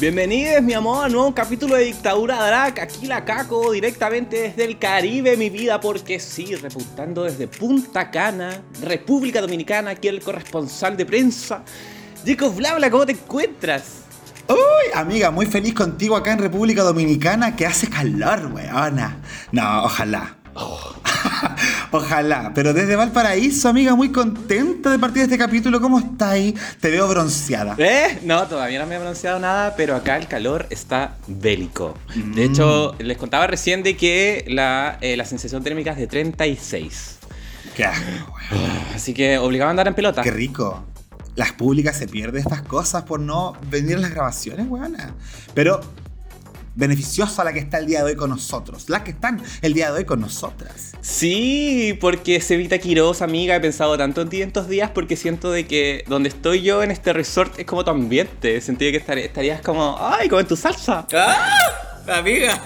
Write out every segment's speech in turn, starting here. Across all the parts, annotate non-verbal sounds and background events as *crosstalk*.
Bienvenidos, mi amor, a un nuevo capítulo de Dictadura Drag. Aquí la caco directamente desde el Caribe, mi vida, porque sí, repuntando desde Punta Cana, República Dominicana, aquí el corresponsal de prensa. Jacob Blabla, ¿cómo te encuentras? Uy, amiga, muy feliz contigo acá en República Dominicana, que hace calor, weona. No, ojalá. Oh. *laughs* Ojalá. Pero desde Valparaíso, amiga, muy contenta de partir de este capítulo. ¿Cómo está ahí? Te veo bronceada. ¿Eh? No, todavía no me he bronceado nada, pero acá el calor está bélico. De hecho, mm. les contaba recién de que la, eh, la sensación térmica es de 36. Qué asco, Así que obligado a andar en pelota. Qué rico. Las públicas se pierden estas cosas por no venir a las grabaciones, weona. Pero beneficiosa la que está el día de hoy con nosotros, las que están el día de hoy con nosotras. Sí, porque se evita Quiroz, amiga, he pensado tanto en ti en estos días porque siento de que donde estoy yo en este resort es como tu ambiente, sentí que estarías como, ay, como en tu salsa. ¡Ah! Amiga,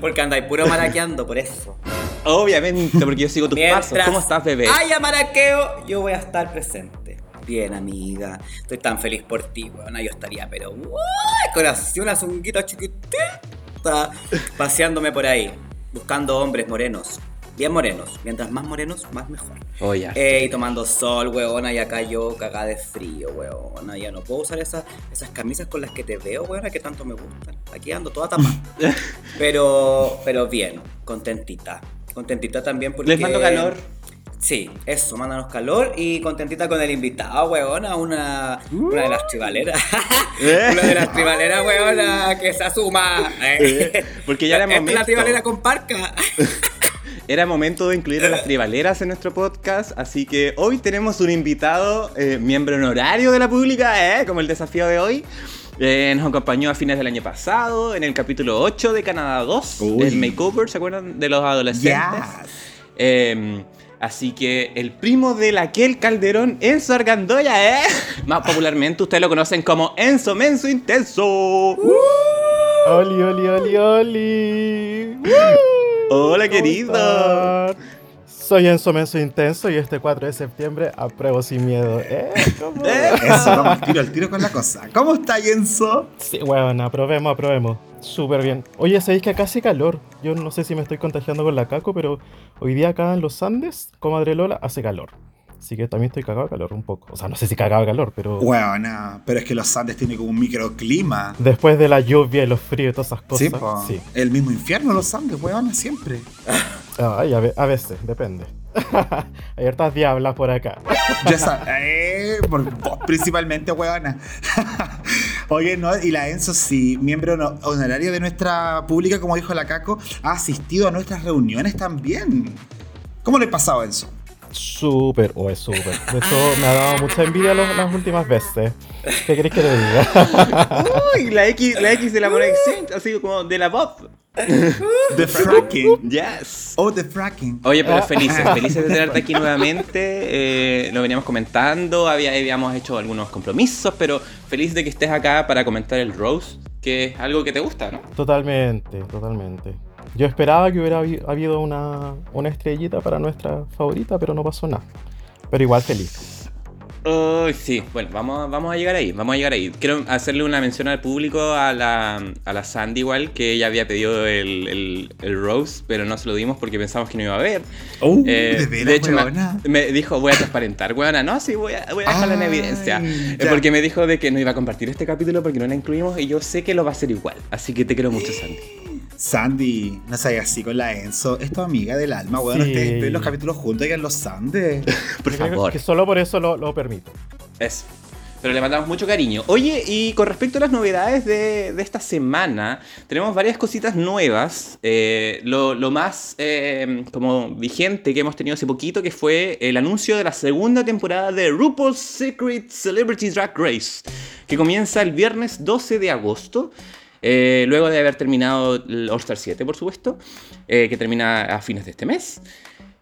porque andáis puro maraqueando, por eso. Obviamente, porque yo sigo tus pasos. ¿Cómo estás, bebé? Ay, maraqueo, yo voy a estar presente. Bien, amiga. Estoy tan feliz por ti, weón. Yo estaría, pero. ¡Uy! Con así una zunguita chiquitita. Paseándome por ahí. Buscando hombres morenos. Bien morenos. Mientras más morenos, más mejor. Oh, ya. y tomando sol, weona. Y acá yo cagada de frío, weona. Ya no puedo usar esas, esas camisas con las que te veo, weona, que tanto me gustan. Aquí ando toda tapada. *laughs* pero, pero bien, contentita. Contentita también porque. Les mando calor. Sí, eso, mándanos calor y contentita con el invitado, weona, una, una de las tribaleras. *laughs* una de las tribaleras, weona, que se asuma. Eh. Porque ya era momento. Es la tribalera con parca. *laughs* Era momento de incluir a las tribaleras en nuestro podcast, así que hoy tenemos un invitado, eh, miembro honorario de la pública, eh, como el desafío de hoy. Eh, nos acompañó a fines del año pasado en el capítulo 8 de Canadá 2, el makeover, ¿se acuerdan? De los adolescentes. Em, Así que el primo de Laquel Calderón, Enzo Argandoya, ¿eh? Más popularmente ustedes lo conocen como Enzo Menso Intenso. ¡Oli, oli, oli, oli! Hola, querido. Soy Enzo Menso Intenso y este 4 de septiembre apruebo sin miedo. ¿Eh? ¿Cómo? ¿Eh? Eso, vamos al tiro, al tiro con la cosa. ¿Cómo está, Enzo? Sí, bueno, aprobemos, aprobemos. Súper bien. Oye, ¿sabéis que acá hace calor? Yo no sé si me estoy contagiando con la caco, pero hoy día acá en los Andes, comadre Lola, hace calor. Así que también estoy cagado de calor un poco. O sea, no sé si cagado de calor, pero. Bueno, pero es que los Andes tienen como un microclima. Después de la lluvia y los fríos y todas esas cosas. Sí, sí. El mismo infierno los Andes, weón, siempre. *laughs* Ay, a, veces, depende. *laughs* Hay hartas diablas por acá. *laughs* ya sabes, eh, principalmente, weona. *laughs* Oye, no, y la Enzo, sí, miembro honorario de nuestra pública, como dijo la Caco, ha asistido a nuestras reuniones también. ¿Cómo le ha pasado, Enzo? Súper, o es súper. Hecho, me ha dado mucha envidia las últimas veces. ¿Qué queréis que te diga? Uy, la X, la X de la Exchange, así como de la pop. *laughs* The fracking. Yes. Oh, the fracking. Oye, pero felices, *laughs* felices de tenerte aquí nuevamente. Eh, lo veníamos comentando, habíamos hecho algunos compromisos, pero feliz de que estés acá para comentar el Rose, que es algo que te gusta, ¿no? Totalmente, totalmente. Yo esperaba que hubiera habido una, una estrellita para nuestra favorita, pero no pasó nada. Pero igual feliz. Uy, sí, bueno, vamos, vamos a llegar ahí, vamos a llegar ahí. Quiero hacerle una mención al público a la, a la Sandy igual, que ella había pedido el, el, Rose, pero no se lo dimos porque pensamos que no iba a haber. Uh, eh, de, hecho, me, dijo, voy a transparentar, weona. No, sí, voy a, voy a dejarla en evidencia. Porque me dijo de que no iba a compartir este capítulo porque no la incluimos y yo sé que lo va a hacer igual. Así que te quiero mucho, Sandy. Sandy, no sabes así con la Enzo, es tu amiga del alma, weón. Sí. Ustedes ven los capítulos juntos y en los Andes. *laughs* por favor. Que solo por eso lo, lo permito. Es. Pero le mandamos mucho cariño. Oye, y con respecto a las novedades de, de esta semana, tenemos varias cositas nuevas. Eh, lo, lo, más eh, como vigente que hemos tenido hace poquito, que fue el anuncio de la segunda temporada de RuPaul's Secret Celebrity Drag Race, que comienza el viernes 12 de agosto. Eh, luego de haber terminado el All Star 7, por supuesto, eh, que termina a fines de este mes.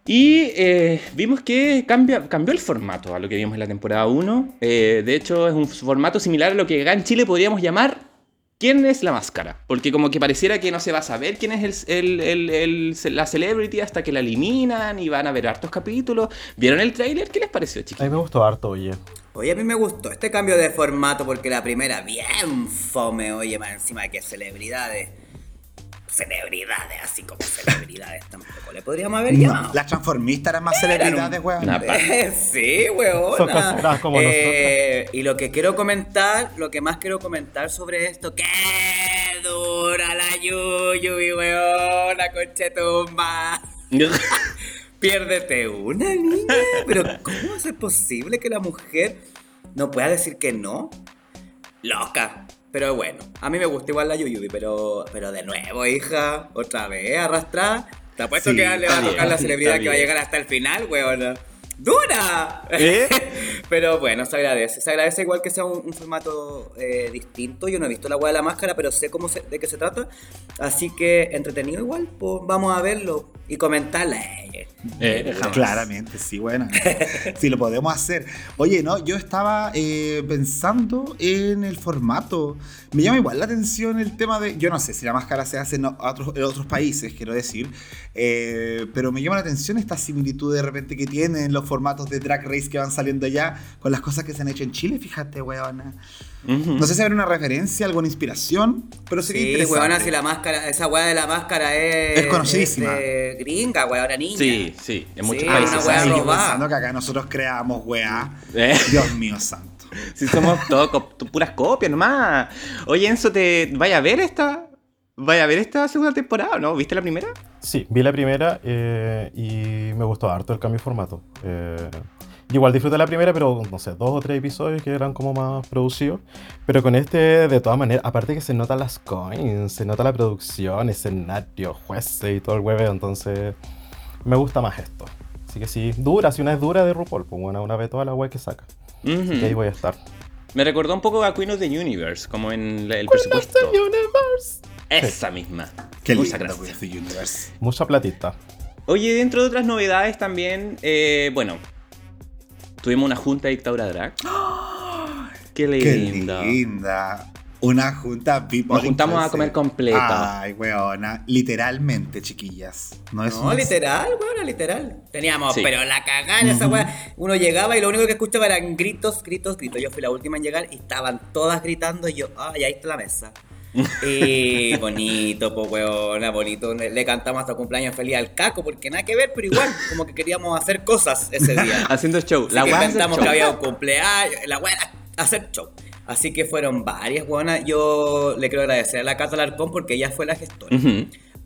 Y eh, vimos que cambia, cambió el formato a lo que vimos en la temporada 1. Eh, de hecho, es un formato similar a lo que acá en Chile podríamos llamar ¿Quién es la máscara? Porque como que pareciera que no se va a saber quién es la celebrity hasta que la eliminan y van a ver hartos capítulos. ¿Vieron el tráiler? ¿Qué les pareció, A chicos? mí me gustó harto, oye. Oye, a mí me gustó este cambio de formato porque la primera bien fome, oye, más encima de que celebridades. Celebridades, así como celebridades tampoco le podríamos haber llamado. No, las transformistas eran más celebridades, weón. *laughs* Eh, sí, weón. Como Y lo que quiero comentar, lo que más quiero comentar sobre esto, qué dura la Yuyuy, weón, la conchetumba. *laughs* Piérdete una niña. Pero ¿cómo ser posible que la mujer no pueda decir que no? Loca. Pero bueno, a mí me gusta igual la Yuyubi, pero, pero de nuevo, hija, otra vez arrastrada. Te apuesto Sí, que le va a tocar la celebridad que va a llegar hasta el final, weón. ¡Dura! ¿Eh? *laughs* pero bueno, se agradece. Se agradece igual que sea un, un formato eh, distinto. Yo no he visto la weá de la máscara, pero sé cómo se- de qué se trata. Así que entretenido igual, pues vamos a verlo y comentarla. Eh, jamás. Claramente, sí, bueno. *laughs* sí, lo podemos hacer. Oye, no, yo estaba eh, pensando en el formato. Me llama igual la atención el tema de. Yo no sé si la máscara se hace en otros, en otros países, quiero decir. eh, pero me llama la atención esta similitud de repente que tienen los formatos de Drag Race que van saliendo allá con las cosas que se han hecho en Chile. Fíjate, weona. No sé si habrá una referencia, alguna inspiración, pero sería Sí, interesante. weona, si la máscara, esa weá de la máscara es. Es conocidísima. es de gringa, weona niña. Sí, sí, en muchos Sí, países. una weá Sí, robada. pensando que acá nosotros creamos, weá. *laughs* Eh. Dios mío santo. Si somos todos puras copias nomás. Oye, Enzo, ¿te vaya a ver esta? ¿Vaya a ver esta segunda temporada o no? ¿Viste la primera? Sí, vi la primera eh, y me gustó harto el cambio de formato. Eh, igual disfruté la primera, pero no sé, dos o tres episodios que eran como más producidos. Pero con este, de todas maneras, aparte que se notan las coins, se nota la producción, escenario, jueces y todo el hueveo, entonces me gusta más esto. Así que sí, dura, si una es dura de RuPaul, pues bueno, una vez toda la web que saca. Y ahí voy a estar. Me recordó un poco a Queen of the Universe, como en el presupuesto. Universe. Esa misma. Qué Muchas lindo, the Universe. Mucha platita. Oye, dentro de otras novedades también, eh, bueno, tuvimos una junta de dictadura drag. *gasps* Qué Qué linda. linda. Una junta VIP. Nos juntamos a comer completa. Ay, weona. Literalmente, chiquillas. No es No, una- literal, weón, literal. Teníamos, Sí. pero la cagada esa weá. Uno llegaba y lo único que escuchaba eran gritos, gritos, gritos. Yo fui la última en llegar y estaban todas gritando y yo, ah, y ahí está la mesa. Y bonito, pues weona, bonito. Le le cantamos hasta cumpleaños feliz al caco, porque nada que ver, pero igual, como que queríamos hacer cosas ese día. *laughs* Haciendo show. Así La que show. que había un cumpleaños, la weá hacer show. Así que fueron varias, weona. Yo le quiero agradecer a la Cata Larcón porque ella fue la gestora.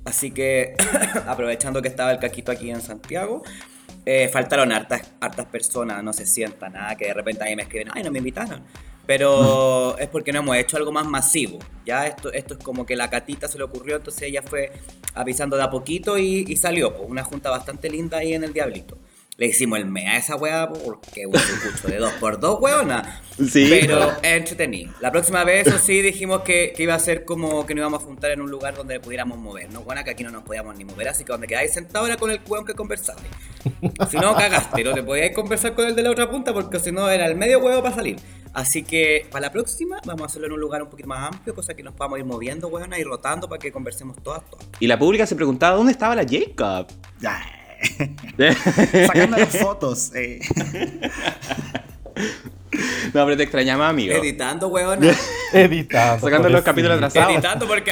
Así que, *coughs* aprovechando que estaba el caquito aquí en Santiago, eh, faltaron hartas, hartas personas, no se sienta nada, que de repente a mí me escriben, ay, no me invitaron. Pero es porque no hemos hecho algo más masivo. Ya esto, esto es como que la catita se le ocurrió, entonces ella fue avisando de a poquito y, y salió. Pues, una junta bastante linda ahí en el Diablito. Le hicimos el mea a esa weá porque un cucho de dos por dos, weona. Sí. Pero entretenido. La próxima vez, eso sí, dijimos que, que iba a ser como que nos íbamos a juntar en un lugar donde pudiéramos movernos. Bueno, que aquí no nos podíamos ni mover, así que donde quedáis sentados era con el weón que conversabais. Si no, cagaste, no te podíais conversar con el de la otra punta porque si no era el medio huevo para salir. Así que para la próxima vamos a hacerlo en un lugar un poquito más amplio, cosa que nos podamos ir moviendo, weona, y rotando para que conversemos todas, todas. Y la pública se preguntaba dónde estaba la Jacob. *laughs* Sacando las *laughs* fotos. eh. no, pero te extrañaba, amigo. Editando, weona. *laughs* Editando. Sacando los capítulos atrasados. Editando porque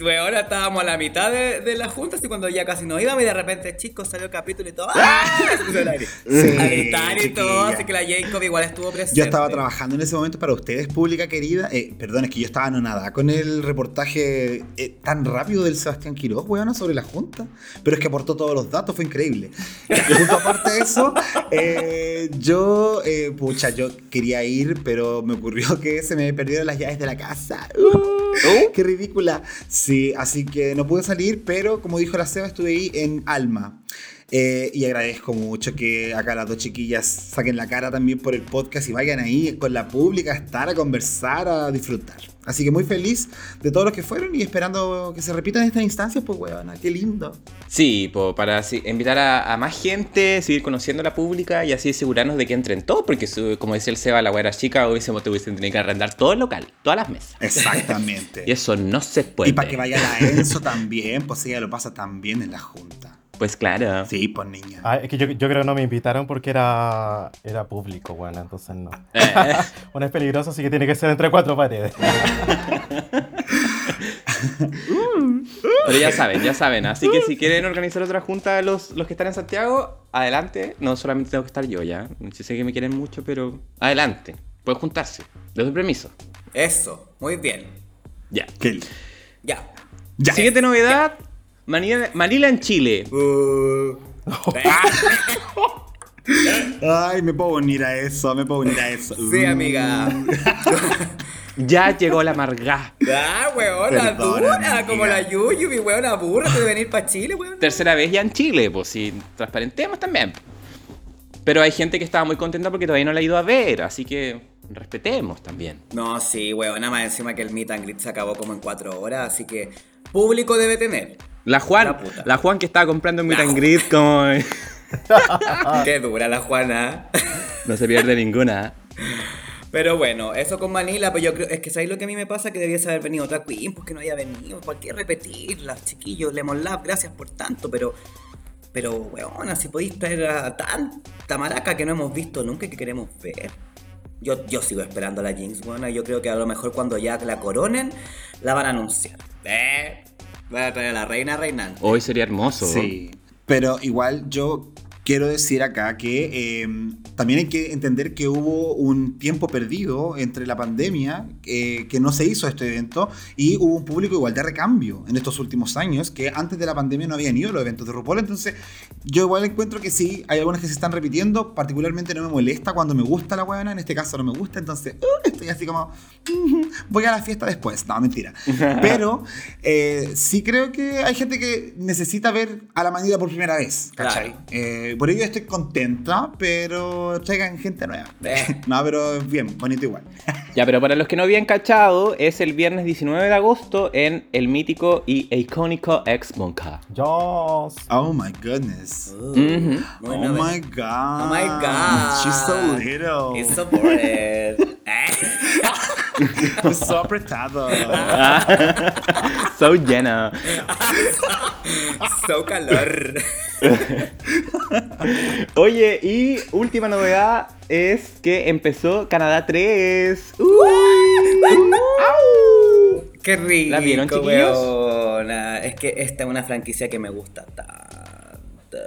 ahora estábamos a la mitad de, de la junta, así cuando ya casi nos íbamos y de repente, chicos, salió el capítulo y todo. ¡Ah! Se puso el aire. Sí, a gritar y todo, así que la Jacob igual estuvo presente. Yo estaba trabajando en ese momento para ustedes, pública querida. Eh, perdón, es que yo estaba anonada con el reportaje eh, tan rápido del Sebastián Quiroz, weona, sobre la Junta. Pero es que aportó todos los datos, fue increíble. Justo aparte de eso, eh, yo, eh, pucha, yo quería ir, pero me ocurrió que se me perdieron las llaves de la casa. Uh, ¡Qué ridícula! Sí, así que no pude salir, pero como dijo la Seba, estuve ahí en Alma. Eh, y agradezco mucho que acá las dos chiquillas saquen la cara también por el podcast y vayan ahí con la pública a estar, a conversar, a disfrutar. Así que muy feliz de todos los que fueron y esperando que se repitan estas instancias, pues weona, qué lindo. Sí, po, para invitar a, a más gente, seguir conociendo a la pública y así asegurarnos de que entren todos, porque su- como decía el Seba, la güera chica, hubiésemos hubiesen tenido que arrendar todo el local, todas las mesas. Exactamente. *laughs* Y eso no se puede. y para que vaya la Enzo también, pues ella lo pasa también en la junta. Pues claro. Sí, pues niña. Ah, es que yo, yo creo que no me invitaron porque era, era público, bueno, entonces no. Eh, *laughs* Bueno, es peligroso, así que tiene que ser entre cuatro paredes. *laughs* pero ya saben, ya saben. Así que si quieren organizar otra junta los, los que están en Santiago, adelante. No solamente tengo que estar yo ya. Yo sé que me quieren mucho, pero adelante. Pueden juntarse. Les doy permiso. Eso, muy bien. Ya. Ya. Siguiente novedad. Manila, Manila en Chile. Uh, *laughs* Ay, me puedo unir a eso, me puedo unir a eso. sí, amiga. *laughs* Ya llegó la amargá. Ah, weona, dura, amiga. como la Yuyu, mi weona, burra de venir para Chile, weón. Tercera vez ya en Chile, pues si transparentemos también. Pero hay gente que estaba muy contenta porque todavía no la ha ido a ver, así que respetemos también. No, sí, weona, más encima que el meet and greet se acabó como en cuatro horas, así que público debe tener. La Juan, La. Juan que estaba comprando en Meet and Greet como... *laughs* Qué dura la Juana. no se pierde ninguna. Pero bueno, eso con Manila, pues yo creo, es que ¿sabéis lo que a mí me pasa? Que debiese haber venido otra Queen, pues que no haya venido, ¿por qué repetirlas, chiquillos? Lemon Lab, gracias por tanto, pero, pero, weona, si podéis traer a tanta maraca que no hemos visto nunca y que queremos ver. Yo, yo sigo esperando a la Jinx, weona, y yo creo que a lo mejor cuando ya la coronen, la van a anunciar. ¿Eh? Van a traer a la reina reinante. Hoy sería hermoso. Sí. Pero igual yo quiero decir acá que eh, también hay que entender que hubo un tiempo perdido entre la pandemia, eh, que no se hizo este evento, y hubo un público igual de recambio en estos últimos años, que antes de la pandemia no habían ido los eventos de RuPaul. Entonces, yo igual encuentro que sí, hay algunas que se están repitiendo, particularmente no me molesta cuando me gusta la huevona, en este caso no me gusta, entonces uh, estoy así como, "Ujú, voy a la fiesta después. No, mentira. *laughs* Pero eh, sí creo que hay gente que necesita ver a la manera por primera vez. ¿cachai? Claro. Eh, por ello estoy contenta, pero traigan gente nueva. Eh. *laughs* no, pero bien, bonito igual. *laughs* Ya, pero para los que no habían cachado, es el viernes 19 de agosto en el mítico y icónico Ex Monca. Yo. Oh my goodness. Uh, oh my god. Oh my god. She's so little. It's so bored. *laughs* It's *laughs* so apretado. *laughs* so llena. so calor. *laughs* Oye, y última novedad es que empezó Canadá 3. ¡Uy! ¡Au! Qué rico, ¿La vieron, chiquillos? weona. Es que esta es una franquicia que me gusta tanto.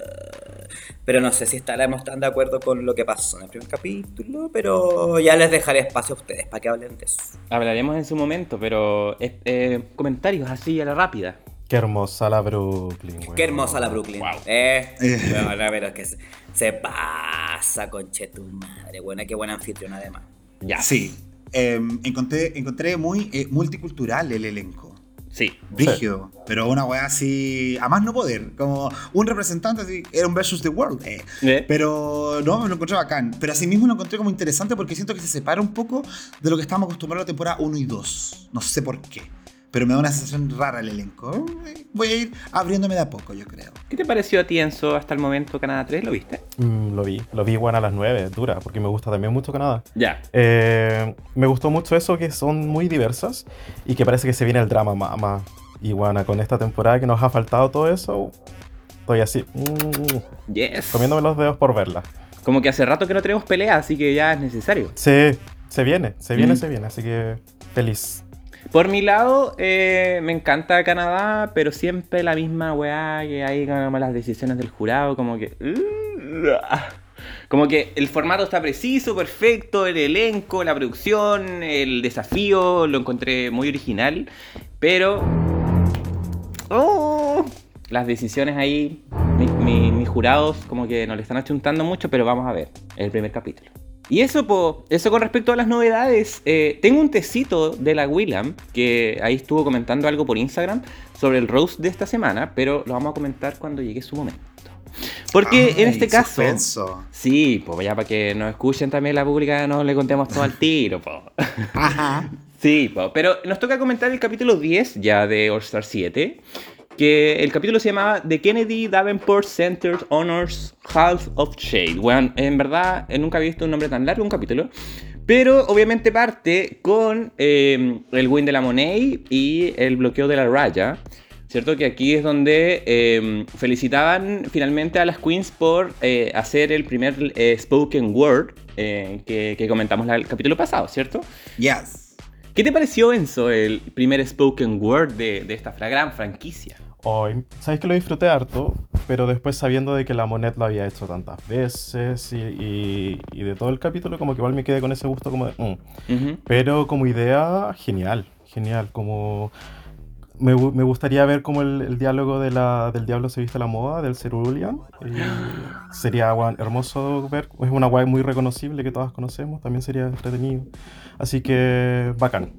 Pero no sé si estaremos tan de acuerdo con lo que pasó en el primer capítulo, pero ya les dejaré espacio a ustedes para que hablen de eso. Hablaremos en su momento, pero eh, eh, comentarios así a la rápida. Qué hermosa la Brooklyn. Qué hermosa la Brooklyn. Wow. Eh, weona, pero es que se, se pasa con che tu madre, buena, qué buena anfitriona además. Ya. Sí. Eh, encontré, encontré muy eh, multicultural el elenco. Sí. Brígido, pero una weá así, a más no poder, como un representante así, era un versus the world, eh. Eh. Pero no, me lo encontré bacán. Pero así mismo lo encontré como interesante porque siento que se separa un poco de lo que estábamos acostumbrados a la temporada 1 y 2. No sé por qué. Pero me da una sensación rara el elenco. Voy a ir abriéndome de a poco, yo creo. ¿Qué te pareció a ti, Enzo, hasta el momento Canadá 3? ¿Lo viste? Mm, lo vi, lo vi bueno a las 9, dura, porque me gusta también mucho Canadá. Ya. Eh, me gustó mucho eso, que son muy diversas y que parece que se viene el drama más. más. Y bueno, con esta temporada que nos ha faltado todo eso, estoy así, mm, Yes. comiéndome los dedos por verla. Como que hace rato que no tenemos pelea, así que ya es necesario. Sí, se viene, se viene, Mm. se viene, así que feliz. Por mi lado, eh, me encanta Canadá, pero siempre la misma weá que hay como las decisiones del jurado, como que... *laughs* Como que el formato está preciso, perfecto, el elenco, la producción, el desafío, lo encontré muy original, pero... ¡Oh! Las decisiones ahí, mi- mi- mis jurados como que no le están achuntando mucho, pero vamos a ver, el primer capítulo. Y eso, po, eso con respecto a las novedades. eh, tengo un tecito de la Willam, que ahí estuvo comentando algo por Instagram sobre el roast de esta semana, pero lo vamos a comentar cuando llegue su momento. Porque en este caso... suspenso. Sí, pues ya para que nos escuchen también la pública, no le contemos todo al tiro, pues. Ajá. Sí, po, pero nos toca comentar el capítulo 10 ya de All Star 7, que el capítulo se llamaba The Kennedy Davenport Center Honors Half of Shade. Bueno, en verdad eh, nunca había visto un nombre tan largo, un capítulo. Pero obviamente parte con eh, el win de la Monet y el bloqueo de la raya. ¿Cierto? Que aquí es donde eh, felicitaban finalmente a las queens por eh, hacer el primer spoken word que, que comentamos el capítulo pasado, ¿cierto? Yes. ¿Qué te pareció, Enzo, el primer spoken word de, de esta gran franquicia? Hoy, sabes que lo disfruté harto, pero después sabiendo de que la Monet lo había hecho tantas veces y, y- y de todo el capítulo, como que igual me quedé con ese gusto como de. mm. Ujú. Pero como idea, genial, genial. Como me, me gustaría ver como el, el diálogo de la, del Diablo se viste a la moda, del Cerulean. Y *gasps* sería guau, hermoso ver. Es una guay muy reconocible que todas conocemos. También sería entretenido. Así que bacán.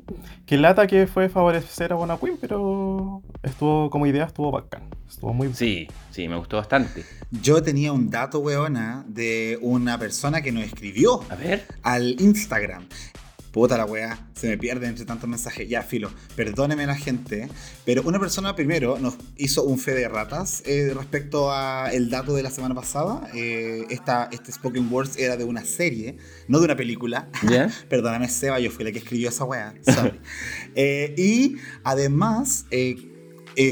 Que lata que fue favorecer a Bona Queen, pero estuvo como idea, estuvo bacán. Estuvo muy Sí, sí, me gustó bastante. Yo tenía un dato, weona, de una persona que nos escribió A ver. al Instagram. Puta la weá, se me pierde entre tantos mensajes. Ya, filo, perdóneme la gente. Pero una persona primero nos hizo un fe de ratas eh, respecto a el dato de la semana pasada. Eh, esta, este Spoken Words era de una serie, no de una película. ¿Ya? *laughs* Perdóname, Seba, yo fui la que escribió esa weá. *laughs* Sorry. Eh, y además eh,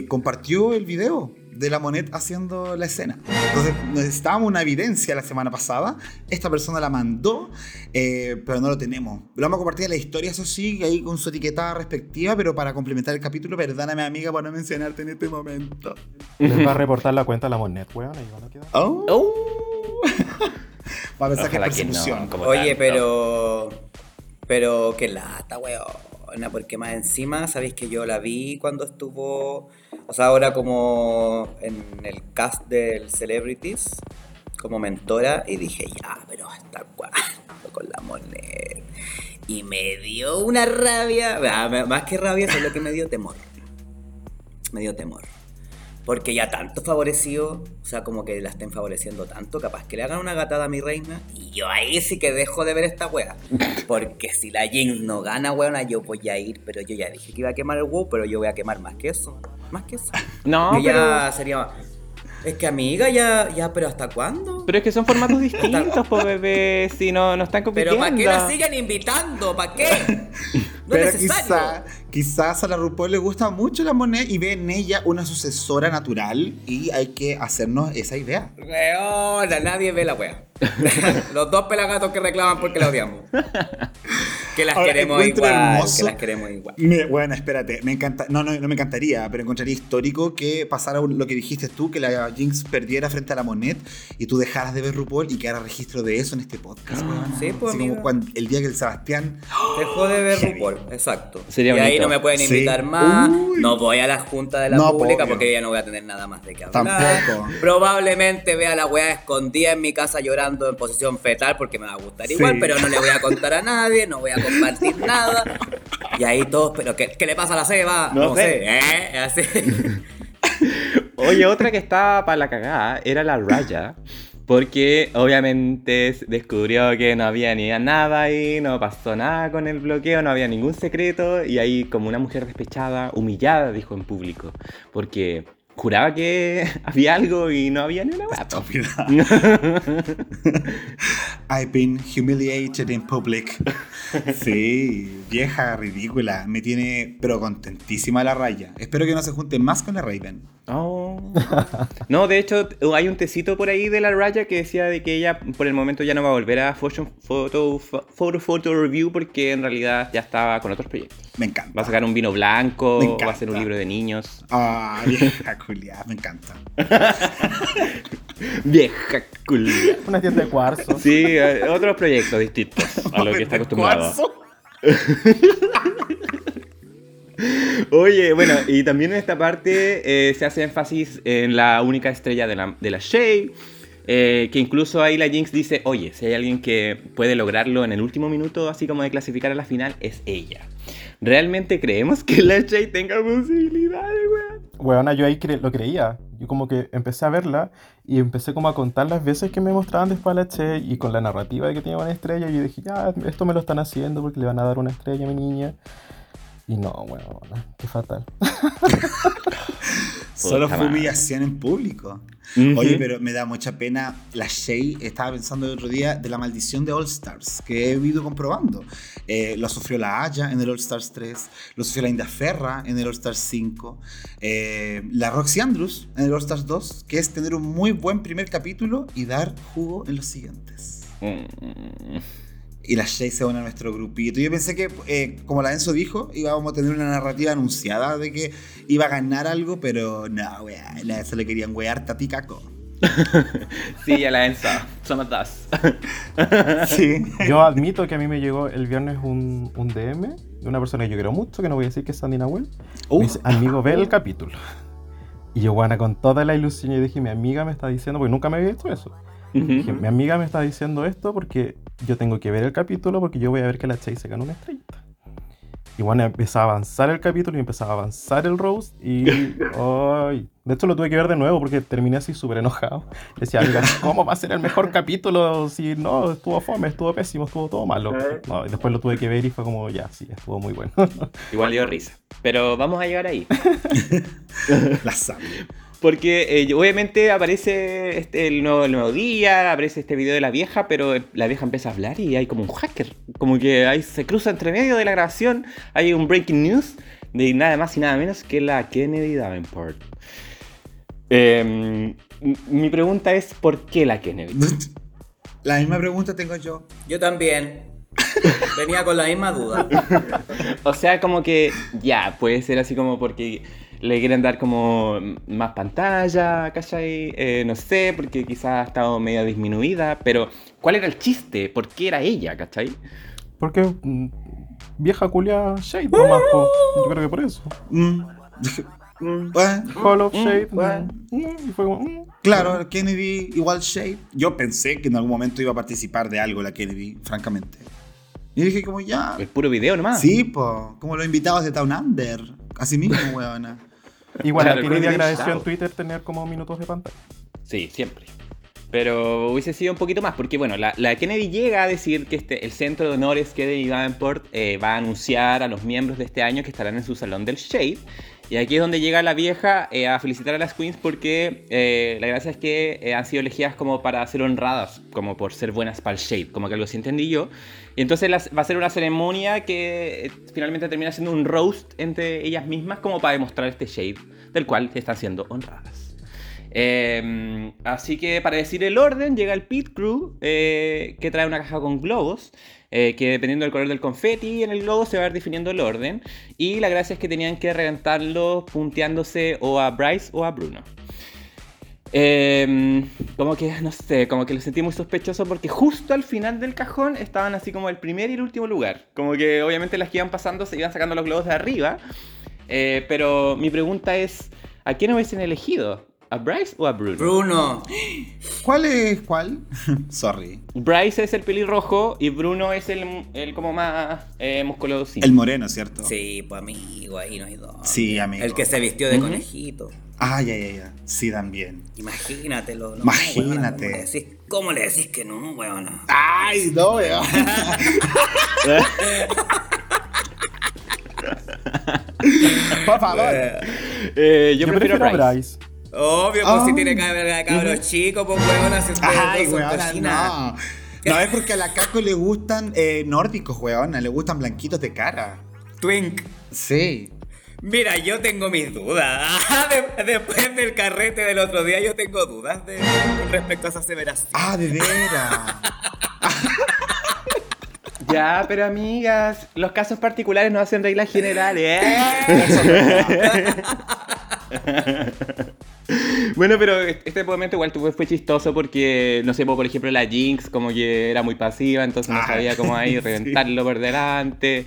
compartió el video de la Monet haciendo la escena. Entonces necesitábamos una evidencia la semana pasada. Esta persona la mandó, eh, pero no lo tenemos. Lo vamos a compartir en la historia, eso sí, ahí con su etiqueta respectiva, pero para complementar el capítulo, perdóname amiga por no mencionarte en este momento. Les va a reportar la cuenta a la Monet, weón. Ahí van a quedar. Oh. Oh. *laughs* Va a pensar que es no, persecución. como Oye, tanto. pero. Pero qué lata, porque más encima, sabéis que yo la vi cuando estuvo. O sea, ahora como en el cast del Celebrities, como mentora, y dije, ya, pero hasta cuándo con la moneda. Y me dio una rabia, ah, más que rabia, es lo que me dio temor. Me dio temor. Porque ya tanto favorecido, o sea, como que la estén favoreciendo tanto, capaz que le hagan una gatada a mi reina. Y yo ahí sí que dejo de ver esta wea. *laughs* Porque si la Jinx no gana, weona, yo voy a ir. Pero yo ya dije que iba a quemar el WoW, pero yo voy a quemar más que eso. Más que eso. *laughs* No, pero, ya sería. Es que amiga, ya, ya, pero ¿hasta cuándo? pero es que son formatos *laughs* distintos, po bebé. Si no, no están Pero compitiendo. ¿para qué la siguen invitando? ¿Para qué? No Pero es necesario. quizá, quizás a la RuPaul le gusta mucho la moneda y ve en ella una sucesora natural y hay que hacernos esa idea. Weona, nadie ve la wea. *laughs* Los dos pelagatos que reclaman porque la odiamos. Que las Ahora, queremos igual. hermoso- Que las queremos igual. Me- bueno, espérate, me encanta, no, no, no me encantaría, pero encontraría histórico que pasara lo que dijiste tú, que la Jinx perdiera frente a la Monet y tú dejaras de ver RuPaul y quedara registro de eso en este podcast. Sí, pues, Así como cuando- el día que el Sebastián Dejó de ver Heavy. RuPaul, exacto. Sería y ahí. No me pueden Sí. invitar más. Uy. No voy a la junta de la No, pública obvio. porque ya no voy a tener nada más de qué hablar. Tampoco. Probablemente vea a la weá escondida en mi casa llorando en posición fetal porque me va a gustar Sí. igual, pero no le voy a contar a nadie, no voy a compartir *laughs* nada. Y ahí todos, pero ¿qué, qué le pasa a la Seba? No No, sé. sé, ¿eh? Así. *laughs* Oye, otra que estaba para la cagada era la Raya. Porque obviamente descubrió que no había ni nada ahí, no pasó nada con el bloqueo, no había ningún secreto. Y ahí, como una mujer despechada, humillada, dijo en público. Porque juraba que *laughs* había algo y no había ni una po. *laughs* I've been humiliated in public. Sí, vieja, ridícula. Me tiene, pero contentísima la raya. Espero que no se junte más con la Raven. Oh. No, de hecho, hay un tecito por ahí de la Raya que decía de que ella por el momento ya no va a volver a Photo Photo, photo, photo Review porque en realidad ya estaba con otros proyectos. Me encanta. Va a sacar un vino blanco, Me va a hacer un libro de niños. Ah, vieja, culiada, me encanta. *laughs* Vieja culia. Una tienda de cuarzo. Sí, eh, otros proyectos distintos a lo que está acostumbrado. *laughs* Oye, bueno, y también en esta parte eh, se hace énfasis en la única estrella de la, de la Shay, eh, que incluso ahí la Jinx dice, oye, si hay alguien que puede lograrlo en el último minuto, así como de clasificar a la final, es ella. ¿realmente creemos que la Shay tenga posibilidades, weón? Weona, yo ahí lo creía. Yo como que empecé a verla y empecé como a contar las veces que me mostraban después a la Che y con la narrativa de que tenía una estrella. Y yo dije, ya, esto me lo están haciendo porque le van a dar una estrella a mi niña. Y no, weona, qué fatal. *laughs* Solo fue humillación en público. Ujú. Oye, pero me da mucha pena. La Shay estaba pensando el otro día de la maldición de All Stars, que he ido comprobando. Eh, lo sufrió la Haya en el All Stars 3, lo sufrió la India Ferra en el All Stars 5, eh, la Roxy Andrews en el All Stars 2, que es tener un muy buen primer capítulo y dar jugo en los siguientes. Mm. Y la Shay se une a nuestro grupito. Yo pensé que, eh, como la Enzo dijo, íbamos a tener una narrativa anunciada de que iba a ganar algo, pero no, weá, la Enzo le querían wear tapicaco. *laughs* Sí, ya la pensado. Somos dos. *laughs* Sí. Yo admito que a mí me llegó el viernes un, un DM de una persona que yo quiero mucho, que no voy a decir que es Sandy Nahuel. Me dice, amigo, ve el capítulo. *laughs* Y yo, bueno, con toda la ilusión, yo dije, mi amiga me está diciendo, porque nunca me había hecho eso. Dije, mi amiga me está diciendo esto porque yo tengo que ver el capítulo porque yo voy a ver que la Chase se gana una estrellita. Y bueno, empezaba a avanzar el capítulo y empezaba a avanzar el roast y... *laughs* ¡Ay! De hecho lo tuve que ver de nuevo porque terminé así súper enojado. Decía, amiga, *laughs* ¿cómo va a ser el mejor capítulo si no, estuvo fome, estuvo pésimo, estuvo todo malo? No, y después lo tuve que ver y fue como, ya, sí, estuvo muy bueno. Igual dio risa. Pero vamos a llegar ahí. *laughs* La sabe. Porque eh, obviamente aparece este, el, nuevo, el nuevo día, aparece este video de la vieja, pero la vieja empieza a hablar y hay como un hacker. Como que ahí se cruza entre medio de la grabación, hay un breaking news de nada más y nada menos que la Kennedy Davenport. Em, mi pregunta es, ¿por qué la Kennedy? *laughs* La misma pregunta tengo yo. Yo también. *laughs* Venía con la misma duda. *laughs* O sea, como que ya, puede ser así como porque le quieren dar como más pantalla, ¿cachai? Eh, no sé, porque quizás ha estado medio disminuida, pero ¿cuál era el chiste? ¿Por qué era ella, ¿cachai? Porque mm, vieja culia Shade nomás, po. yo creo que por eso. Mm. *laughs* Hall of Mm, Shade. bueno. mm, y fue como, claro, Kennedy igual Shade. Yo pensé que en algún momento iba a participar de algo la Kennedy, francamente. Y dije como ya. El puro video nomás. Sí, po, como los invitados de Town Under. Así mismo, *laughs* weona. Igual Claro, Golden agradeció en. Twitter tener como minutos de pantalla. Sí, siempre. Pero hubiese sido un poquito más, porque bueno, la, la Kennedy llega a decir que este, el Centro de Honores Kennedy Davenport eh, va a anunciar a los miembros de este año que estarán en su salón del Shade. Y aquí es donde llega la vieja eh, a felicitar a las queens porque eh, la gracia es que eh, han sido elegidas como para ser honradas, como por ser buenas para el Shade, como que algo así entendí yo. Y entonces las- va a ser una ceremonia que finalmente termina siendo un roast entre ellas mismas como para demostrar este Shade, del cual están siendo honradas. Eh, así que para decir el orden, llega el pit crew que trae una caja con globos. Eh, que dependiendo del color del confeti en el globo se va a ir definiendo el orden. Y la gracia es que tenían que reventarlo punteándose o a Bryce o a Bruno. Eh, como que, no sé, como que lo sentí muy sospechoso porque justo al final del cajón estaban así como el primer y el último lugar. Como que obviamente las que iban pasando se iban sacando los globos de arriba. Eh, pero mi pregunta es, ¿a quién hubiesen elegido? ¿A Bryce o a Bruno? Bruno. *gasps* *laughs* ¿Cuál es cuál? *laughs* Sorry. Bryce es el pelirrojo y Bruno es el, el como más eh, musculoso. El moreno, ¿cierto? Sí, pues amigo, ahí no hay dos. Sí, amigo. El que se vistió de conejito. Ah, ya, ya, ya. Sí, también. Imagínatelo. No, Imagínate. weona, ¿cómo, le decís, ¿Cómo le decís que no, weona? Ay, no, weón. *laughs* Por favor. Eh, yo, Yo, prefiero, prefiero a a Bryce. Obvio, pues Ah. si tiene que haber cabros chicos, pues si ustedes Ay, cochinas. no. No, es porque a la Caco le gustan eh, nórdicos, weona. Le gustan blanquitos de cara. Twink. Sí. Mira, yo tengo mis dudas. *laughs* De- después del carrete del otro día, yo tengo dudas de, con respecto a esa aseveración. Ah, de veras. *laughs* Ya, pero amigas, los casos particulares no hacen reglas generales. ¿eh? *laughs* *laughs* bueno, pero este momento igual fue chistoso porque, no sé, por ejemplo, la Jinx como que era muy pasiva, entonces no Ah, sabía cómo ahí *laughs* sí. reventarlo por delante,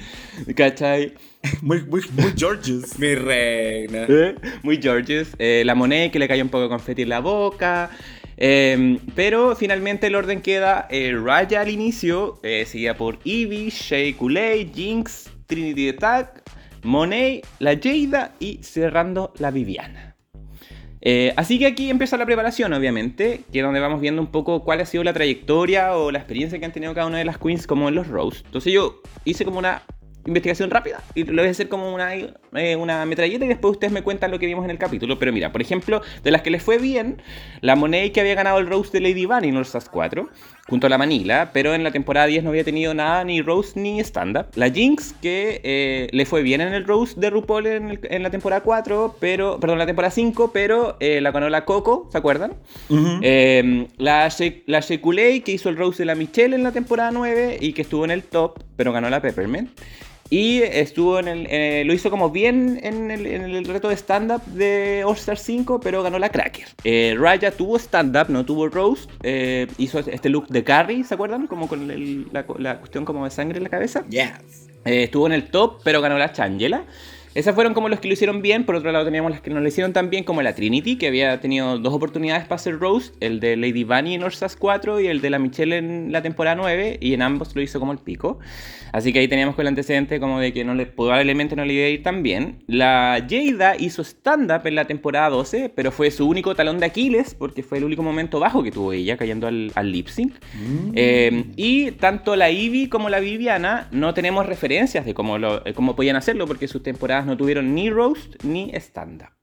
¿cachai? Muy, muy, muy Georges. Mi reina. ¿Eh? Muy Georges. Eh, la Monet que le cayó un poco de confeti en la boca. Eh, pero finalmente el orden queda eh, Raya al inicio, eh, seguida por Eevee, Shea Kool-Aid, Jinx, Trinity Tag, Monet, la Jada y cerrando la Viviana. Eh, así que aquí empieza la preparación, obviamente, que es donde vamos viendo un poco cuál ha sido la trayectoria o la experiencia que han tenido cada una de las queens como en los roast. Entonces yo hice como una investigación rápida y lo voy a hacer como una, eh, una metralleta y después ustedes me cuentan lo que vimos en el capítulo. Pero mira, por ejemplo, de las que les fue bien, la Monet que había ganado el Rose de Lady Bunny en Stars 4, junto a la Manila, pero en la temporada 10 no había tenido nada, ni Rose ni stand-up. La Jinx que eh, le fue bien en el Rose de RuPaul en, el- en la temporada 4, pero, perdón, la temporada 5, pero eh, la ganó la Coco, ¿se acuerdan? Eh, la, She- la Shekulei, que hizo el Rose de la Michelle en la temporada 9 y que estuvo en el top, pero ganó la Peppermint. Y estuvo en el. eh, lo hizo como bien en el, en el reto de stand-up de All Star 5, pero ganó la Cracker. Eh, Raya tuvo stand-up, no tuvo roast. eh, hizo este look de Carrie, ¿se acuerdan? Como con el- la, la cuestión como de sangre en la cabeza. Yes. Eh, estuvo en el top, pero ganó la Changela. Esas fueron como los que lo hicieron bien. Por otro lado, teníamos las que no lo hicieron tan bien, como la Trinity, que había tenido dos oportunidades para hacer roast: el de Lady Bunny en Orsas 4 y el de la Michelle en la temporada 9. Y en ambos lo hizo como el pico. Así que ahí teníamos con el antecedente como de que no le, probablemente no le iba a ir tan bien. La Jada hizo stand-up en la temporada 12, pero fue su único talón de Aquiles, porque fue el único momento bajo que tuvo ella, cayendo al, al lip sync. Eh, y tanto la Ivy como la Viviana no tenemos referencias de cómo, lo, eh, cómo podían hacerlo, porque sus temporadas no tuvieron ni roast ni stand-up.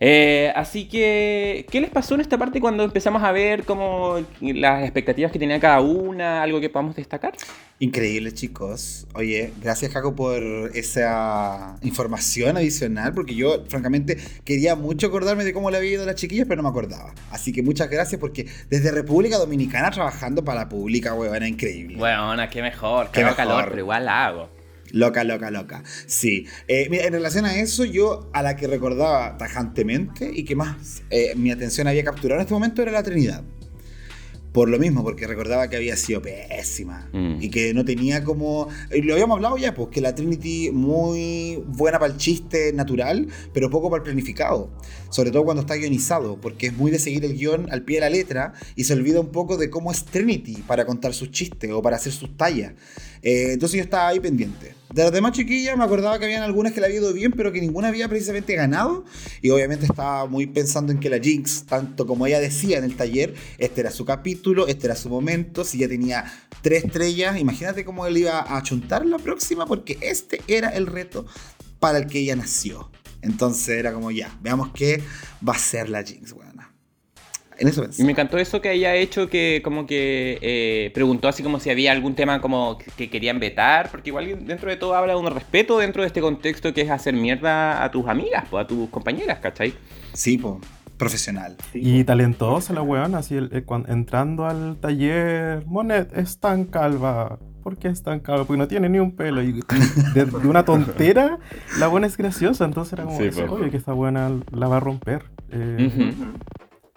Eh, así que, ¿qué les pasó en esta parte cuando empezamos a ver como las expectativas que tenía cada una? ¿Algo que podamos destacar? Increíble, chicos. Oye, gracias, Jaco, por esa información adicional, porque yo, francamente, quería mucho acordarme de cómo le había ido a las chiquillas, pero no me acordaba. Así que muchas gracias, porque desde República Dominicana trabajando para la pública, weón, era increíble. Bueno, qué mejor, Qué calor, pero igual la hago. Loca, loca, loca. Sí. Eh, mira, en relación a eso, yo a la que recordaba tajantemente y que más eh, mi atención había capturado en este momento era la Trinidad. Por lo mismo, porque recordaba que había sido pésima Mm. y que no tenía como. Lo habíamos hablado ya, pues que la Trinity muy buena para el chiste natural, pero poco para el planificado. Sobre todo cuando está guionizado, porque es muy de seguir el guion al pie de la letra y se olvida un poco de cómo es Trinity para contar sus chistes o para hacer sus tallas. Eh, entonces yo estaba ahí pendiente. De las demás chiquillas me acordaba que habían algunas que le había ido bien, pero que ninguna había precisamente ganado. Y obviamente estaba muy pensando en que la Jinx, tanto como ella decía en el taller, este era su capítulo, este era su momento. Si ya tenía tres estrellas, imagínate cómo él iba a chuntar la próxima, porque este era el reto para el que ella nació. Entonces era como ya, veamos qué va a ser la Jinx. En eso pensé. Y me encantó eso que haya hecho que como que eh, preguntó así como si había algún tema como que- que querían vetar, porque igual dentro de todo habla de un respeto dentro de este contexto que es hacer mierda a tus amigas, pues, a tus compañeras, ¿cachai? Sí, po, profesional. Y talentosa la weona, así el- el- cuan- entrando al taller, Monet es tan calva. ¿Por qué es tan calva? Porque no tiene ni un pelo. Y de, de una tontera, la buena es graciosa. Entonces era como, Sí, es obvio que esta buena la va a romper. Eh.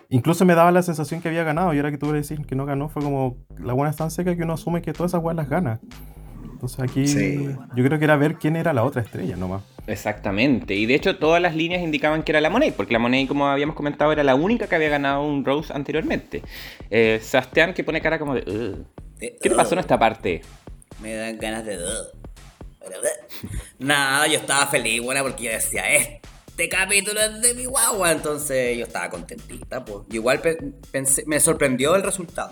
Incluso me daba la sensación que había ganado. Y ahora que tú le decís que no ganó, fue como, la buena es tan seca que uno asume que todas esas weas las gana. Entonces aquí Sí. yo creo que era ver quién era la otra estrella nomás. Exactamente, y de hecho todas las líneas indicaban que era la Monet, porque la Monet, como habíamos comentado, era la única que había ganado un Rose anteriormente. Eh, Sebastián que pone cara como de... "Ugh". De- ¿Qué te pasó en esta parte? Me dan ganas de. Nada, yo estaba feliz, buena, porque yo decía, este capítulo es de mi guagua. Entonces yo estaba contentita, pues. Igual pe- pensé, me sorprendió el resultado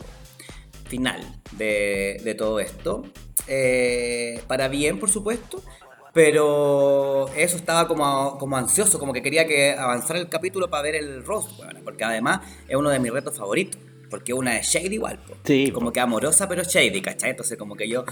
final de, todo esto. Eh, para bien, por supuesto. Pero eso estaba como, ansioso, como que quería que avanzara el capítulo para ver el roast, porque además es uno de mis retos favoritos. Porque una es shady igual, po. Sí, como que amorosa pero shady, ¿cachai? Entonces como que yo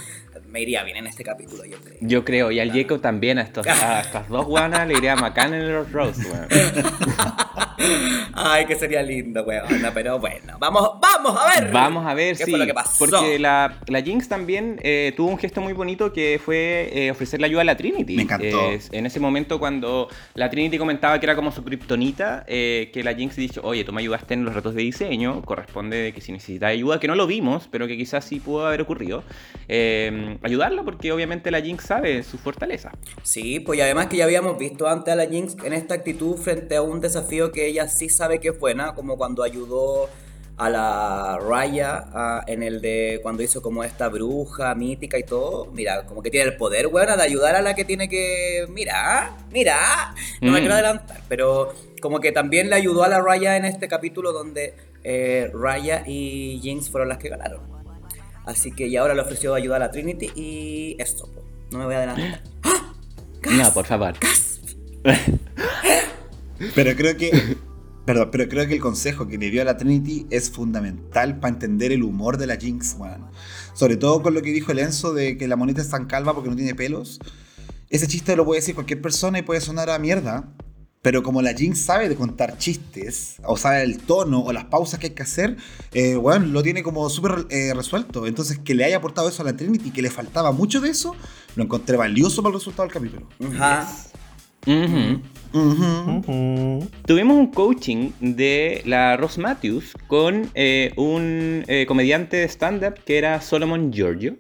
me iría bien en este capítulo, yo creo. Yo creo, y al Jacob también, a, estos, a estas dos guanas le iría bacán en los Rose, weón. *laughs* Ay, que sería lindo, weón. Pero bueno, vamos, vamos a ver. Vamos a ver ¿Qué si. fue lo que pasó? Porque la, la Jinx también eh, tuvo un gesto muy bonito que fue eh, ofrecerle ayuda a la Trinity. Me encantó. Eh, en ese momento, cuando la Trinity comentaba que era como su kriptonita, eh, que la Jinx dijo: Oye, tú me ayudaste en los retos de diseño, corresponde de que si necesitas ayuda, que no lo vimos, pero que quizás sí pudo haber ocurrido, eh, ayudarla, porque obviamente la Jinx sabe su fortaleza. Sí, pues y además que ya habíamos visto antes a la Jinx en esta actitud frente a un desafío que ella sí sabe que es buena, como cuando ayudó a la Raya a- en el de cuando hizo como esta bruja mítica y todo. Mira, como que tiene el poder, weón, de ayudar a la que tiene que. Mira, mira. No me Mm. quiero adelantar, pero como que también le ayudó a la Raya en este capítulo donde eh, Raya y Jinx fueron las que ganaron. Así que y ahora le ofreció ayuda a la Trinity y esto, po. no me voy a adelantar. *gasps* No, por favor. *laughs* Pero creo que. Perdón, pero creo que el consejo que le dio a la Trinity es fundamental para entender el humor de la Jinx, weón. Sobre todo con lo que dijo el Enzo de que la monita es tan calva porque no tiene pelos. Ese chiste lo puede decir cualquier persona y puede sonar a mierda. Pero como la Jinx sabe de contar chistes, o sabe el tono o las pausas que hay que hacer, eh, weón, lo tiene como súper eh, resuelto. Entonces, que le haya aportado eso a la Trinity, que le faltaba mucho de eso, lo encontré valioso para el resultado del capítulo. Ajá. Ujú. Ujú. Tuvimos un coaching de la Ross Matthews con eh, un eh, comediante de stand-up que era Solomon Giorgio.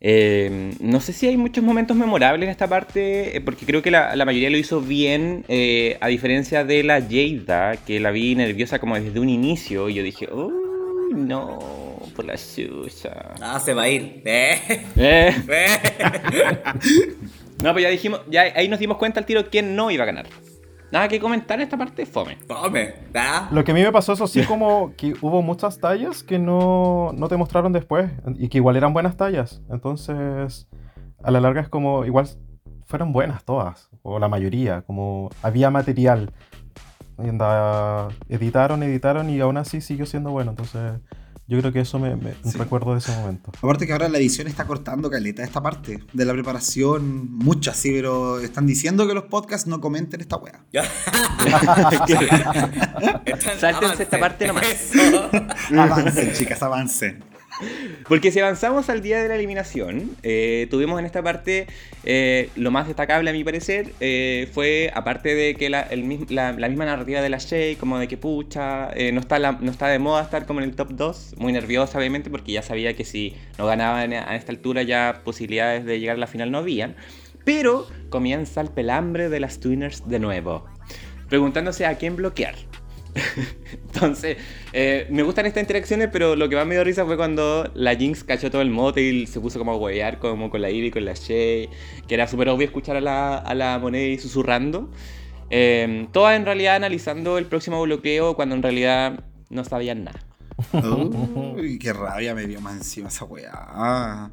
Eh, no sé si hay muchos momentos memorables en esta parte, eh, porque creo que la, la mayoría lo hizo bien, eh, a diferencia de la Jada, que la vi nerviosa como desde un inicio, y yo dije, uy, no, por la chucha. Ah, se va a ir. *laughs* Eh. *laughs* *laughs* no, pues ya dijimos, ya ahí nos dimos cuenta al tiro quién no iba a ganar. Nada que comentar en esta parte, fome. ¿verdad? Lo que a mí me pasó, eso sí, como que hubo muchas tallas que no, no te mostraron después y que igual eran buenas tallas. Entonces, a la larga es como, igual fueron buenas todas, o la mayoría, como había material. Y anda, editaron, editaron y aún así siguió siendo bueno. Entonces, yo creo que eso me, me- Sí. recuerdo de ese momento. Aparte que ahora la edición está cortando caleta esta parte de la preparación, mucho así, pero están diciendo que los podcasts no comenten esta wea. *laughs* Están- Sáltense esta parte nomás. Avancen, chicas, avancen. Porque si avanzamos al día de la eliminación, eh, tuvimos en esta parte eh, lo más destacable a mi parecer, eh, fue aparte de que la, misma narrativa de la Shay, como de que pucha, no, está no está de moda estar como en el top 2, muy nerviosa obviamente porque ya sabía que si no ganaban a esta altura ya posibilidades de llegar a la final no habían, pero comienza el pelambre de las Twinners de nuevo, preguntándose a quién bloquear. *laughs* Entonces, eh, me gustan estas interacciones, pero lo que más me dio risa fue cuando la Jinx cachó todo el mote y se puso como a huevear como con la Ivy, con la Shay, que era súper obvio escuchar a la, a la Monet susurrando. Eh, todas en realidad analizando el próximo bloqueo cuando en realidad no sabían nada. *laughs* Uy, qué rabia me dio más encima esa wea. Ah.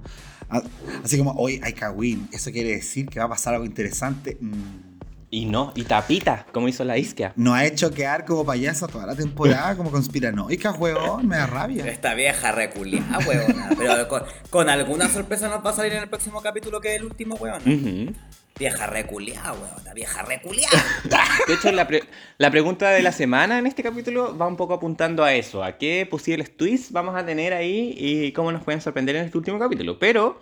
Así como, hoy hay que win. ¿Eso quiere decir que va a pasar algo interesante? Mm. Y no, y tapita, como hizo la Isquia. Nos ha hecho quedar como payasa toda la temporada, como conspiranoica, huevón, me da rabia. Esta vieja reculiada, weona. Pero con, con alguna sorpresa nos va a salir en el próximo capítulo que es el último, weona. Ujú. Vieja reculiada, weona. Vieja reculiada. De hecho, la, pre- la pregunta de la semana en este capítulo va un poco apuntando a eso, a qué posibles twists vamos a tener ahí y cómo nos pueden sorprender en este último capítulo. Pero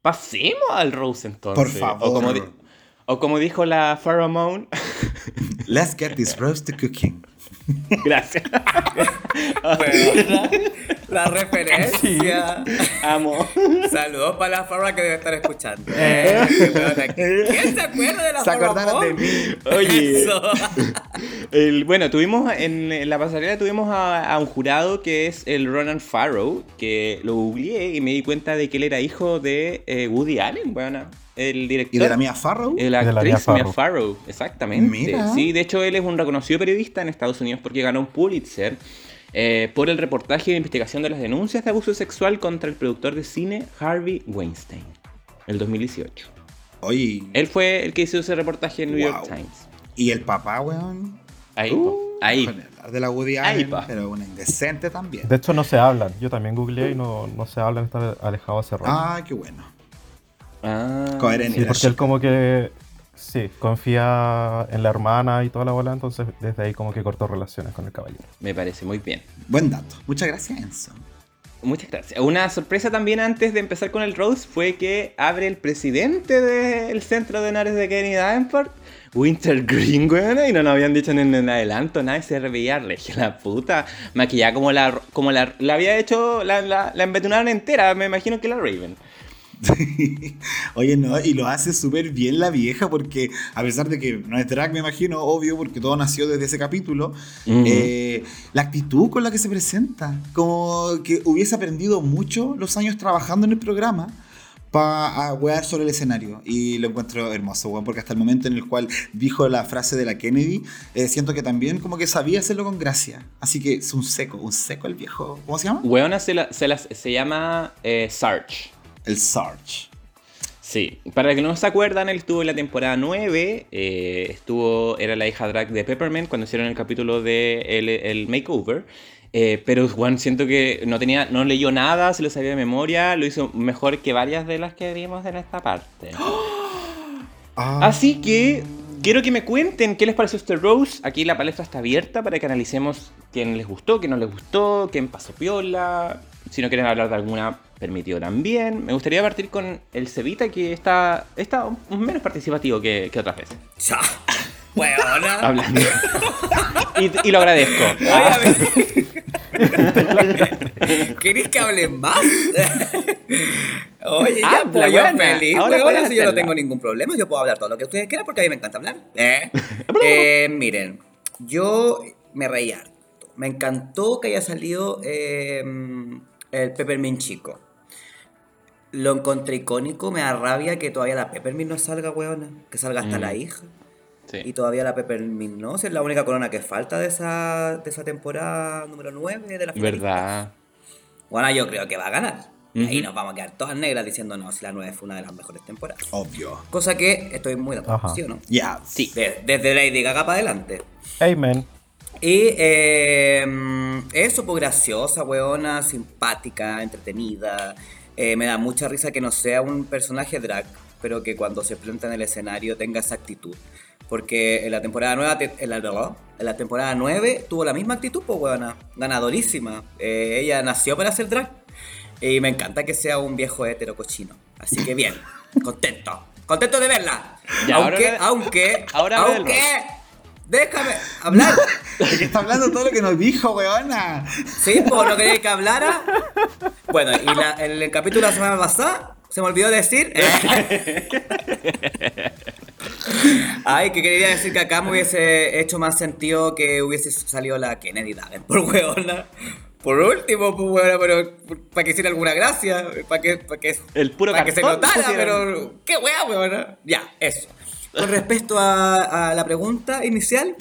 pasemos al Rose entonces. Por favor. O como, di- o como dijo la Pheromone. *laughs* Let's get this roast to cooking. Gracias. Weona, La referencia. Amo. Saludos para la Farra que debe estar escuchando. Eh, weona. ¿Quién se acuerda de la Se Farrah acordaron de Moon? mí. Oye. Eso. El- bueno, tuvimos en, en la pasarela tuvimos a, a un jurado que es el Ronan Farrow, que lo googleé y me di cuenta de que él era hijo de eh, Woody Allen, bueno, el director. ¿Y de la mía Farrow? La De la actriz Mia Mia Farrow. Farrow, exactamente. Mira. Sí, de hecho él es un reconocido periodista en Estados Unidos porque ganó un Pulitzer eh, por el reportaje de investigación de las denuncias de abuso sexual contra el productor de cine Harvey Weinstein, el 2018. Oye, Él fue el que hizo ese reportaje en New York. Times. ¿y el papá, weón? Ahí, Uh, ahí. de la Woody Ahí, Allen, pa. pero una indecente también. De hecho, no se hablan. Yo también googleé y no, no se hablan, están alejados hace rato. Ah, qué bueno. Ah, Coherente. Sí, porque él como que sí, confía en la hermana y toda la bola, entonces desde ahí como que cortó relaciones con el caballero. Me parece muy bien. Buen dato. Muchas gracias, Enzo. Muchas gracias. Una sorpresa también antes de empezar con el Rose fue que abre el presidente del centro de honores de Kenny Davenport, Winter Green, weón, y no nos habían dicho en el adelanto, nada, se reveía regia la puta, maquillada como la, como la, la había hecho, la, la, la embetunaron entera, me imagino que la Raven. *laughs* Oye, no, y lo hace súper bien la vieja porque a pesar de que no es drag, me imagino, obvio, porque todo nació desde ese capítulo, Ujú. eh, la actitud con la que se presenta, como que hubiese aprendido mucho los años trabajando en el programa para wear sobre el escenario. Y lo encuentro hermoso, weón, porque hasta el momento en el cual dijo la frase de la Kennedy, eh, siento que también como que sabía hacerlo con gracia. Así que es un seco, un seco el viejo. ¿Cómo se llama? Weona se, la- se, las- se llama eh, Sarge. El Sarge. Sí, para que no se acuerdan, él estuvo en la temporada 9, eh, estuvo, era la hija drag de Peppermint cuando hicieron el capítulo de el, el makeover, eh, pero Juan siento que no tenía, no leyó nada, se lo sabía de memoria, lo hizo mejor que varias de las que vimos en esta parte. *gasps* Ah. Así que quiero que me cuenten qué les pareció este Rose. Aquí la palestra está abierta para que analicemos quién les gustó, quién no les gustó, quién pasó piola. Si no quieren hablar de alguna, permitido también. Me gustaría partir con el Cevita, que está, está menos participativo que, que otras veces. Weona. *laughs* Hablando. y, y lo agradezco. Oye, a ver. ¿Queréis que hable más? Oye, ya, pues yo feliz. Ahora puedes si yo no tengo ningún problema, yo puedo hablar todo lo que ustedes quieran porque a mí me encanta hablar. ¿eh? Eh, miren, yo me reí harto. Me encantó que haya salido eh, el Peppermint Chico. Lo encontré icónico, me da rabia que todavía la Peppermint no salga, weona. Que salga hasta Mm. la hija. Sí. Y todavía la Peppermint no, si es la única corona que falta de esa, de esa temporada número 9 de la. Verdad. Bueno, yo creo que va a ganar. Y ahí nos vamos a quedar todas negras diciendo no, si la 9 fue una de las mejores temporadas. Obvio. Cosa que estoy muy de acuerdo, Ajá. ¿sí o no? Ya. Sí. De- desde Lady Gaga para adelante. Amen. Y eh, eso, pues graciosa, weona, simpática, entretenida. Eh, me da mucha risa que no sea un personaje drag, pero que cuando se planta en el escenario tenga esa actitud. Porque en la temporada nueva, en la, en la temporada 9 tuvo la misma actitud, pues weona, ganadorísima. Eh, ella nació para ser drag. Y me encanta que sea un viejo hetero cochino. Así que bien, *laughs* contento. Contento de verla. Ya, aunque, ahora aunque, déjame hablar. *laughs* Que está hablando todo lo que nos dijo, weona. ¿Sí? ¿Por no queréis que hablara? Bueno, y la- en el capítulo de la semana pasada se me olvidó decir. *laughs* Ay, que quería decir que acá me hubiese hecho más sentido que hubiese salido la Kennedy por huevona. Por último, pues huevona, pero para que hiciera alguna gracia, para que, para que, El puro para que se notara, pusieron. pero qué hueá, huevona. Ya, eso. Con respecto a, a la pregunta inicial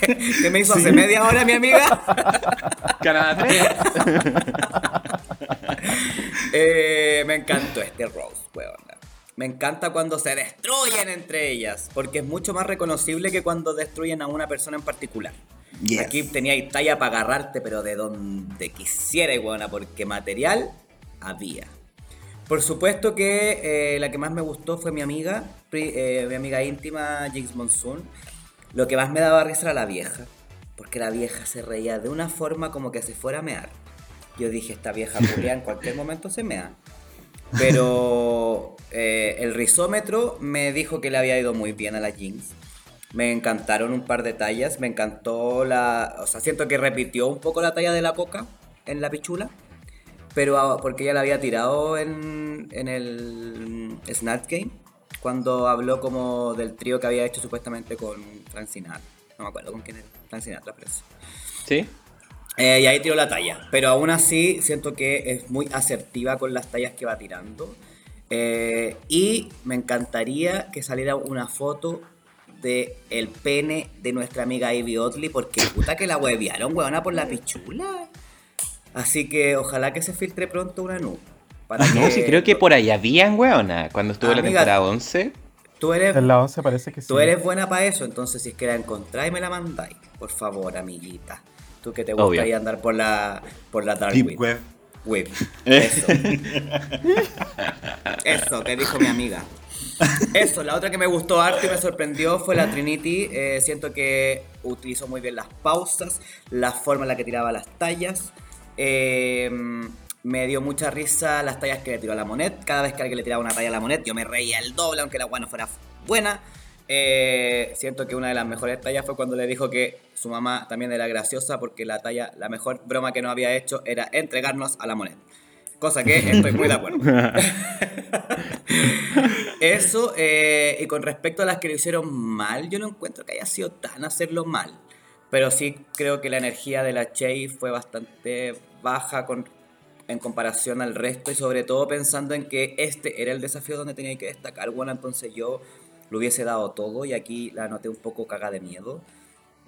*laughs* que me hizo hace media hora mi amiga. Canadá 3. *laughs* Eh, me encantó este Rose, weona. Me encanta cuando se destruyen entre ellas, porque es mucho más reconocible que cuando destruyen a una persona en particular. Yes. Aquí teníais talla para agarrarte, pero de donde quisiera, weona, porque material había. Por supuesto que eh, la que más me gustó fue mi amiga, eh, mi amiga íntima, Jinx Monsoon. Lo que más me daba risa era la vieja, porque la vieja se reía de una forma como que se fuera a mear. Yo dije, esta vieja *laughs* culia en cualquier momento se mea. Pero eh, el risómetro me dijo que le había ido muy bien a la Jinx. Me encantaron un par de tallas. Me encantó la. O sea, siento que repitió un poco la talla de la coca en la pichula. Pero porque ella la había tirado en, en el Snatch Game. Cuando habló como del trío que había hecho supuestamente con Frank Sinatra. No me acuerdo con quién era. Frank Sinatra, pero eso. ¿Sí? Eh, y ahí tiró la talla. Pero aún así siento que es muy asertiva con las tallas que va tirando. Eh, y me encantaría que saliera una foto de el pene de nuestra amiga Ivy Oddly. Porque puta que la huevearon, huevona, por la pichula. Así que ojalá que se filtre pronto una nube. Para No, que sí, creo que por ahí habían, weona. Cuando estuvo la Amiga, temporada 11. tú eres, En la 11 parece que sí. tú eres buena para eso. Entonces si es que la encontráis me la mandáis. Por favor, amiguita. Tú que te Obvio. gustaría andar por la, por la dark Deep web. web. Web. Eso. *laughs* Eso, que dijo mi amiga. Eso, la otra que me gustó harto y me sorprendió fue la Trinity. Eh, siento que utilizó muy bien las pausas, la forma en la que tiraba las tallas. Eh, me dio mucha risa las tallas que le tiró a la Monet. Cada vez que alguien le tiraba una talla a la Monet, yo me reía el doble, aunque la agua no fuera buena. Eh, siento que una de las mejores tallas fue cuando le dijo que su mamá también era graciosa porque la talla, la mejor broma que no había hecho era entregarnos a la Monet. Cosa que estoy muy de acuerdo. *laughs* Eso, eh, y con respecto a las que lo hicieron mal, yo no encuentro que haya sido tan hacerlo mal. Pero sí creo que la energía de la Chey fue bastante baja con, en comparación al resto y sobre todo pensando en que este era el desafío donde tenía que destacar. Bueno, entonces yo lo hubiese dado todo y aquí la noté un poco caga de miedo.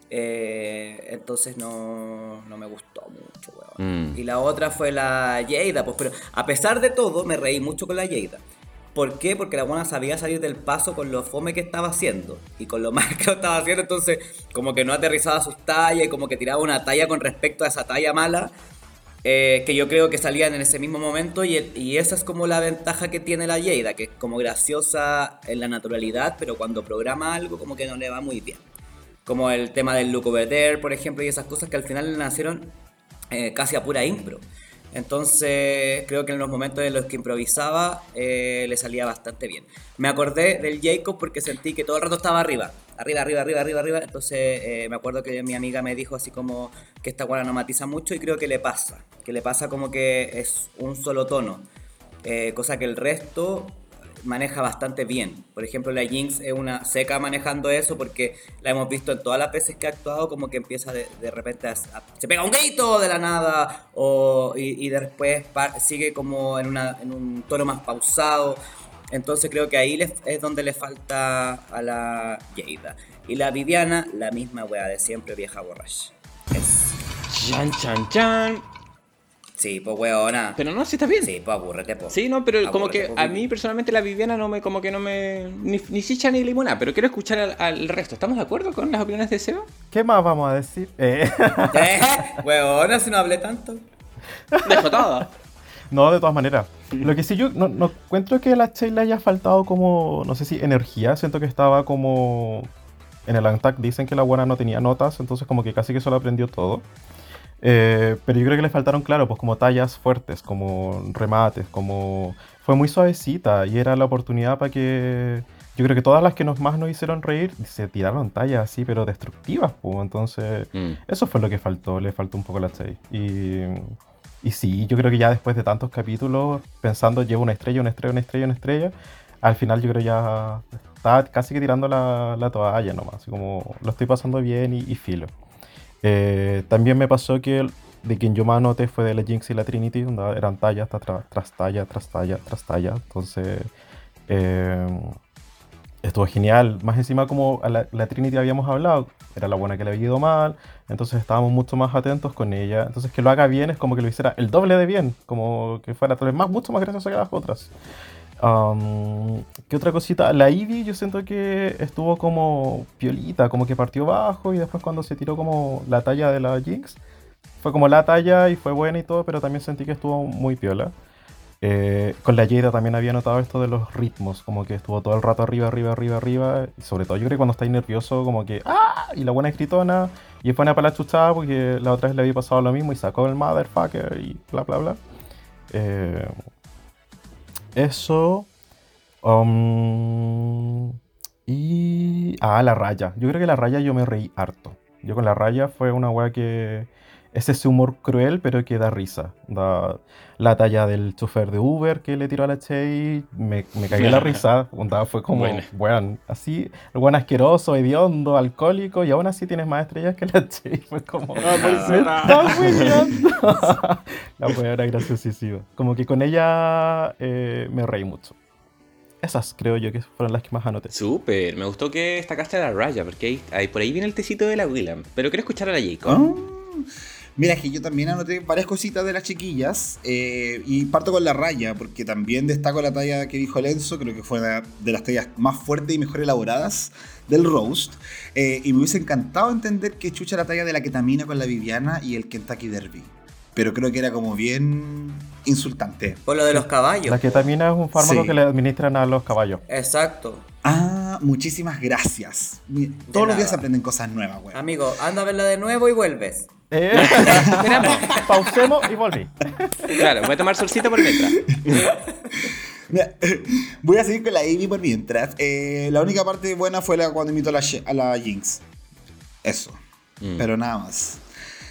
Eh, entonces no, no, me gustó mucho, weón. Mm. Y la otra fue la Yeida, pues, pero a pesar de todo, me reí mucho con la Yeida. ¿Por qué? Porque la buena sabía salir del paso con lo fome que estaba haciendo y con lo *laughs* mal que lo estaba haciendo, entonces como que no aterrizaba sus tallas y como que tiraba una talla con respecto a esa talla mala, eh, que yo creo que salían en ese mismo momento y, esa es como la ventaja que tiene la Yeida, que es como graciosa en la naturalidad, pero cuando programa algo como que no le va muy bien. Como el tema del look over there, por ejemplo, y esas cosas que al final nacieron eh, casi a pura impro. Entonces creo que en los momentos en los que improvisaba eh, le salía bastante bien. Me acordé del Jacob porque sentí que todo el rato estaba arriba. Arriba, arriba, arriba, arriba, arriba. Entonces eh, me acuerdo que mi amiga me dijo así como que esta guana no matiza mucho y creo que le pasa. Que le pasa como que es un solo tono. Eh, cosa que el resto maneja bastante bien. Por ejemplo, la Jinx es una seca manejando eso porque la hemos visto en todas las veces que ha actuado como que empieza de, repente a, se pega un grito de la nada o, y, después sigue como en, una, en un tono más pausado. Entonces creo que ahí es donde le falta a la Jada. Y la Viviana, la misma wea de siempre, vieja borracha. Es... Chan, chan, chan. Sí, pues weona. Pero no, sí está bien. Sí, pues aburrete, pues. Sí, no, pero como que a mí personalmente la Viviana no me, como que no me. Ni, ni chicha ni limona, pero quiero escuchar al, resto. ¿Estamos de acuerdo con las opiniones de Seba? ¿Qué más vamos a decir? Eh. *laughs* ¿Eh? Weona, si no hablé tanto. Dejo todo. No, de todas maneras. Lo que sí yo no, no encuentro que a la Sheila haya faltado como, no sé si energía, siento que estaba como... En el Antac dicen que la buena no tenía notas, entonces como que casi que solo aprendió todo. Eh, pero yo creo que le faltaron, claro, pues como tallas fuertes, como remates, como... Fue muy suavecita y era la oportunidad para que... Yo creo que todas las que nos más nos hicieron reír se tiraron tallas así, pero destructivas, pues. Entonces, mm. eso fue lo que faltó, le faltó un poco la Chey. Y, y sí, yo creo que ya después de tantos capítulos, pensando llevo una estrella, una estrella, una estrella, una estrella, al final yo creo ya estaba casi que tirando la, la toalla nomás, así como lo estoy pasando bien y filo. Eh, también me pasó que de quien yo más noté fue de la Jinx y la Trinity, donde eran talla tras talla, tras talla, tras talla. Entonces, eh, estuvo genial. Más encima, como a la, Trinity habíamos hablado, era la buena que le había ido mal, entonces estábamos mucho más atentos con ella. Entonces, que lo haga bien es como que lo hiciera el doble de bien, como que fuera tal vez más, mucho más gracioso que las otras. ¿Qué otra cosita? La Ivy yo siento que estuvo como piolita, como que partió bajo y después cuando se tiró como la talla de la Jinx, fue como la talla y fue buena y todo, pero también sentí que estuvo muy piola. Eh, con la Jada también había notado esto de los ritmos, como que estuvo todo el rato arriba, arriba, arriba, arriba. Y sobre todo yo creo que cuando estáis nervioso, como que ¡ah! Y la buena escritona, y después para la chuchada porque la otra vez le había pasado lo mismo y sacó el motherfucker y bla, bla, bla. Eh, eso. Um, y. Ah, la raya. Yo creo que la raya yo me reí harto. Yo con la raya fue una weá que. Es ese humor cruel, pero que da risa. Da, la talla del chofer de Uber que le tiró a la Chey, me, me cagué la risa. fue como, bueno. así, el buen asqueroso, hediondo, alcohólico, y aún así tienes más estrellas que la Chey. *laughs* Fue como, no, *laughs* La weá era graciosísima. Como que con ella eh, me reí mucho. Esas creo yo que fueron las que más anoté. Súper, me gustó que destacaste a la raya, porque ahí, por ahí viene el tecito de la William. Pero quiero escuchar a la Jacob. Ah. Mira, que yo también anoté varias cositas de las chiquillas eh, y parto con la raya, porque también destaco la talla que dijo Lenzo, creo que fue de las tallas más fuertes y mejor elaboradas del roast. Eh, y me hubiese encantado entender que chucha la talla de la ketamina con la Viviana y el Kentucky Derby. Pero creo que era como bien insultante. Por lo de los caballos. La ketamina es un fármaco que le administran a los caballos. Exacto. Ah, muchísimas gracias. Todos los días aprenden cosas nuevas, güey. Amigo, anda a verla de nuevo y vuelves. Eh, *laughs* pausemos y volví. Claro, voy a tomar solcito por mientras. *laughs* voy a seguir con la Amy por mientras. Eh, la única parte buena fue la cuando invitó a la, a la Jinx. Eso. Mm. Pero nada más.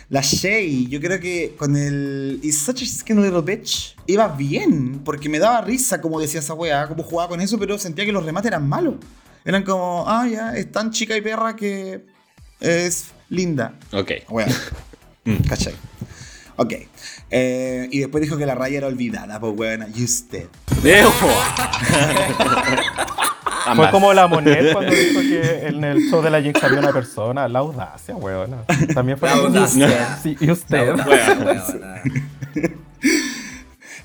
La Shay, yo creo que con el Is Such a Skin Little Bitch iba bien, porque me daba risa como decía esa weá, como jugaba con eso, pero sentía que los remates eran malos. Eran como, ah, ya, es tan chica y perra que es linda. Ok. Weá. *laughs* ¿Cachai? Ok. Eh, y después dijo que la raya era olvidada, pues weón, y usted. *laughs* Fue como la Monet cuando dijo que en el show de la Jinx había una persona. La audacia, weón. También fue La audacia. Sí, y usted. Weón, weón.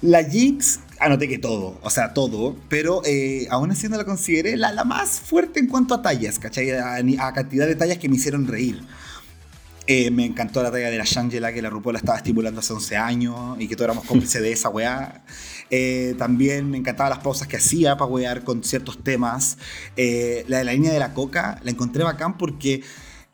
La *laughs* *laughs* Jinx, anoté que todo, o sea, todo, pero eh, aún así no la consideré la, la más fuerte en cuanto a tallas, ¿cachai? A, a cantidad de tallas que me hicieron reír. Eh, me encantó la talla de la Shangela que la RuPaul la estaba estimulando hace 11 años y que todos éramos cómplices de esa weá. Eh, también me encantaban las pausas que hacía para wear con ciertos temas. Eh, la de la línea de la coca la encontré bacán porque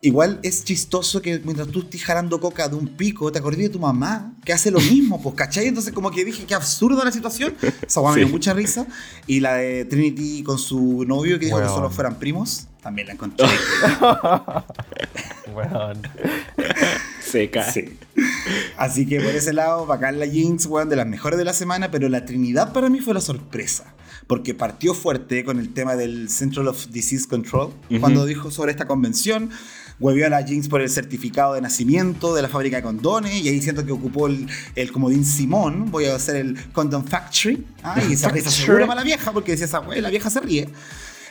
igual es chistoso que mientras tú estés jalando coca de un pico, te acordé de tu mamá que hace lo mismo, pues, ¿cachai? Entonces como que dije, qué absurda la situación. Esa weá me dio Sí. mucha risa. Y la de Trinity con su novio que dijo que Weón. solo fueran primos, también la encontré. *laughs* Weón. Seca. Sí. Así que por ese lado, bacán la Jinx, weón, de las mejores de la semana, pero la Trinidad para mí fue la sorpresa. Porque partió fuerte con el tema del Central of Disease Control, Ujú. cuando dijo sobre esta convención. Huevió a la Jinx por el certificado de nacimiento de la fábrica de condones, y ahí siento que ocupó el, el comodín Simón. Voy a hacer el Condom Factory. Ah, y esa risa segura para la vieja, porque decía esa la vieja se ríe.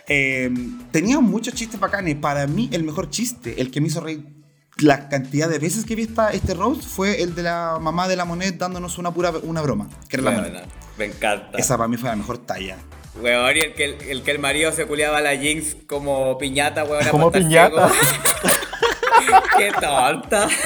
Eh, tenía muchos chistes bacanes. Para mí, el mejor chiste, el que me hizo reír la cantidad de veces que vi esta, este roast, fue el de la mamá de la Monet dándonos una pura una broma, que era la. Me encanta. Esa para mí fue la mejor talla. Weón, y el que el, el que el marido se culiaba a la Jinx como piñata, weón. Como piñata. *laughs* Qué tonta. *laughs*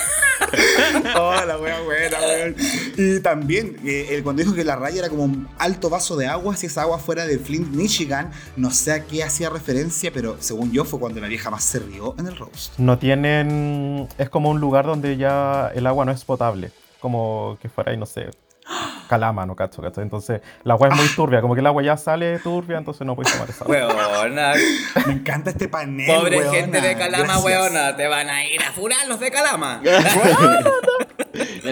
Oh, la wea buena, weón. Y también, eh, él cuando dijo que la raya era como un alto vaso de agua, si esa agua fuera de Flint, Michigan, no sé a qué hacía referencia, pero según yo fue cuando la vieja más se rió en el roast. No tienen. Es como un lugar donde ya el agua no es potable. Como que fuera ahí, no sé. Calama, no cacho, cacho. Entonces, la agua es muy turbia. Como que el agua ya sale turbia, entonces no puedes tomar esa agua. Weona. Me encanta este panel, Pobre weona. gente de Calama, Gracias. weona. Te van a ir a furar los de Calama. *laughs*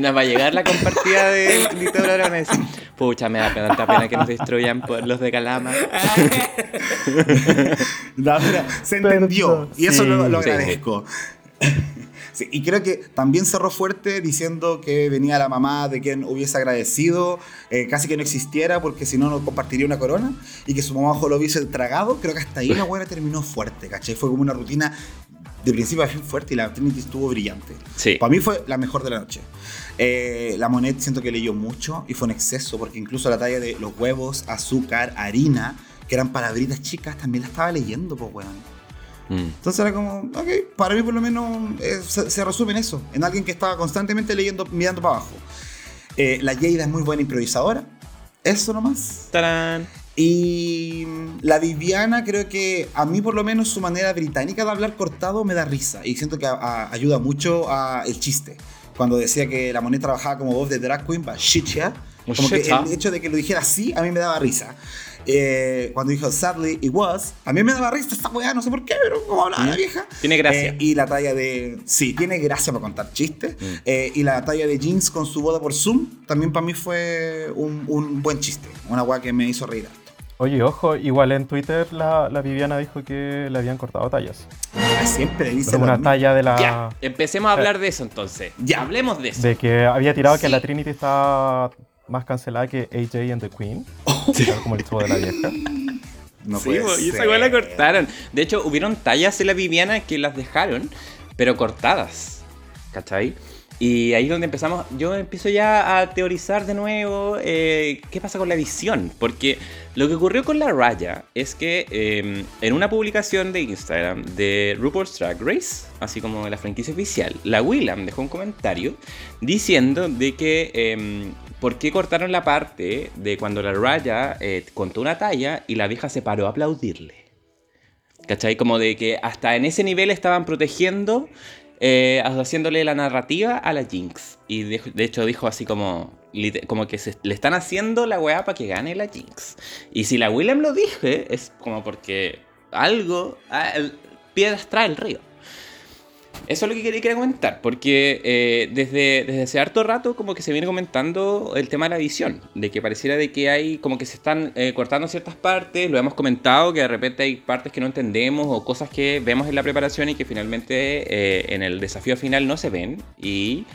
Nos va a llegar la compartida de *laughs* Lito decir, pucha, me da tanta pena que nos destruyan por los de Calama. No, pero se entendió. Y eso Sí. lo, lo Sí. agradezco. Sí, y creo que también cerró fuerte diciendo que venía la mamá de quien hubiese agradecido, eh, casi que no existiera porque si no, no compartiría una corona y que su mamá ojo lo hubiese tragado. Creo que hasta ahí la buena terminó fuerte, ¿cachai? Fue como una rutina de principio a fin fuerte y la Trinity estuvo brillante. Sí. Para mí fue la mejor de la noche. Eh, la Monet siento que leyó mucho y fue un exceso porque incluso la talla de los huevos, azúcar, harina, que eran palabritas chicas, también la estaba leyendo, pues, weón. Mm. Entonces era como, ok, para mí por lo menos eh, se, se resume en eso, en alguien que estaba constantemente leyendo, mirando para abajo. Eh, la Jada es muy buena improvisadora, eso nomás. ¡Tarán! Y la Viviana creo que a mí por lo menos su manera británica de hablar cortado me da risa y siento que a- a- ayuda mucho a el chiste. Cuando decía que la moneda trabajaba como voz de drag queen, but shit yeah. Oh, Como que el hecho de que lo dijera así a mí me daba risa. Eh, cuando dijo sadly it was, a mí me daba risa esta weá, no sé por qué, pero como hablaba la Mm. vieja. Tiene gracia. Eh, y la talla de. Sí, tiene gracia para contar chistes. Mm. Eh, y la talla de jeans con su boda por Zoom también para mí fue un, un buen chiste. Una weá que me hizo reír. Oye, ojo, igual en Twitter la, la Viviana dijo que le habían cortado tallas. Ah, Siempre dice Pero una talla de la. Ya, empecemos a hablar de eso entonces. Ya. Hablemos de eso. De que había tirado que Sí. la Trinity estaba más cancelada que AJ and the Queen. *laughs* Como el show de la vieja. No sí, y esa weá la cortaron. De hecho, hubieron tallas en la Viviana que las dejaron, pero cortadas. ¿Cachai? Y ahí es donde empezamos, yo empiezo ya a teorizar de nuevo eh, qué pasa con la edición. Porque lo que ocurrió con la raya es que eh, en una publicación de Instagram de RuPaul's Drag Race, así como la franquicia oficial, la Willam dejó un comentario diciendo de que eh, por qué cortaron la parte de cuando la raya eh, contó una talla y la vieja se paró a aplaudirle. ¿Cachai? Como de que hasta en ese nivel estaban protegiendo, eh, haciéndole la narrativa a la Jinx. Y de, hecho dijo así como, como que se- le están haciendo la weá para que gane la Jinx. Y si la Willem lo dije, es como porque algo, piedras trae el río. Eso es lo que quería, quería comentar, porque eh, desde, desde hace harto rato como que se viene comentando el tema de la edición, de que pareciera de que hay como que se están eh, cortando ciertas partes, lo hemos comentado, que de repente hay partes que no entendemos o cosas que vemos en la preparación y que finalmente eh, en el desafío final no se ven, y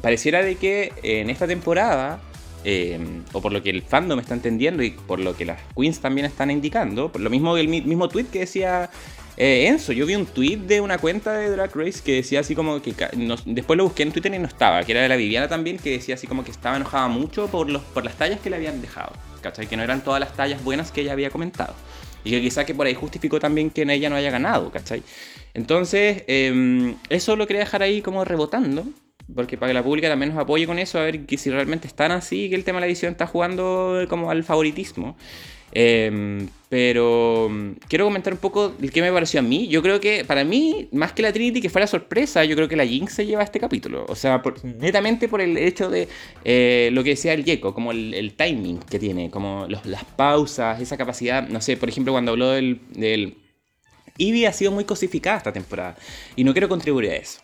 pareciera de que en esta temporada o por lo que el fandom está entendiendo y por lo que las queens también están indicando, por lo mismo el mismo tweet que decía eh, Enzo, yo vi un tweet de una cuenta de Drag Race que decía así como que. después lo busqué en Twitter y no estaba, que era de la Viviana también, que decía así como que estaba enojada mucho por, los, por las tallas que le habían dejado. ¿Cachai? Que no eran todas las tallas buenas que ella había comentado. Y que quizá que por ahí justificó también que ella no haya ganado, ¿cachai? Entonces, em, eso lo quería dejar ahí como rebotando. Porque para que la pública también nos apoye con eso, a ver que si realmente están así, que el tema de la edición está jugando como al favoritismo. Em, pero mm, quiero comentar un poco de qué me pareció a mí. Yo creo que para mí, más que la Trinity que fue la sorpresa, yo creo que la Jinx se lleva este capítulo. O sea, netamente por el hecho de eh, lo que decía el Gecko, como el, timing que tiene, como las pausas, esa capacidad. No sé, por ejemplo, cuando habló del, del. Ivy ha sido muy cosificada esta temporada y no quiero contribuir a eso.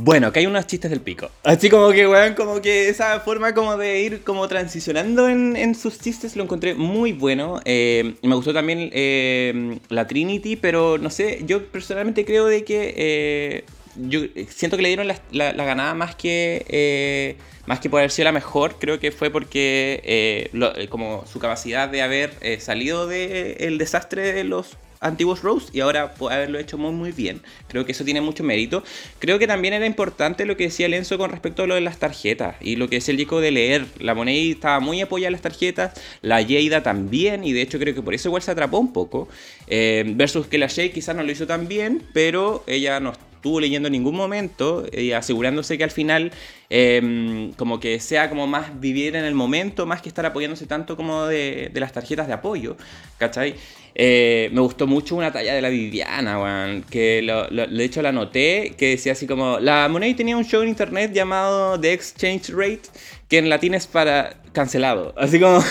Bueno, que hay unos chistes del pico. Así como que, weón, como que esa forma como de ir como transicionando en, sus chistes lo encontré muy bueno. Eh, me gustó también eh, la Trinity, pero no sé, yo personalmente creo de que... Eh, yo siento que le dieron la, ganada más que... más que por haber sido la mejor, creo que fue porque como su capacidad de haber salido del desastre de los antiguos Rose y ahora puede haberlo hecho muy muy bien. Creo que eso tiene mucho mérito. Creo que también era importante lo que decía Lenzo con respecto a lo de las tarjetas y lo que es el disco de leer. La moneda estaba muy apoyada en las tarjetas, la Yeida también y de hecho creo que por eso igual se atrapó un poco. Eh, versus que la Jay quizás no lo hizo tan bien, pero ella no estuvo leyendo en ningún momento y asegurándose que al final em, como que sea como más vivir en el momento más que estar apoyándose tanto como de, las tarjetas de apoyo, ¿cachai? Eh, me gustó mucho una talla de la Viviana, que de hecho la noté, que decía así como, la Monet tenía un show en internet llamado The Exchange Rate, que en latín es para cancelado. Así como,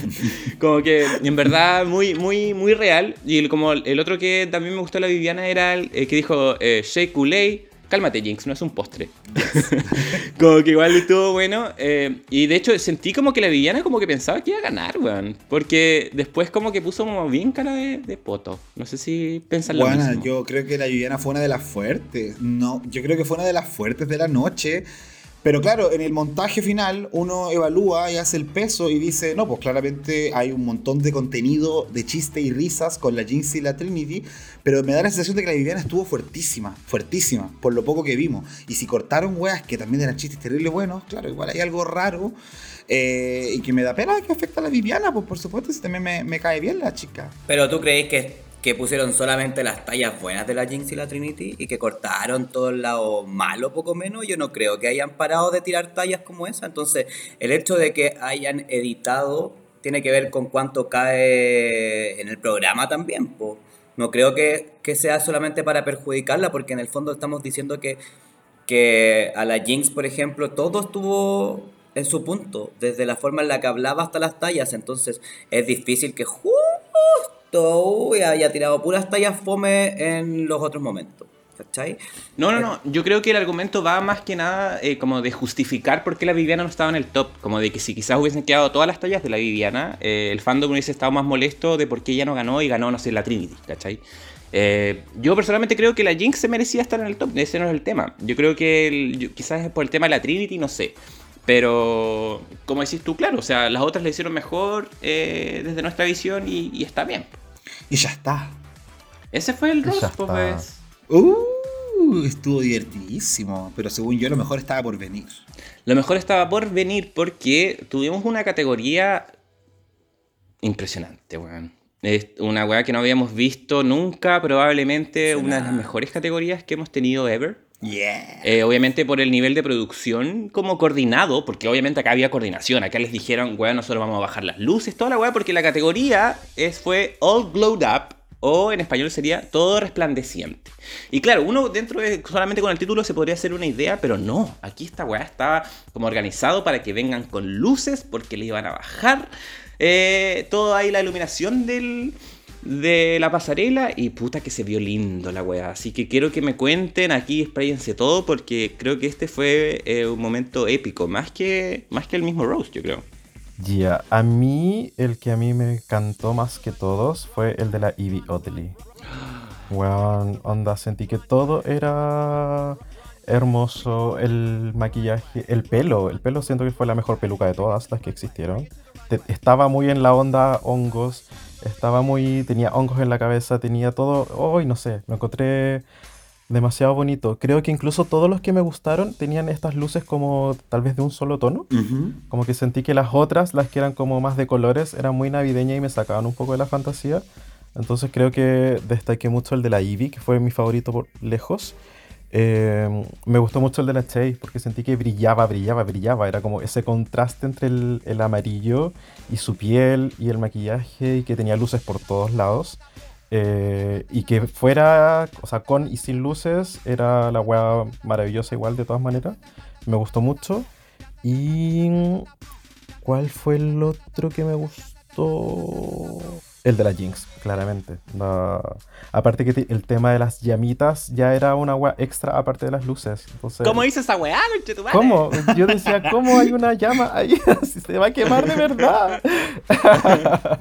*laughs* como que en verdad muy, muy, muy real. Y como el otro que también me gustó de la Viviana era el que dijo eh, Shea Cálmate, Jinx, no es un postre. *laughs* como que igual estuvo bueno. Eh, y de hecho sentí como que la Viviana como que pensaba que iba a ganar, weón. Porque después como que puso como bien cara de, poto. No sé si pensan lo bueno, yo creo que la Viviana fue una de las fuertes. No, yo creo que fue una de las fuertes de la noche. Pero claro, en el montaje final uno evalúa y hace el peso y dice, no, pues claramente hay un montón de contenido de chiste y risas con la Jinx y la Trinity, pero me da la sensación de que la Viviana estuvo fuertísima, fuertísima, por lo poco que vimos. Y si cortaron weas que también eran chistes terribles buenos, claro, igual hay algo raro eh, y que me da pena que afecta a la Viviana, pues por supuesto, si también me, me cae bien la chica. Pero tú crees que que pusieron solamente las tallas buenas de la Jinx y la Trinity y que cortaron todo el lado malo poco menos, yo no creo que hayan parado de tirar tallas como esa. Entonces, el hecho de que hayan editado tiene que ver con cuánto cae en el programa también. No creo que, sea solamente para perjudicarla, porque en el fondo estamos diciendo que, que a la Jinx, por ejemplo, todo estuvo en su punto, desde la forma en la que hablaba hasta las tallas. Entonces, es difícil que y haya tirado puras tallas fome en los otros momentos. ¿Cachai? No, no, no. Yo creo que el argumento va más que nada eh, como de justificar por qué la Viviana no estaba en el top. Como de que si quizás hubiesen quedado todas las tallas de la Viviana, eh, el fandom hubiese estado más molesto de por qué ella no ganó y ganó, no sé, la Trinity, ¿cachai? Eh, yo personalmente creo que la Jinx se merecía estar en el top, ese no es el tema. Yo creo que quizás es por el tema de la Trinity, no sé. Pero, como decís tú, claro, o sea, las otras le hicieron mejor desde nuestra visión y, y está bien. Y ya está. Ese fue el roast, pues. Uh, estuvo divertidísimo. Pero según yo, lo mejor estaba por venir. Lo mejor estaba por venir porque tuvimos una categoría impresionante, weón. Es una weá que no habíamos visto nunca, probablemente una de las mejores categorías que hemos tenido ever. Eh, obviamente por el nivel de producción como coordinado, porque obviamente acá había coordinación, acá les dijeron, weá, nosotros vamos a bajar las luces, toda la weá, porque la categoría es, fue All Glowed Up, o en español sería Todo Resplandeciente. Y claro, uno dentro de solamente con el título se podría hacer una idea, pero no, aquí esta weá estaba como organizado para que vengan con luces, porque le iban a bajar eh, toda ahí la iluminación del de la pasarela y puta que se vio lindo la weá. Así que quiero que me cuenten aquí, expláyense todo, porque creo que este fue eh, un momento épico, más que, más que el mismo Rose, yo creo. Ya, a mí, el que a mí me encantó más que todos fue el de la Evie Oddly. Weón, onda, sentí que todo era hermoso, el maquillaje, el pelo, el pelo siento que fue la mejor peluca de todas las que existieron. Estaba muy en la onda hongos, estaba muy, tenía hongos en la cabeza, tenía todo, hoy no sé, lo encontré demasiado bonito. Creo que incluso todos los que me gustaron tenían estas luces como tal vez de un solo tono. Como que sentí que las otras, las que eran como más de colores, eran muy navideñas y me sacaban un poco de la fantasía. Entonces creo que destaqué mucho el de la Eevee, que fue mi favorito por lejos. Eh, me gustó mucho el de la Chase, porque sentí que brillaba, brillaba, brillaba. Era como ese contraste entre el, el amarillo y su piel y el maquillaje, y que tenía luces por todos lados. Eh, y que fuera, o sea, con y sin luces, era la weá maravillosa igual de todas maneras. Me gustó mucho. Y... ¿Cuál fue el otro que me gustó? El de la Jinx, claramente. La- Aparte que el tema de las llamitas ya era una weá extra aparte de las luces. Entonces, ¿Cómo hizo esa weá? ¿Cómo? Yo decía, ¿cómo hay una llama ahí? *laughs* Si se va a quemar de verdad. *laughs*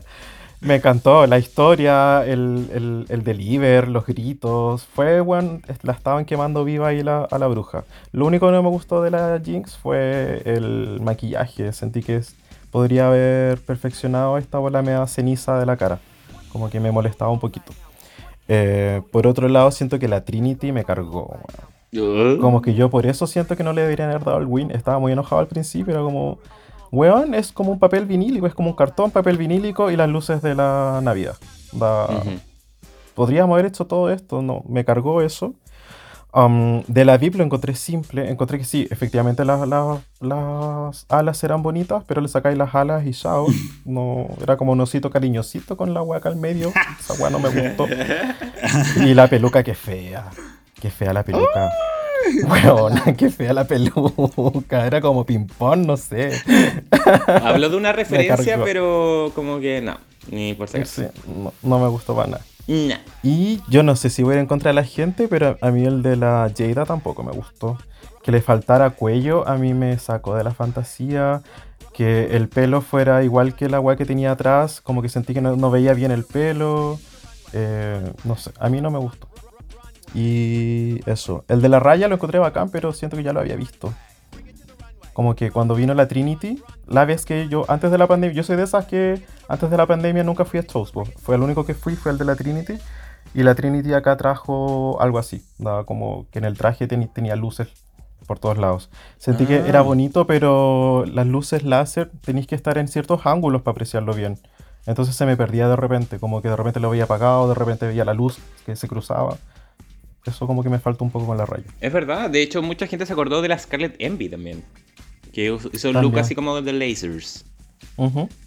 Me encantó la historia, el, el, el deliver, los gritos. Fue, bueno, la estaban quemando viva ahí la- a la bruja. Lo único que no me gustó de la Jinx fue el maquillaje. Sentí que es- podría haber perfeccionado esta bola media ceniza de la cara. Como que me molestaba un poquito. Eh, por otro lado, siento que la Trinity me cargó. weón. Como que yo por eso siento que no le deberían haber dado el win. Estaba muy enojado al principio, era como, weón, es como un papel vinílico, es como un cartón, papel vinílico y las luces de la Navidad. Da-. Podríamos haber hecho todo esto, no, me cargó eso. Um, de la VIP lo encontré simple, encontré que sí, efectivamente las, las- las alas eran bonitas, pero le sacáis las alas y chao. *laughs* No, era como un osito cariñosito con la hueca al medio. Esa hueá no me gustó. *laughs* Y la peluca, qué fea. Qué fea la peluca. Weona, qué fea la peluca. Era como ping-pong, no sé. Habló de una *laughs* referencia, pero como que no, ni por si acaso. Sí, no, no me gustó para nada. Y yo no sé si voy a ir en contra de la gente, pero a mí el de la Jada tampoco me gustó. Que le faltara cuello a mí me sacó de la fantasía. Que el pelo fuera igual que la weá que tenía atrás. Como que sentí que no, no veía bien el pelo. Eh, no sé, a mí no me gustó. Y eso. El de la raya lo encontré bacán, pero siento que ya lo había visto. Como que cuando vino la Trinity, la vez que yo, antes de la pandemia, yo soy de esas que antes de la pandemia nunca fui a shows. Fue el único que fui, fue el de la Trinity. Y la Trinity acá trajo algo así, daba como que en el traje teni- tenía luces por todos lados. Sentí que era Ah. bonito, pero las luces láser tenéis que estar en ciertos ángulos para apreciarlo bien. Entonces se me perdía de repente, como que de repente lo veía apagado, de repente veía la luz que se cruzaba. Eso como que me falta un poco con la raya. Es verdad, de hecho mucha gente se acordó de la Scarlet Envy también. Que hizo un También. look así como de lasers.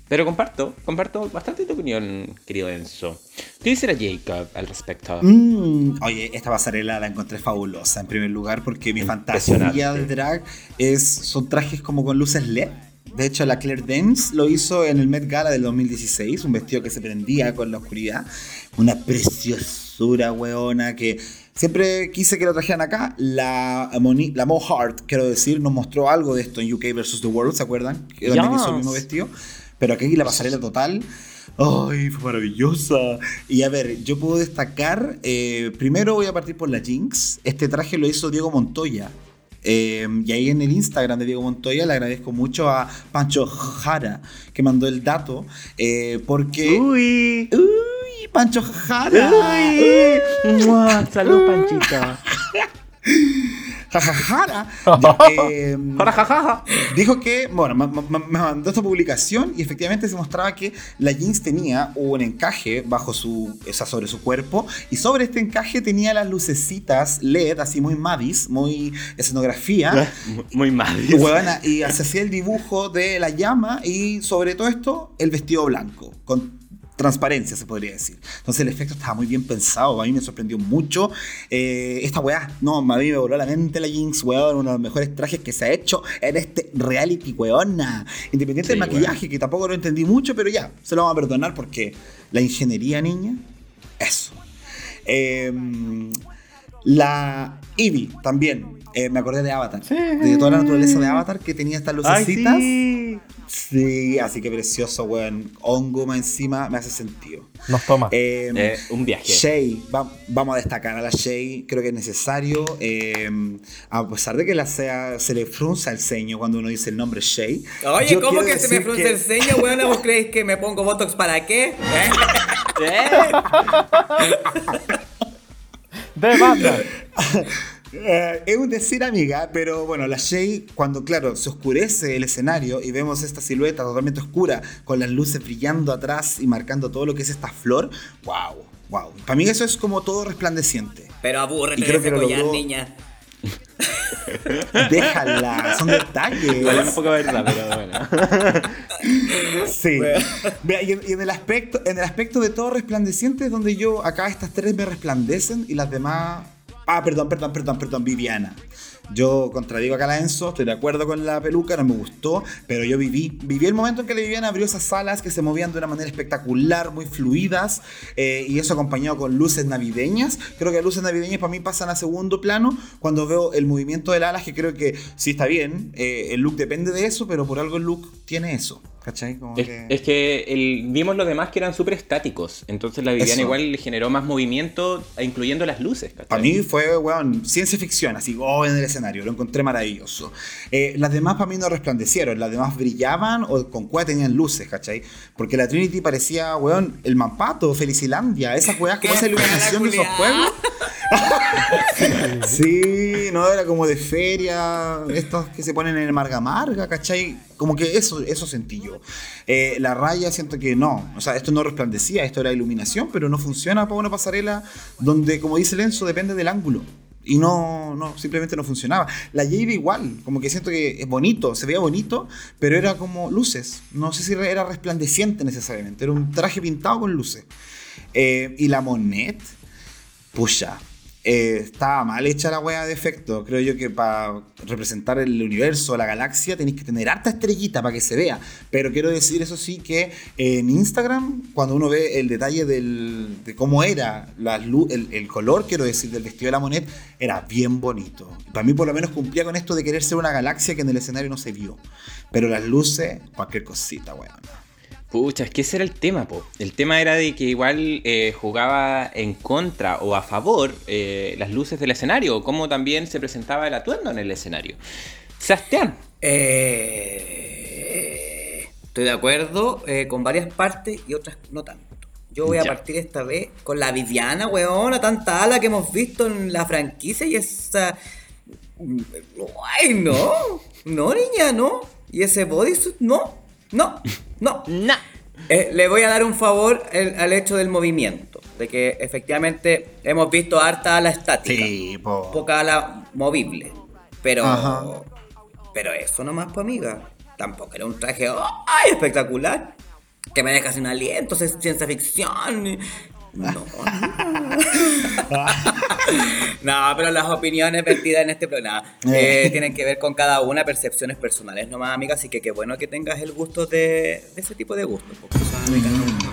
Pero comparto, comparto bastante tu opinión, querido Enzo. ¿Qué dice la Jacob al respecto? Mm, oye, esta pasarela la encontré fabulosa en primer lugar porque mi fantasía de drag es, son trajes como con luces LED. De hecho, la Claire Dance lo hizo en el Met Gala del 2016, un vestido que se prendía con la oscuridad. Una preciosura, weona, que siempre quise que lo trajeran acá. La, Moni- la Mo Hart, quiero decir, nos mostró algo de esto en UK vs. The World, ¿se acuerdan? Que también hizo el mismo Yes. vestido. Pero aquí la pasarela total. ¡Ay, fue maravillosa! Y a ver, yo puedo destacar. eh, primero voy a partir por la Jinx. Este traje lo hizo Diego Montoya. Eh, y ahí en el Instagram de Diego Montoya le agradezco mucho a Pancho Jara que mandó el dato. eh, porque. Uy. ¡Uy! ¡Pancho Jara! Uy. Salud, Panchita. Jajajara, eh, dijo que, bueno, ma- ma- ma- me mandó esta publicación y efectivamente se mostraba que la jeans tenía un encaje bajo su, o sea, sobre su cuerpo y sobre este encaje tenía las lucecitas LED, así muy Madis, muy escenografía. *laughs* Muy huevona, y se hacía el dibujo de la llama y sobre todo esto el vestido blanco con transparencia, se podría decir. Entonces el efecto estaba muy bien pensado, a mí me sorprendió mucho. Eh, esta weá, no, a mí me voló la mente la Jinx, weón, uno de los mejores trajes que se ha hecho en este reality, weona. Independiente del Sí, maquillaje, que tampoco lo entendí mucho, pero ya, se lo vamos a perdonar porque la ingeniería, niña, eso. Eh, la Eevee también. Eh, me acordé de Avatar. De toda la naturaleza de Avatar que tenía estas Ay, lucecitas. sí. Sí, así que precioso, weón. Hongo más encima me hace sentido. Nos toma. Eh, Eh, un viaje. Shay, va- vamos a destacar a la Shay, creo que es necesario, eh, a pesar de que la sea, se le frunza el ceño cuando uno dice el nombre Shay. Oye, ¿cómo que se me que- el ceño, weón? ¿Vos creéis que me pongo Botox para qué? ¿Eh? *laughs* Eh, De banda. *laughs* Eh, es un decir, amiga, pero bueno, la Shay, cuando claro, se oscurece el escenario y vemos esta silueta totalmente oscura, con las luces brillando atrás y marcando todo lo que es esta flor, wow, wow. Para mí eso es como todo resplandeciente. Pero de creo que lo collar, logró. niña. *laughs* Déjala, son detalles. Igual es un poco verdad, pero bueno. Sí. Vea, y, en, y en el aspecto, en el aspecto de todo resplandeciente es donde yo, acá estas tres me resplandecen y las demás. Ah, perdón, perdón, perdón, perdón, Viviana. Yo contradigo a la Enzo, estoy de acuerdo con la peluca, no me gustó, pero yo viví, viví el momento en que la Viviana abrió esas alas que se movían de una manera espectacular, muy fluidas, eh, y eso acompañado con luces navideñas. Creo que luces navideñas para mí pasan a segundo plano cuando veo el movimiento del alas, que creo que sí está bien, eh, el look depende de eso, pero por algo el look tiene eso. ¿Cachai? Como Es, que- es que el- vimos los demás que eran súper estáticos. Entonces la Viviana Eso. igual le generó más movimiento, incluyendo las luces. ¿cachai? Para mí fue, weón, ciencia ficción, así, oh, en el escenario, lo encontré maravilloso. Eh, las demás para mí no resplandecieron, las demás brillaban o con cueva tenían luces, ¿cachai? Porque la Trinity parecía, weón, el Mampato, Felicilandia, esas weas como esa iluminación de esos pueblos. *laughs* Sí, no, era como de feria, estos que se ponen en el Marga Marga, ¿cachai? Como que eso, eso sentí yo. Eh, la raya siento que no, o sea, esto no resplandecía, esto era iluminación, pero no funciona para una pasarela donde, como dice Lenzo, depende del ángulo. Y no, no, simplemente no funcionaba. La Jade igual, como que siento que es bonito, se veía bonito, pero era como luces. No sé si era resplandeciente necesariamente, era un traje pintado con luces. Eh, y la Monet, pucha, eh, estaba mal hecha la wea de efecto. Creo yo que para representar el universo, la galaxia, tenéis que tener harta estrellita para que se vea. Pero quiero decir, eso sí, que en Instagram, cuando uno ve el detalle del- de cómo era la lu- el, el color, quiero decir, del vestido de la Monet, era bien bonito. Para mí, por lo menos, cumplía con esto de querer ser una galaxia que en el escenario no se vio. Pero las luces, cualquier cosita, weón. Pucha, es que ese era el tema, po. El tema era de que igual eh, jugaba en contra o a favor eh, las luces del escenario, o cómo también se presentaba el atuendo en el escenario. Sebastián. Eh, estoy de acuerdo eh, con varias partes y otras no tanto. Yo voy a Ya. partir esta vez con la Viviana, weona, tanta ala que hemos visto en la franquicia y esa... Ay, no. No, niña, no. Y ese bodysuit, no. No, no. Nah. Eh, le voy a dar un favor el- al hecho del movimiento, de que efectivamente hemos visto harta ala estática, Sí, po. poca ala movible, pero Ajá. pero eso nomás, pues amiga, tampoco era un traje ¡ay! espectacular, que me deja sin aliento, es ciencia ficción. No, *laughs* no, pero las opiniones vertidas en este programa eh, tienen que ver con cada una, percepciones personales nomás, amiga. Así que qué bueno que tengas el gusto de, de ese tipo de gustos. porque uno.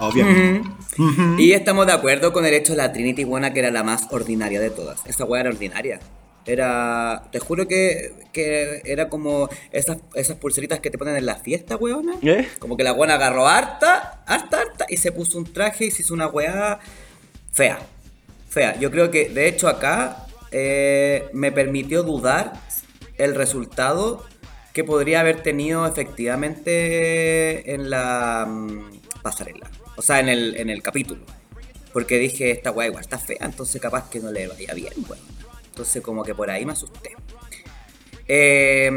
Obviamente. Ujú. Y estamos de acuerdo con el hecho de la Trinity buena que era la más ordinaria de todas. Esa weá era ordinaria. Era. Te juro que, que era como esas, esas pulseritas que te ponen en la fiesta, weona. ¿Eh? Como que la buena agarró harta, harta, harta, y se puso un traje y se hizo una weá fea. Fea. Yo creo que, de hecho, acá eh, me permitió dudar el resultado que podría haber tenido efectivamente en la mm, pasarela. O sea, en el, en el capítulo. Porque dije, esta weá igual está fea, entonces capaz que no le vaya bien, weón. Entonces como que por ahí me asusté. Eh,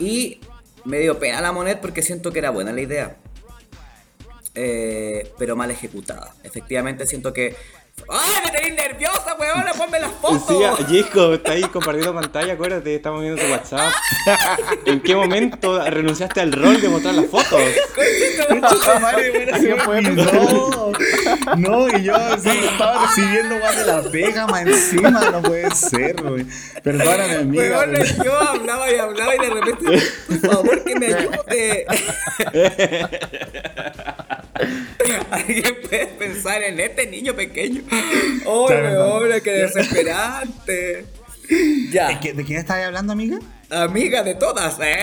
y me dio pena la moneda porque siento que era buena la idea. Eh, pero mal ejecutada. Efectivamente siento que ¡Ay, me tenéis nerviosa, weona! ¡Ponme las fotos! Sí, Jacob, está ahí compartiendo pantalla, acuérdate, estamos viendo tu WhatsApp. *laughs* ¿En qué momento renunciaste al rol de mostrar las fotos? Olvidó. No, y yo sí, estaba recibiendo más de la pega más encima, no puede ser, güey. Perdóname, amiga. Weona, yo hablaba y hablaba y de repente, por favor, que me ayude. *laughs* *laughs* Alguien puede pensar en este niño pequeño. ¡Oh, Claro, no. weona, qué desesperante! Ya. ¿De, qué- de quién estabas hablando, amiga? Amiga de todas, ¿eh?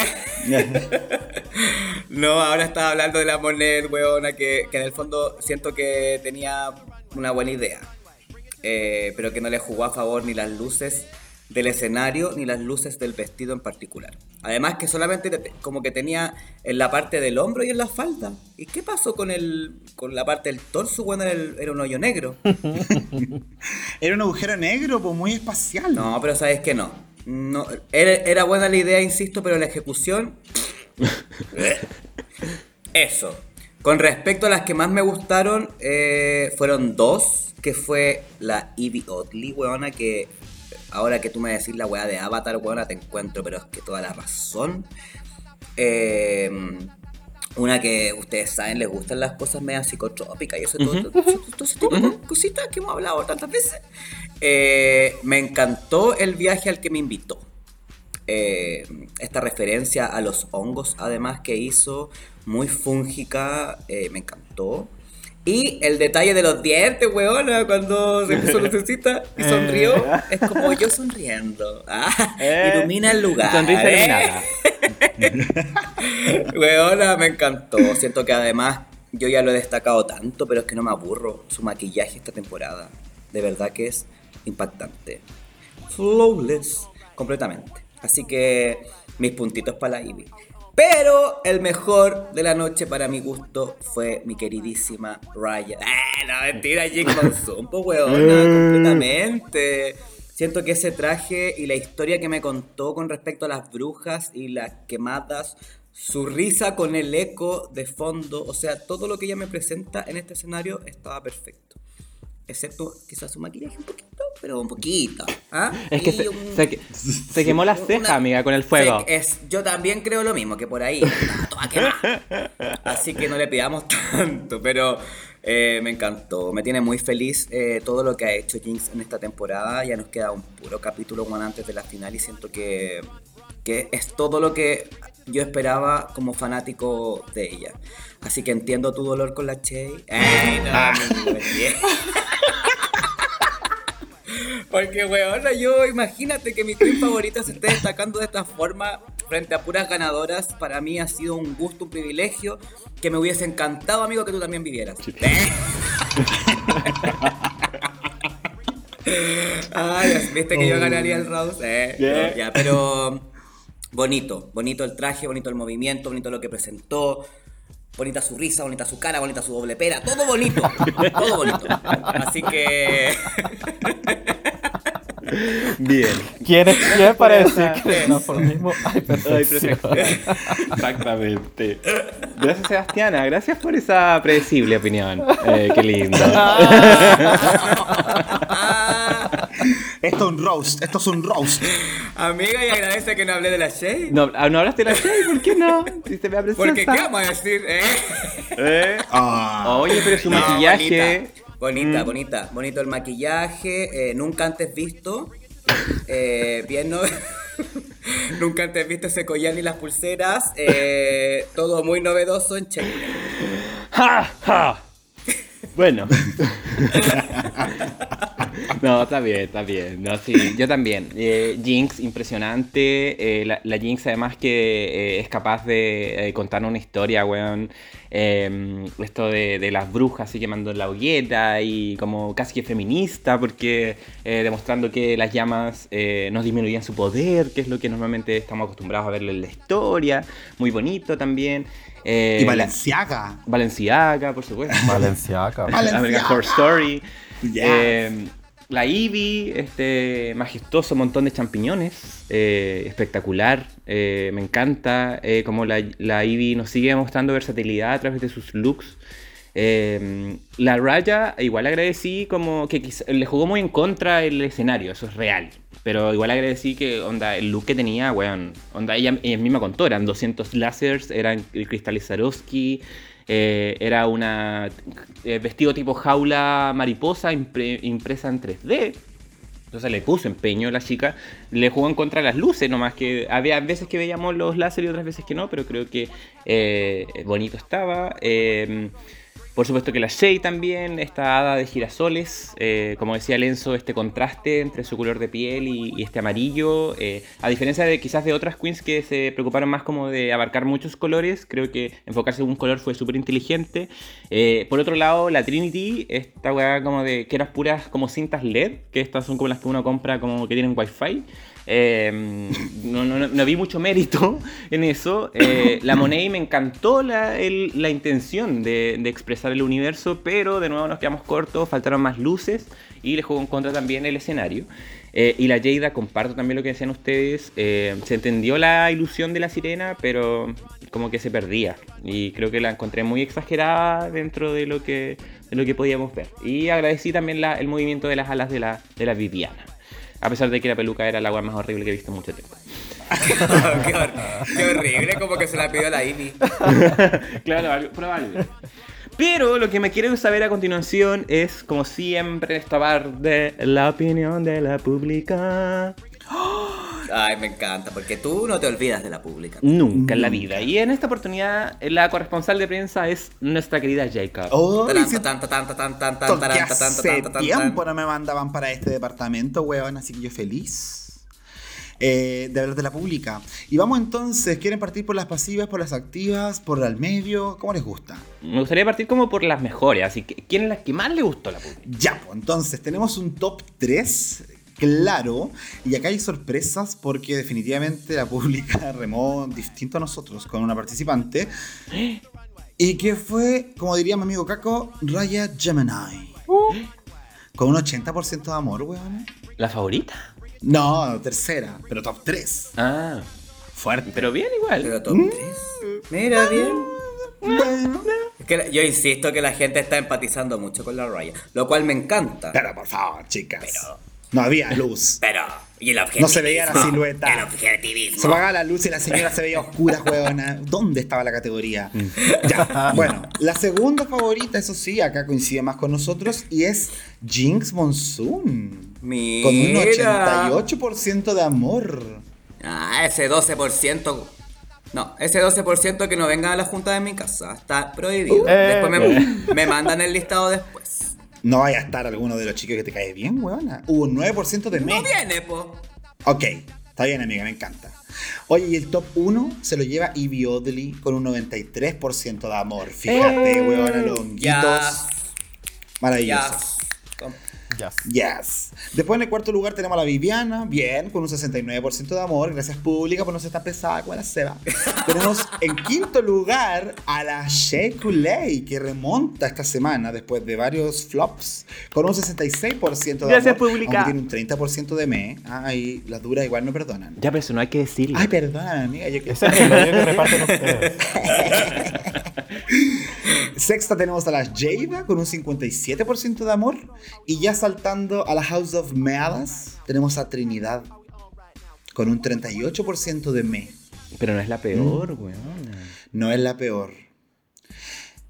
*laughs* no, ahora estaba hablando de la Monet, weona, que, que en el fondo siento que tenía una buena idea. Eh, pero que no le jugó a favor ni las luces del escenario ni las luces del vestido en particular. Además que solamente te- como que tenía en la parte del hombro y en la falda. ¿Y qué pasó con el con la parte del torso? Bueno, era, el- era un hoyo negro. *laughs* Era un agujero negro, pues muy espacial. No, pero sabes que no. no era, era buena la idea, insisto, pero la ejecución. *laughs* Eso. Con respecto a las que más me gustaron, eh, fueron dos, que fue la Evie Oddly, weona, que ahora que tú me decís la weá de Avatar, weona, te encuentro, pero es que toda la razón. Eh, una que ustedes saben, les gustan las cosas medio psicotrópicas y eso, todo, todo- todo- todo ese tipo de cositas que hemos hablado tantas veces. Eh, me encantó el viaje al que me invitó. Eh, esta referencia a los hongos, además, que hizo, muy fúngica, eh, me encantó. Y el detalle de los dientes, weona, cuando se puso *laughs* lucecita y sonrió, es como yo sonriendo. Ah, Eh, ilumina el lugar. Sonrisa ¿eh? *laughs* Weona, me encantó. Siento que además yo ya lo he destacado tanto, pero es que no me aburro. Su maquillaje esta temporada, de verdad que es impactante. Flawless, completamente. Así que mis puntitos para la Ivy. Pero el mejor de la noche para mi gusto fue mi queridísima Raya. ¡Ah, no, mentira! Jake Monsoon, pues weona, completamente. Siento que ese traje y la historia que me contó con respecto a las brujas y las quemadas, su risa con el eco de fondo, o sea, todo lo que ella me presenta en este escenario estaba perfecto. Excepto quizás su maquillaje un poquito, pero un poquito. ¿ah? Es que se, un- se, se *laughs* quemó la ceja, una- amiga, con el fuego. Es, yo también creo lo mismo, que por ahí toda quemada. Así que no le pidamos *laughs* tanto, pero eh, me encantó. Me tiene muy feliz eh, todo lo que ha hecho Jinx en esta temporada. Ya nos queda un puro capítulo bueno, antes de la final y siento que, que es todo lo que yo esperaba como fanático de ella. Así que entiendo tu dolor con la Che. ¡Ey, no, *laughs* bien! Porque, weona, yo imagínate que mi queen favorita se esté destacando de esta forma frente a puras ganadoras. Para mí ha sido un gusto, un privilegio que me hubiese encantado, amigo, que tú también vivieras. *laughs* Ay, viste que yo ganaría el round. Eh, Yeah. no, ya, pero bonito, bonito el traje, bonito el movimiento, bonito lo que presentó. Bonita su risa, bonita su cara, bonita su doble pera, todo bonito, *laughs* todo bonito. Así que *laughs* Bien. ¿Quién es, quién es para decir Esa- que de transformismo hay Ay, perfección? Exactamente. Gracias, Sebastiana. Gracias por esa predecible opinión. Eh, qué lindo. *laughs* Esto es un roast, esto es un roast. Amiga, y agradece que no hablé de la Shay. No, ah, ¿no hablaste de la Shay? ¿Por qué no? Si se me Porque, ¿qué vamos a decir? ¿Eh? ¿Eh? Ah, Oye, pero su No, maquillaje. Bonita, bonita, Mm. bonita. Bonito el maquillaje, eh, nunca antes visto. Eh, bien, ¿no? *laughs* nunca antes visto ese collar ni las pulseras. eh, todo muy novedoso en Check. ¡Ja! ¡Ja! Bueno. *laughs* No, está bien, está bien. No, sí, yo también. Eh, Jinx, impresionante. Eh, la, la Jinx, además, que eh, es capaz de contar una historia, weón. Eh, esto de, de las brujas así quemando en la hoguera y como casi que feminista, porque demostrando que las llamas eh, no disminuían su poder, que es lo que normalmente estamos acostumbrados a verlo en la historia. Muy bonito también. Eh, y Valenciaga. Valenciaga, por supuesto. *laughs* *laughs* Valenciaga. American Horror Story. Yes. Eh, la Eevee, este majestuoso montón de champiñones, eh, espectacular, eh, me encanta eh, como la, la Eevee nos sigue mostrando versatilidad a través de sus looks. Eh, la Raya, igual agradecí como que quizá- le jugó muy en contra el escenario, eso es real. Pero igual agradecí que, onda, el look que tenía, weón, onda, ella, ella misma contó, eran 200 lásers, eran Crystal Swarovski, eh, era una eh, vestido tipo jaula mariposa impre- impresa en 3D. Entonces le puso empeño la chica, le jugó en contra las luces, nomás que había veces que veíamos los láser y otras veces que no, pero creo que eh, bonito estaba. Eh, por supuesto que la Shay también, esta hada de girasoles, eh, como decía Lenzo, este contraste entre su color de piel y, este amarillo, eh, a diferencia de quizás de otras queens que se preocuparon más como de abarcar muchos colores, creo que enfocarse en un color fue súper inteligente. Eh, por otro lado, la Trinity, esta weá como de que eran puras como cintas LED, que estas son como las que uno compra como que tienen wifi. Eh, no, no- no- vi mucho mérito en eso. Eh, la Monet me encantó la, la intención de, de expresar el universo, pero de nuevo nos quedamos cortos, faltaron más luces y le jugó en contra también el escenario. Eh, y la Jada, comparto también lo que decían ustedes, eh, se entendió la ilusión de la sirena, pero como que se perdía. Y creo que la encontré muy exagerada dentro de lo que, lo que podíamos ver. Y agradecí también el movimiento de las alas de la, de la Viviana. A pesar de que la peluca era la agua más horrible que he visto en mucho tiempo. *laughs* qué, hor- qué horrible, como que se la pidió la Ivy. *laughs* claro, probable. Pero lo que me quieren saber a continuación es, como siempre, esta parte de la opinión de la pública. Ay, me encanta, porque tú no te olvidas de la pública. Nunca en la vida. Y en esta oportunidad, la corresponsal de prensa es nuestra querida Jacob. Oh, Tarán, si tan, tan, tan, tan, tan, Tanto tan, que tan, tan, tan, hace tan, tan, tiempo no me mandaban para este departamento, weón, así que yo feliz eh, de hablar de la pública. Y vamos entonces, ¿quieren partir por las pasivas, por las activas, por al medio? ¿Cómo les gusta? Me gustaría partir como por las mejores, así que ¿quién es la que más le gustó a la pública? Ya, pues entonces tenemos un top 3, claro, y acá hay sorpresas porque definitivamente la pública *laughs* remó distinto a nosotros con una participante. Y que fue, como diría mi amigo Caco, Raya Gemini. Con un 80% de amor, weón. ¿La favorita? No, tercera, pero top 3. Ah, Fuerte. pero bien igual. Pero top 3. Mira bien. Bueno. Es que la- yo insisto que la gente está empatizando mucho con la Raya, lo cual me encanta. Pero por favor, chicas. No había luz. Pero, y el objetivismo. No se veía la silueta. El objetivismo. Se apagaba la luz y la señora se veía oscura, huevona. ¿Dónde estaba la categoría? Ya, *laughs* bueno, la segunda favorita, eso sí, acá coincide más con nosotros, y es Jinx Monsoon. Mira. Con un 88% de amor. Ah, ese 12%. No, ese 12% que no venga a la junta de mi casa. Está prohibido. Eh. Después me, me mandan el listado después. No vaya a estar alguno de los chicos que te cae bien, huevona. Hubo un 9% de me. No viene, po. Ok, está bien, amiga, me encanta. Oye, y el top 1 se lo lleva Evie Oddly con un 93% de amor. Fíjate, huevona, los honguitos. Ya. Maravilloso. Ya. Yes. Yes. Después en el cuarto lugar tenemos a la Viviana, bien, con un 69% de amor. Gracias pública por no ser tan pesada como la Seba. *laughs* tenemos en quinto lugar a la Shea Coulee, que remonta esta semana después de varios flops, con un 66% de Gracias, amor. pública. Tiene un 30% de me. Ay, las duras igual no perdonan. Ya, pero eso no hay que decirlo. Ay, perdóname, amiga. Yo que... Ese es el que *laughs* reparten ustedes. *laughs* Sexta tenemos a la Jada con un 57% de amor. Y ya saltando a la House of Meadas, tenemos a Trinidad con un 38% de me. Pero no es la peor, weón. No es la peor.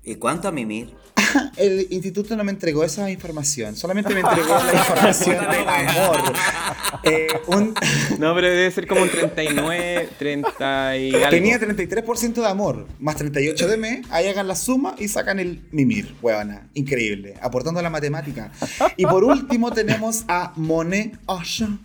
¿Y cuánto a mimir? *laughs* El instituto no me entregó esa información, solamente me entregó la información de amor. Eh, un- *laughs* No, pero debe ser como un 39, 30 y algo. tenía 33% de amor, más 38 de me. Ahí hagan la suma y sacan el mimir, huevona. Increíble, aportando a la matemática. Y por último tenemos a Monet Ocean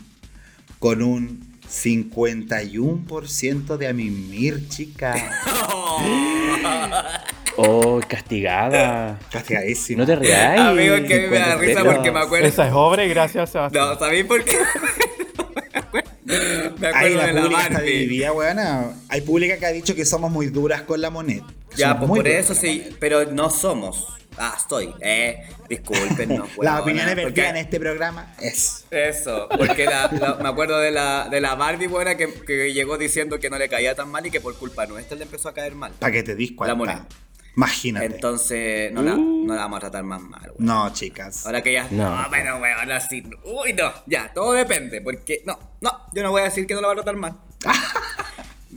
con un 51% de a mimir, chica. *laughs* Oh, castigada. *laughs* Castigadísima. No te rías. Amigo, es que a mí me da risa porque me acuerdo. Esa es obra y gracias, Sebastián. No, ¿sabéis por qué? *laughs* me acuerdo la de la Barbie. weona. Hay pública que ha dicho que somos muy duras con la Monet. que Ya, pues muy por eso sí, pero no somos. Ah, estoy. Eh, disculpen, no. *laughs* Las huevona, opiniones vertidas en este programa es. Eso, porque la- la- me acuerdo de la, de la Barbie buena que, que llegó diciendo que no le caía tan mal y que por culpa nuestra le empezó a caer mal. Para que te dis cuenta. La Monet. Imagínate. Entonces, no, la, no la vamos a tratar más mal, weón. no, chicas. Ahora que ya. No. No, pero weón, así. Uy, no. Ya, todo depende. Porque. No, no. Yo no voy a decir que no la va a tratar mal. *laughs*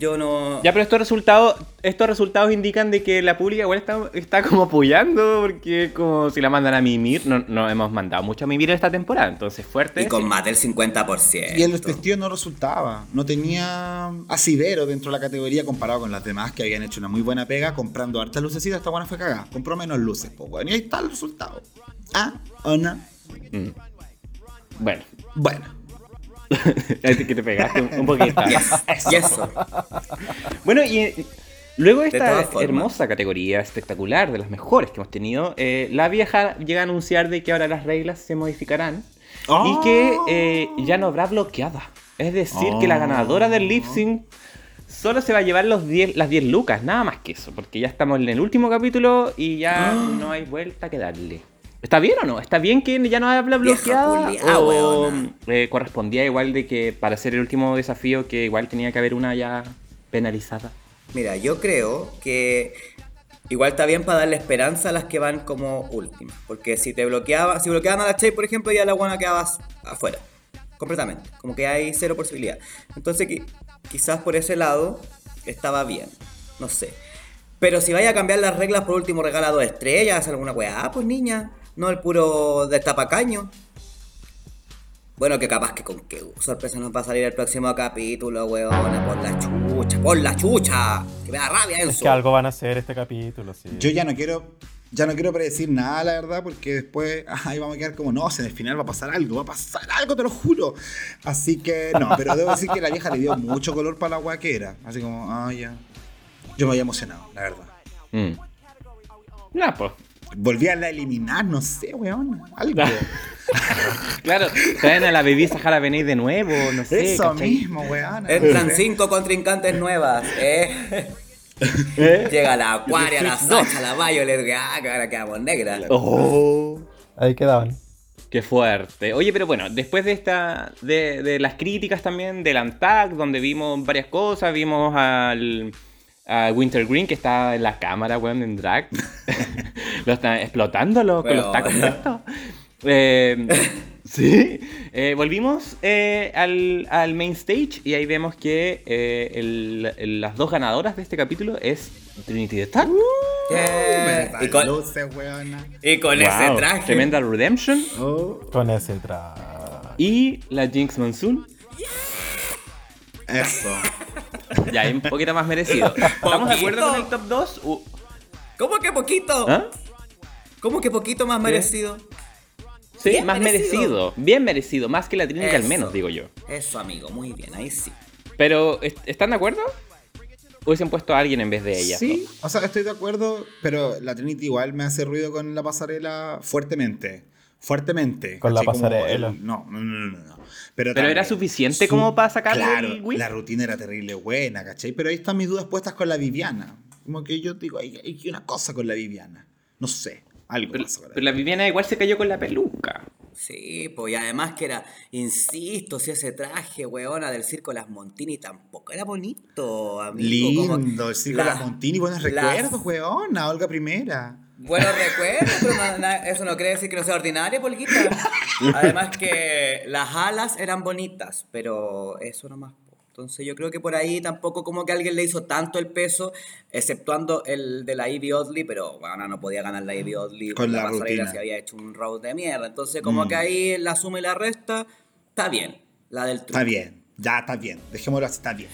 Yo no. Ya, pero estos resultados, estos resultados indican de que la pública igual está, está como apoyando, porque como si la mandan a mimir, no, no hemos mandado mucho a mimir esta temporada, entonces fuerte. Y con más del 50%. Y el vestido no resultaba, no tenía asidero dentro de la categoría comparado con las demás que habían hecho una muy buena pega comprando hartas lucecitas, esta buena fue cagada, compró menos luces, pues bueno, y ahí está el resultado. Ah, o no. Mm. Bueno, Bueno, *laughs* que te pegaste un, un poquito. *laughs* Y eso. Bueno, y luego de esta hermosa categoría espectacular, de las mejores que hemos tenido, eh, la vieja llega a anunciar de que ahora las reglas se modificarán y que eh, ya no habrá bloqueada. Es decir, que la ganadora del lip sync solo se va a llevar los 10, las 10 lucas, nada más que eso, porque ya estamos en el último capítulo y ya no hay vuelta que darle. ¿Está bien o no? ¿Está bien que ya no habla bloqueada? ¿O eh, correspondía igual de que para hacer el último desafío que igual tenía que haber una ya penalizada? Mira, yo creo que igual está bien para darle esperanza a las que van como últimas. Porque si te bloqueaba, si bloqueaban a la Che, por ejemplo, ya la buena quedabas afuera. Completamente. Como que hay cero posibilidad. Entonces, qui- quizás por ese lado estaba bien. No sé. Pero si vaya a cambiar las reglas, por último regala dos estrellas, alguna weá, pues niña. No el puro destapacaño. Bueno, que capaz que con qué sorpresa nos va a salir el próximo capítulo, weona, por la chucha, por la chucha. Que me da rabia eso. Es que algo van a hacer este capítulo, sí. yo ya no quiero, ya no quiero predecir nada, la verdad, porque después *laughs* ahí vamos a quedar como, no, si en el final va a pasar algo, va a pasar algo, te lo juro. Así que, no, pero debo decir que la vieja le dio mucho color para la guaquera. Así como, ah, ya. Yo me había emocionado, la verdad. Mm. No, pues. Volví a la eliminar, no sé, weón. Algo. *laughs* Claro, traen a la bebé Sahara Benet de nuevo, no sé. Eso ¿cachai? mismo, weón. Entran cinco contrincantes nuevas, eh. *laughs* ¿Eh? Llega la Aquaria, la. Sacha, la Violet, que ah, que ahora quedamos negras. Oh, Ahí quedaban. qué fuerte. Oye, pero bueno, después de esta, de, de las críticas también del Antac, donde vimos varias cosas, vimos al a Winter Green que está en la cámara, weón, en drag. *laughs* lo están explotándolo con los tacos puestos. *laughs* Eh, sí, Eh, volvimos eh, al, al main stage y ahí vemos que eh, el- el- las dos ganadoras de este capítulo es Trinity the Stark. Eh, y con, luces, y con ese traje. Tremenda Redemption. Oh, Con ese tra... Y la Jinx Monsoon. eso. *laughs* Ya, hay un poquito más merecido. *laughs* ¿Estamos de acuerdo con el top 2? Uh, ¿Cómo que poquito? ¿ah? ¿Cómo que poquito más merecido? Sí, Bien más merecido. merecido. Bien merecido. Más que la Trinity al menos, digo yo. Eso, amigo, muy bien, ahí sí. Pero, ¿est- ¿están de acuerdo? Hubiesen puesto a alguien en vez de ella. Sí, o sea, estoy de acuerdo, pero la Trinity igual me hace ruido con la pasarela fuertemente. Fuertemente. Con la pasarela. el- no, no, no, no, no. Pero, Pero era suficiente como para sacarle Claro, el la rutina era terrible buena, ¿cachai? Pero ahí están mis dudas puestas con la Viviana. Como que yo digo, hay, hay una cosa con la Viviana. No sé, algo Pero, pasa con la pero la Viviana igual se cayó con la peluca. Sí, pues y además que era, insisto, si ese traje, weona, del circo Las Montini tampoco era bonito, amigo. como Lindo, el circo la- las Montini, buenos las- recuerdos, weona, Olga Primera. Buenos recuerdos, pero no- na- eso no quiere decir que no sea ordinario, Polguita. Además que las alas eran bonitas, pero eso nomás. Entonces yo creo que por ahí tampoco como que alguien le hizo tanto el peso, exceptuando el de la Ivy Oddly, pero bueno, no podía ganar la Ivy Oddly Con la pasarela rutina. si había hecho un road de mierda. Entonces como Mm. que ahí la suma y la resta, está bien. La del truco. Está bien, ya está bien. Dejémoslo así, está bien.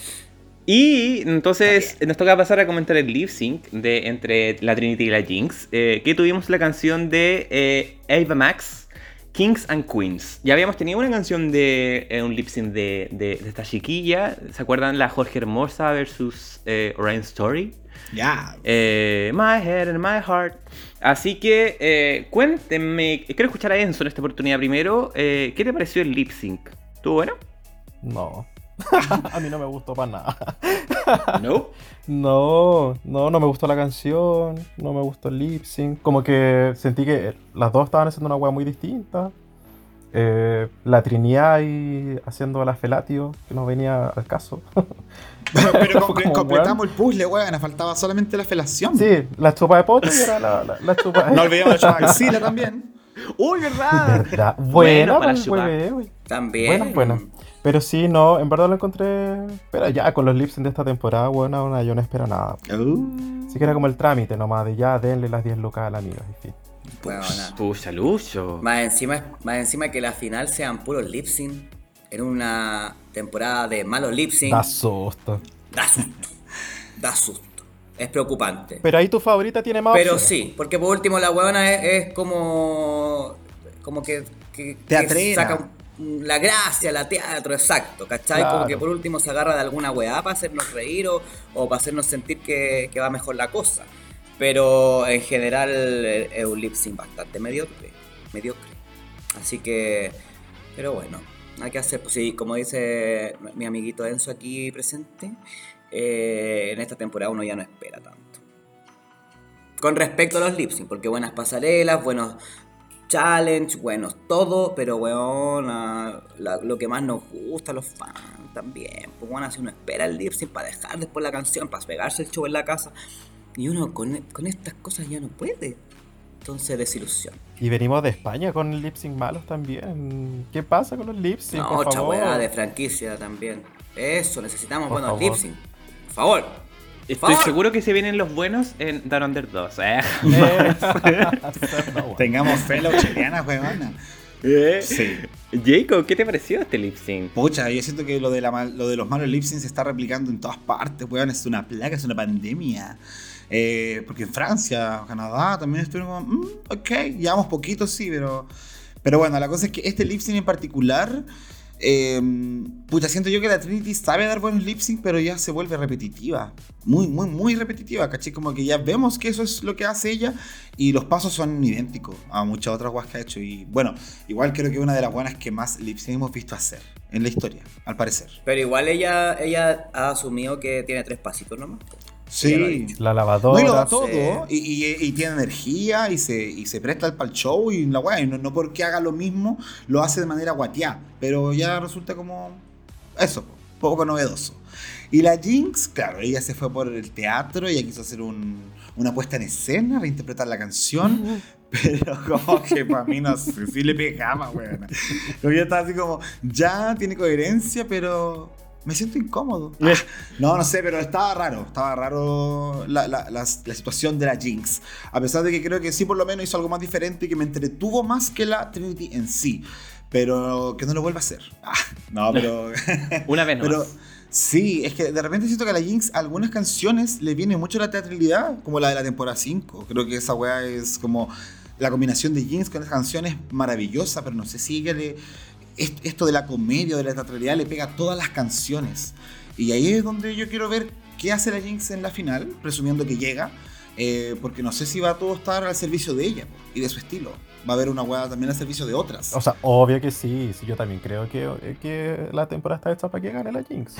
Y entonces nos toca pasar a comentar el lip sync de entre la Trinity y la Jinx. eh, que tuvimos la canción de eh, Ava Max, Kings and Queens. Ya habíamos tenido una canción de eh, un lip sync de, de- de esta chiquilla. ¿Se acuerdan la Jorge Hermosa versus eh, Orion Story? Ya. Eh, my head and my heart. Así que eh, cuéntenme, quiero escuchar a Enzo en esta oportunidad primero. eh, ¿Qué te pareció el lip sync? ¿Estuvo bueno? No. *laughs* a mí no me gustó para nada. *laughs* No. No, no, no me gustó la canción, no me gustó el lip sync. Como que sentí que las dos estaban haciendo una weá muy distinta. Eh, la Trinidad ahí haciendo la felatio, que no venía al caso. *laughs* Pero, pero comple- completamos el puzzle, weón. Nos faltaba solamente la felación. sí, la chupa de poto y era la, la, la chupa No olvidemos la chupa de axila también. ¡Uy, verdad! ¿Verdad? Bueno Buena para. También. Buena, buena. Pero sí, no, en verdad lo encontré. Pero ya con los lips de esta temporada, bueno, una, yo no espero nada. Uh. Sí que era como el trámite nomás, de ya denle las 10 lucas a la amiga, en fin. Weona. Pucha, Lucho. Más encima, más encima que la final sean puros lip sync en una temporada de malos lip sync. Da susto. Da susto. Da susto. Es preocupante. Pero ahí tu favorita tiene más Pero opciones. sí, porque por último la huevona es, es como. como que. que- que saca un- la gracia, la teatro, exacto, ¿cachai? Claro. Como que por último se agarra de alguna weá para hacernos reír o, o para hacernos sentir que, que va mejor la cosa. Pero en general es un lip sync bastante mediocre. Mediocre. Así que. Pero bueno, hay que hacer. Pues sí, como dice mi amiguito Enzo aquí presente, eh, en esta temporada uno ya no espera tanto. Con respecto a los lip sync, porque buenas pasarelas, buenos challenge, buenos todo, pero weón, la- lo que más nos gusta a los fans también. Pues bueno, si uno espera el lip sync para dejar después la canción, para pegarse el show en la casa, y uno con, con estas cosas ya no puede. Entonces, desilusión. Y venimos de España con lip sync malos también. ¿Qué pasa con los lip sync? No, por otra favor? weá de franquicia también. Eso, necesitamos Por buenos favor. lip sync. Por favor. Estoy favor. seguro que se vienen los buenos en Down Under 2. ¿eh? Eh. *laughs* Tengamos fe en la chilena, weona. ¿Eh? Sí. Jacob, ¿qué te pareció este lip sync? Pucha, yo siento que lo de, la mal- lo de los malos lip sync se está replicando en todas partes, weón. Es una plaga, es una pandemia. Eh, porque en Francia, Canadá también estuvieron como, mm, ok, llevamos poquito, sí, pero. Pero bueno, la cosa es que este lip sync en particular. Eh, pucha, siento yo que la Trinity sabe dar buenos lip sync, pero ya se vuelve repetitiva. Muy, muy, muy repetitiva, ¿caché? Como que ya vemos que eso es lo que hace ella y los pasos son idénticos a muchas otras guas que ha hecho. Y bueno, igual creo que una de las buenas que más lip sync hemos visto hacer en la historia, al parecer. Pero igual ella, ella ha asumido que tiene tres pasitos nomás. Sí. La No, lavadora. y lo da sí. todo. Y, y- y tiene energía y se, y se presta para el show y la weá. Y no, no porque haga lo mismo, lo hace de manera guatiá. Pero ya resulta como. Eso, poco novedoso. Y la Jinx, claro, ella se fue por el teatro, ella quiso hacer un- una puesta en escena, reinterpretar la canción. *laughs* Pero como que para mí no sé si le pegaba, weón. Yo estaba así como, ya tiene coherencia, pero me siento incómodo. Ah, no, no sé, pero estaba raro. Estaba raro la, la- la- la situación de la Jinx. A pesar de que creo que sí, por lo menos hizo algo más diferente y que me entretuvo más que la Trinity en sí. Pero que no lo vuelva a hacer. Ah, no, pero. *laughs* Una vez Pero más. sí, es que de repente siento que a la Jinx algunas canciones le viene mucho la teatralidad, como la de la temporada 5. Creo que esa weá es como la combinación de Jinx con esa canción es maravillosa, pero no sé si ella le. Est- Esto de la comedia, de la teatralidad, le pega a todas las canciones. Y ahí es donde yo quiero ver qué hace la Jinx en la final, presumiendo que llega, eh, porque no sé si va a todo estar al servicio de ella y de su estilo. Va a haber una weá también al servicio de otras. O sea, obvio que sí, sí, yo también creo que, eh, que la temporada está hecha para que gane la Jinx.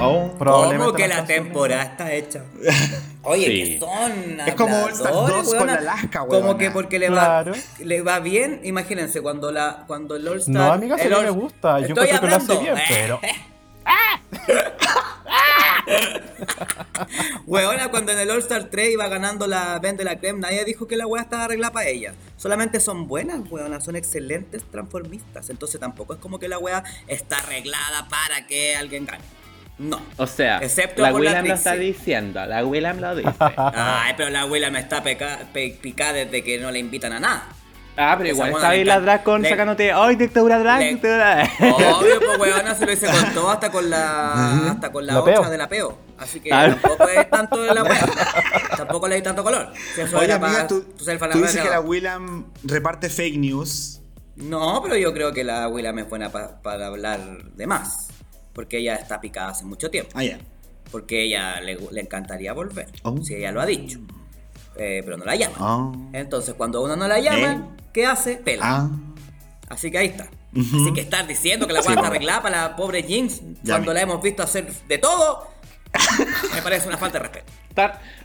Oh. ¿Cómo que la temporada está hecha? *laughs* Oye, Sí. que son. Es como All Star habladores, 2 con Alaska, Como weona. que porque le Claro. va, le va bien, imagínense, cuando la cuando el All Star. No, amiga, si mí me gusta. Yo Estoy creo que lo hace hablando. bien, pero. *laughs* *laughs* *laughs* Weona, cuando en el All Star 3 iba ganando la Ben de la Creme, nadie dijo que la weá estaba arreglada para ella. Solamente son buenas, weona, son excelentes transformistas. Entonces tampoco es como que la weá está arreglada para que alguien gane. No. O sea, Excepto la por la William lo está diciendo, la William lo dice. *laughs* Ay, pero la abuela me está picada desde que no le invitan a nada. Ah, pero igual está ahí la drag con Le- sacándote, ¡ay, dictadura drag! le- dictadura". Obvio, pues weona *laughs* se lo hice con todo, hasta con la hasta con la, otra peo. de la peo. Así que tampoco es tanto de la weá. *laughs* tampoco le di tanto color. Si eso Oye, era amiga, para tú, dices que la William reparte fake news. No, pero yo creo que la William es buena pa- para hablar de más. Porque ella está picada hace mucho tiempo. Ah, ya. Porque ella le, le encantaría volver. Oh. Si ella lo ha dicho. Eh, pero no la llama. Ah. Entonces, cuando uno no la llama, ¿qué hace? Pela. Ah. Así que ahí está. Así que estar diciendo que la Sí, está bueno. arreglada para la pobre Jinx Ya, cuando la hemos visto hacer de todo, me parece una falta de respeto.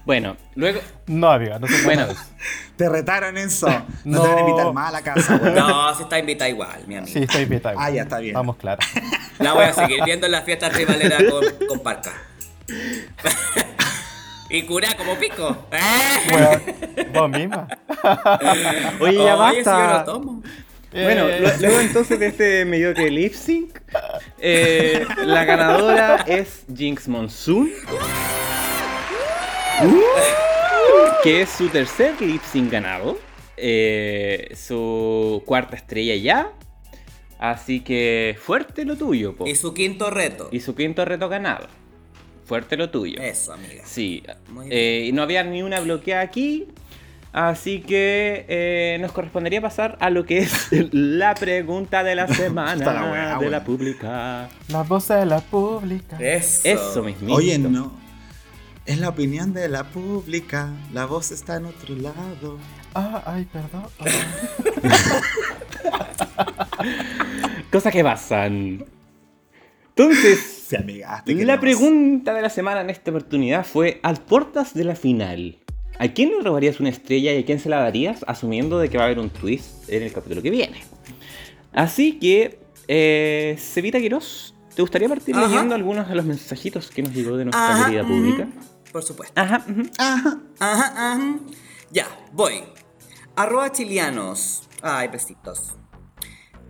Bueno, luego. No, amiga, no se Bueno, bueno. *laughs* Te retaron eso. No, No. te van a invitar más a la casa, *laughs* weón. No, si está invitada igual, mi amiga. Sí, está invitado. Ah, ya está bien. Vamos, claro. La voy a seguir viendo en las fiestas rivaleras con, con Parca. *laughs* y cura como pico. *laughs* ¿Eh? Weón, vos misma. *laughs* Oye, ya Oye, si yo basta. lo tomo. Bueno, Eh, lu- luego entonces de este mediocre lip sync, eh, la ganadora es Jinx Monsoon. Que es su tercer lip sync ganado. eh, su cuarta estrella ya. Así que fuerte lo tuyo, po. Y su quinto reto. Y su quinto reto ganado. Fuerte lo tuyo. Eso, amiga. Sí, eh, y no había ni una bloqueada aquí. Así que eh, nos correspondería pasar a lo que es *laughs* la pregunta de la *laughs* semana la wea, de wea. la pública. La voz de la pública. Eso. Eso mismo. Oye, no. Es la opinión de la pública. La voz está en otro lado. Ah, ay, perdón. *laughs* Cosas que pasan. Entonces, Sí, amiga. te la pregunta de la semana en esta oportunidad fue: al portas de la final, ¿a quién le robarías una estrella y a quién se la darías, asumiendo de que va a haber un twist en el capítulo que viene? Así que, eh, Cevita Quiroz, ¿te gustaría partir Ajá. leyendo algunos de los mensajitos que nos llegó de nuestra Ajá, querida pública? Por supuesto. Ajá, ujú. Ajá. Ajá, ajá. Ya, voy. Arroba chilianos. Ay, besitos.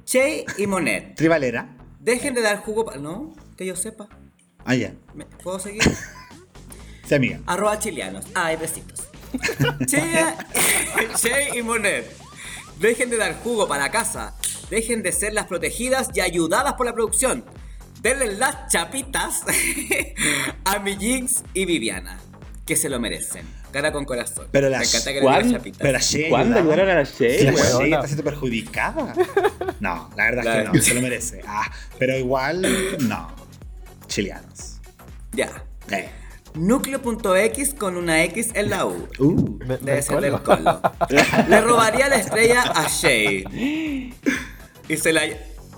Che y Monet. Tribalera. Dejen de dar jugo para. No, que yo sepa. Ah, ya. ¿Me- ¿Puedo seguir? *laughs* Sí, amiga. Arroba chilianos. Ay, besitos. *laughs* Che, che y Monet. Dejen de dar jugo para casa. Dejen de ser las protegidas y ayudadas por la producción. Denle las chapitas *laughs* a mi Jinx y Viviana. Que se lo merecen. Cara con corazón. Pero Me las- encanta que. Pero la Shea ¿Cuándo ayudaron a la Shea? la weona. está siendo perjudicada. *laughs* No, la verdad La- es que no, se lo merece. Ah, pero igual, no. Chileanos. Ya. Eh. Núcleo.x con una X en la U. Uh. De- Debe ser del colo. Le robaría la estrella a Shay. Y se la,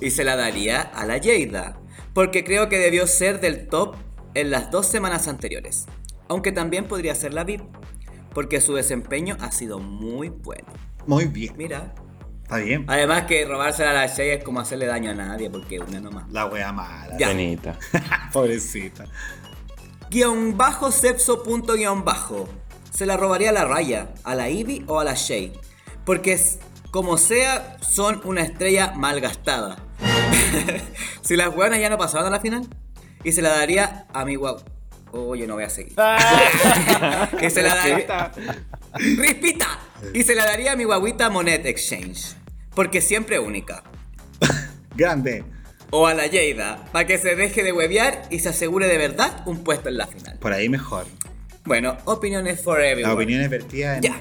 y se la daría a la Jada. Porque creo que debió ser del top en las dos semanas anteriores. Aunque también podría ser la VIP. Porque su desempeño ha sido muy bueno. Muy bien. Mira. Está bien. Además que robársela a la Shay es como hacerle daño a nadie. Porque una nomás. La wea mala. Ya. Bonita. *laughs* Pobrecita. Guión bajo sepso punto guion bajo. Se la robaría a la Raya, a la Ivy o a la Shay. Porque es- como sea, son una estrella mal gastada. *laughs* si las buenas ya no pasaban a la final. Y se la daría a mi guau. Oh, yo no voy a seguir. *laughs* y se la daría. ¡Rispita! Y se la daría a mi guaguita Monet Exchange. Porque siempre única. Grande. O a la Jada, para que se deje de huevear y se asegure de verdad un puesto en la final. Por ahí mejor. Bueno, opiniones for everyone. La opinión es vertida en. Ya.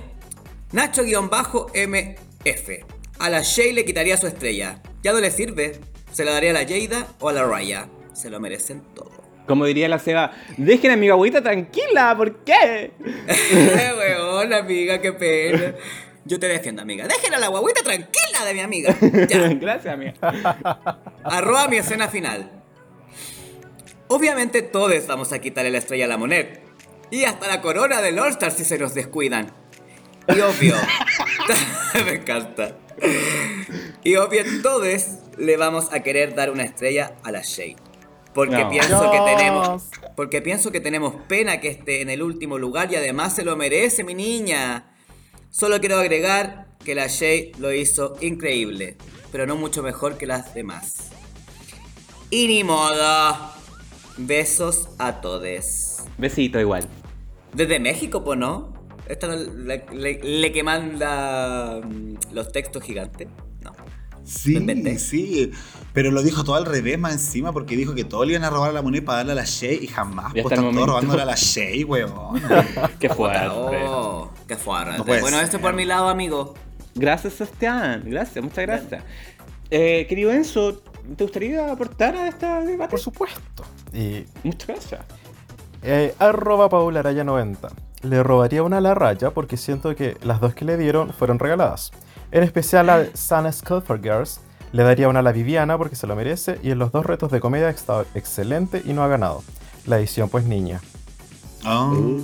Nacho-MF. A la Shay le quitaría su estrella. Ya no le sirve. Se la daría a la Jada o a la Raya. Se lo merecen todo. Como diría la Seba, dejen a mi guaguita tranquila, ¿por qué? *laughs* Weón, amiga, qué pena. Yo te defiendo, amiga. Dejen a la guaguita tranquila de mi amiga. Ya. *laughs* Gracias, amiga. Arroba mi escena final. Obviamente todos vamos a quitarle la estrella a la Monet. Y hasta la corona del All-Star si se nos descuidan. Y obvio. *laughs* Me encanta. Y obvio todos le vamos a querer dar una estrella a la Shay. Porque No. pienso que tenemos. Porque pienso que tenemos pena que esté en el último lugar y además se lo merece, mi niña. Solo quiero agregar que la Shay lo hizo increíble, pero no mucho mejor que las demás. Y ni modo. Besos a todos. Besito igual. Desde México, pues no. Esta es la, la- la que manda mm, los textos gigantes. No. Sí, sí. Pero lo dijo todo al revés más encima porque dijo que todos le iban a robar la moneda para darle a la Shea y jamás. Ya Pues están todos robándole a la Shea, weón. *laughs* Qué fuerte. Oh, qué fuerte. No bueno, ser. este por mi lado, amigo. Gracias, Sebastián. Gracias, muchas gracias. Eh, querido Enzo, ¿te gustaría aportar a esta debate? Por supuesto. Y Muchas gracias. Eh, arroba paularaya90. Le robaría una a la raya porque siento que las dos que le dieron fueron regaladas. En especial a Sana Skull for Girls. Le daría una a la Viviana porque se lo merece. Y en los dos retos de comedia ha estado excelente y no ha ganado. La edición, pues niña. Oh,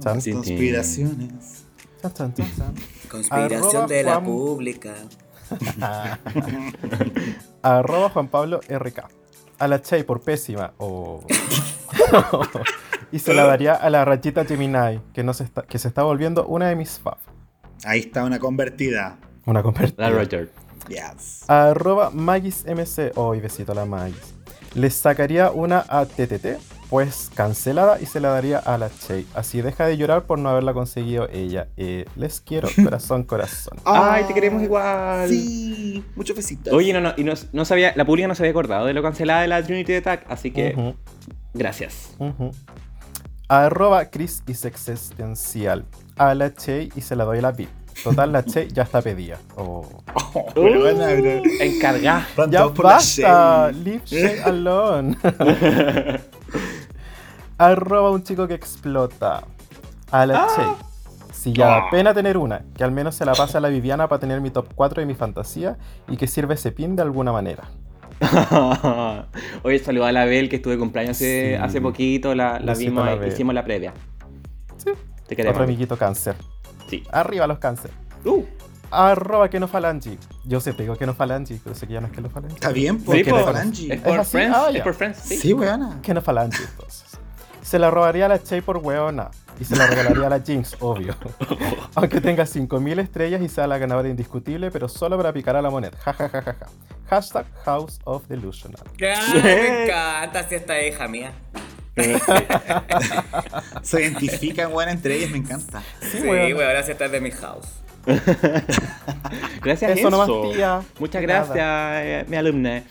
Chan, conspiraciones. Chan, chan, chan, chan. Conspiración Arroba de la pública. *laughs* Arroba Juan Pablo RK. A la Chey por pésima. *laughs* y se la daría a la rachita Gemini, que, no se está, que se está volviendo una de mis fav. Ahí está una convertida. Una La convertida. Roger. Yes. Arroba MagisMC. Hoy besito a la Magis. Les sacaría una a TTT, pues cancelada, y se la daría a la Chey. Así deja de llorar por no haberla conseguido ella. Eh, les quiero, *laughs* corazón, corazón. Ay, te queremos igual. Sí, muchos besitos. Oye, no, no, y no, no sabía, la pública no se había acordado de lo cancelada de la Trinity Attack, así que gracias. Ujú. Arroba Chris is existencial. A la Che y se la doy a la VIP. Total, la Che ya está pedida. Oh. Bro. Encargá. ¡Ya basta! Leave Che alone. *laughs* Arroba un chico que explota. A la Che. Si ya da pena tener una, que al menos se la pase a la Viviana para tener mi top 4 de mi fantasía y que sirva ese pin de alguna manera. *laughs* Oye, saludo a la Bel que estuve de cumpleaños hace, Sí. hace poquito, la, la vimos, la hicimos la previa. Sí. Te queremos. Otro amiguito cáncer. Sí. Arriba los cáncer. Uh, Arroba que no falangi. Yo sé, te digo que no falangi, pero sé que ya no es que no falangi. Está bien, sí, porque po. no Falange. es por? Friends, Ah, es ya. por Friends, sí. Sí, weona. Que no falange, entonces. Se la robaría a la Che por weona. Y se la regalaría a la Jinx, obvio. *laughs* Aunque tenga 5000 estrellas y sea la ganadora indiscutible, pero solo para picar a la moneda. Ja, ja, ja, ja, ja. Hashtag House of Delusional. Me encanta si esta hija mía. *laughs* Se identifican, weón, entre ellas, me encanta. Sí, weón. weón, ahora sí esta es de mi house. Gracias, Eso nomás, Enzo. tía. Muchas gracias, eh, mi alumna.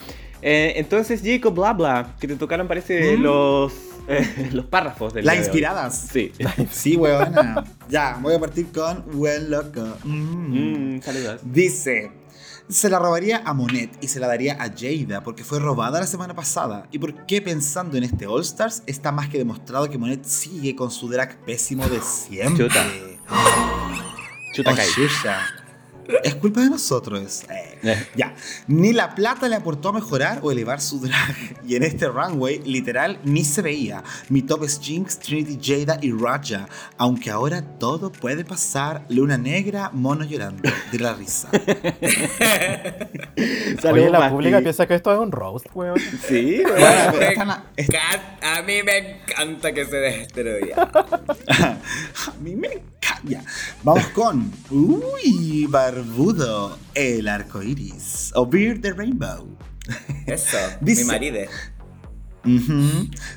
Eh, entonces, Jacob, bla bla, que te tocaron, parece, los, eh, *laughs* los párrafos del Las inspiradas. Sí. *laughs* Sí, weona. Ya, voy a partir con Buen Loco. Mm. Mm, saludos. Dice, se la robaría a Monet y se la daría a Jada porque fue robada la semana pasada. ¿Y por qué pensando en este All Stars está más que demostrado que Monet sigue con su drag pésimo de siempre? Chuta. Chuta Oh, Kai. chucha. Es culpa de nosotros. Eh. Ya, ni la plata le aportó a mejorar o elevar su drag. Y en este runway, literal, ni se veía. Mi top es Jinx, Trinity, Jada y Raja. Aunque ahora todo puede pasar. Luna negra, mono llorando. De la risa. *laughs* Oye, la Mati. pública piensa que esto es un roast, weón. Sí, weón. *laughs* están a- mí me encanta que se destruya. *laughs* A mí me encanta. Vamos con. Uy, barbudo. El arco iris. O Beard the Rainbow. Eso, *laughs* Dice- mi marido.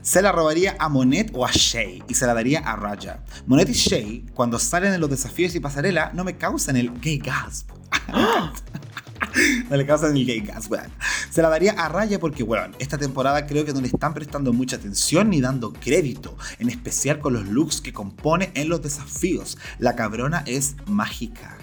Se la robaría a Monet o a Shay y se la daría a Raja. Monet y Shay, cuando salen en los desafíos y pasarela, no me causan el gay gasp. *laughs* no le causan el gay gasp, weón. Se la daría a Raya porque, weón, esta temporada creo que no le están prestando mucha atención ni dando crédito, en especial con los looks que compone en los desafíos. La cabrona es mágica.